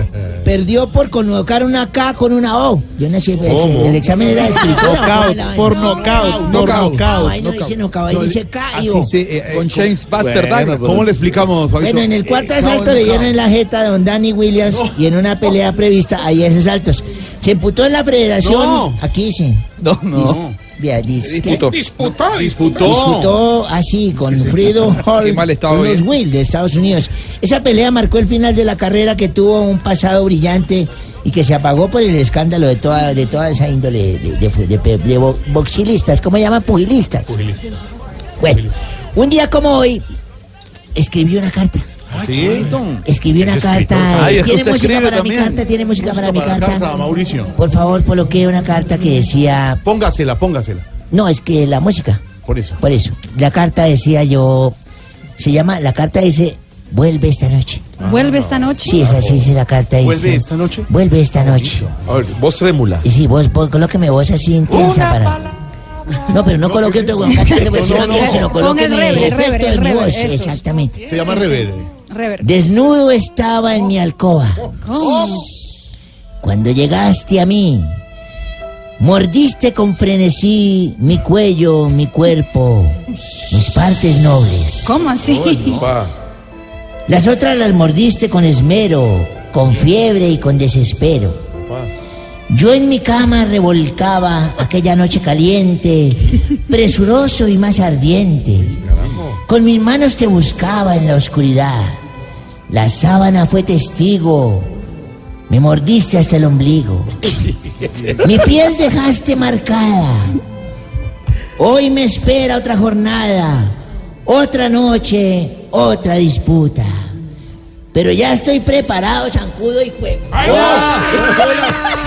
S22: perdió por colocar una K con una O. Yo no sé, pues,
S10: ¿Cómo?
S22: el examen era de escritura.
S10: Por knockout, por knockout.
S22: No, ahí no dice knockout, ahí dice K y O.
S44: Se, eh,
S25: Con James Buster.
S44: ¿Cómo le explicamos, Fabito?
S22: Bueno, en el cuarto
S44: Eh,
S22: asalto le dieron en la jeta de don Danny Williams y en una pelea prevista hay esos saltos. Se imputó en la federación.
S44: No.
S22: Aquí dice.
S10: No, no.
S22: Vea.
S25: Disputó. Disputó.
S44: Disputó.
S22: Disputó así con Frido Hall
S25: Qué mal estado
S22: con los. Will de Estados Unidos. Esa pelea marcó el final de la carrera que tuvo un pasado brillante y que se apagó por el escándalo de toda, de toda esa índole de, de, de- de- de bo- boxilistas, ¿cómo llaman? Pugilistas. Bueno, un día como hoy, escribí una carta.
S44: ¿Sí?
S22: Escribí una
S44: Es escritor.
S22: carta.
S10: Ay, es que
S22: ¿Tiene música para mi carta? ¿Tiene música para mi
S44: Para
S22: carta?
S44: carta, Mauricio.
S22: Por favor, coloqué una carta que decía...
S44: Póngasela, póngasela.
S22: No, es que la música.
S44: Por eso.
S22: Por eso. La carta decía yo... Se llama... La carta dice... Vuelve esta noche.
S5: ¿Vuelve esta noche?
S22: Sí, es así, dice la carta. Dice,
S44: ¿Vuelve esta noche?
S22: Vuelve esta noche.
S44: A ver, voz trémula.
S22: Y sí, vos, vos colóqueme voz así intensa para... No, pero no coloque otro encima
S44: no, no.
S22: sino
S5: el
S22: colóqueme
S5: rever, el rever, el
S22: voz. Exactamente.
S44: Se llama Rever.
S5: Rever.
S22: Desnudo estaba en mi alcoba. Cuando llegaste a mí, mordiste con frenesí mi cuello, mi cuerpo, mis partes nobles.
S5: ¿Cómo así?
S22: Las otras las mordiste con esmero, con fiebre y con desespero. Yo en mi cama revolcaba aquella noche caliente, presuroso y más ardiente. Con mis manos te buscaba en la oscuridad. La sábana fue testigo. Me mordiste hasta el ombligo. Mi piel dejaste marcada. Hoy me espera otra jornada, otra noche, otra disputa. Pero ya estoy preparado, zancudo y juego.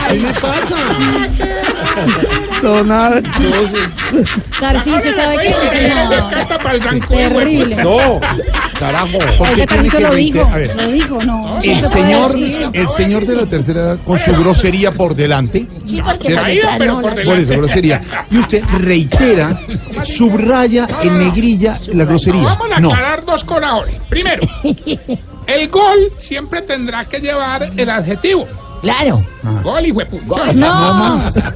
S44: ¿Qué le pasa?
S10: No, nada.
S5: Tarcicio, ¿sabe qué? No. Terrible.
S44: No, carajo. ¿Por qué
S5: Oiga,
S44: tiene que
S5: lo dijo.
S44: A ver,
S5: Lo dijo, no.
S44: el señor,
S5: decir.
S44: el señor de la tercera edad con su grosería por delante.
S22: Sí, porque por detrás no, la-
S44: Por eso, grosería. Y usted reitera, subraya en negrilla la grosería.
S25: Vamos a
S44: No.
S25: aclarar dos corazones. Primero, el gol siempre tendrá que llevar el adjetivo.
S22: Claro.
S25: Gol y huepucha.
S22: No más.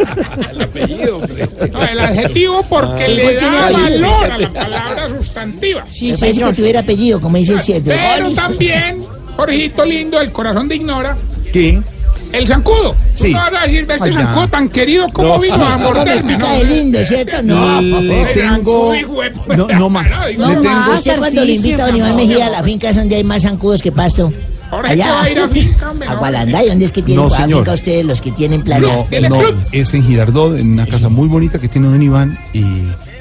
S25: No, el adjetivo porque
S22: El
S25: le da
S22: apellido.
S25: valor a la palabra sustantiva.
S22: Sí, parece que tuviera apellido, como dice el 7.
S25: Pero también, Jorgito lindo, el corazón de ignora,
S44: ¿Qué?
S25: El zancudo.
S44: Sí.
S25: Tú no vas a decir, este
S44: Ay,
S25: zancudo tan querido como vino a
S22: ¿Cómo me
S25: morderme,
S22: pica
S25: ¿no?
S22: de lindo, cierto? No.
S44: Le tengo. No, no más.
S25: No
S44: Le
S22: No
S44: tengo.
S22: más, usted cuando le invita a don Iván Mejía a la finca es donde hay más zancudos que pasto.
S25: Ahora va a ir a finca, hombre, no.
S22: Agualanday, ¿dónde es que tienen
S44: No,
S22: finca ustedes los que tienen playa?
S44: No, no, es en Girardot, en una casa muy bonita que tiene Don Iván y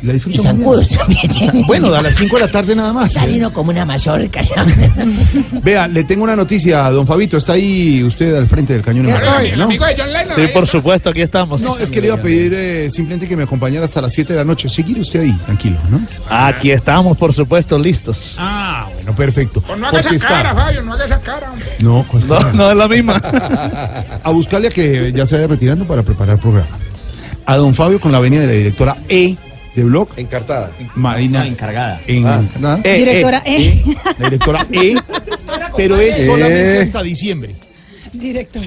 S44: La
S22: Y zancudos también tiene.
S44: Bueno, a las 5 de la tarde nada más.
S22: Salino como una mazorca.
S44: Vea, le tengo una noticia, don Fabito. Está ahí usted al frente del cañón ¿no?
S10: de John Sí, por supuesto, aquí estamos.
S44: No, es que le iba a pedir eh, simplemente que me acompañara hasta las 7 de la noche. Seguir usted ahí, tranquilo, ¿no?
S10: Aquí estamos, por supuesto, listos.
S44: Ah, bueno, perfecto.
S47: Pues no haga esa
S44: está-
S47: cara, Fabio, no haga esa cara. hombre.
S44: No, ¿cuál
S10: No, no es la misma.
S44: a buscarle a que ya se vaya retirando para preparar el programa. A don Fabio con la venia de la directora E de Blog.
S48: Encartada.
S44: Marina.
S48: encargada.
S44: En,
S48: Ah.
S44: ¿nada?
S48: E,
S5: Directora E.
S44: La directora E. Pero es
S48: Eh.
S44: solamente hasta diciembre.
S5: Directora.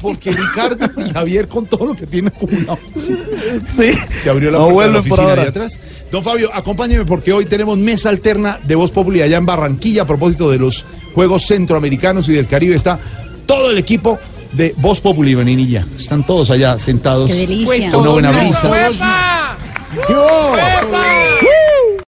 S44: Porque Ricardo y Javier con todo lo que tienen acumulado.
S10: Sí.
S44: Se abrió la
S10: No
S44: puerta de la oficina de atrás. Don Fabio, acompáñeme porque hoy tenemos mesa alterna de Voz Populi allá en Barranquilla a propósito de los Juegos Centroamericanos y del Caribe. Está todo el equipo de Voz Populi, Beninilla. Están todos allá sentados.
S5: Qué delicia.
S44: Con una buena brisa. Yo!
S47: Epa!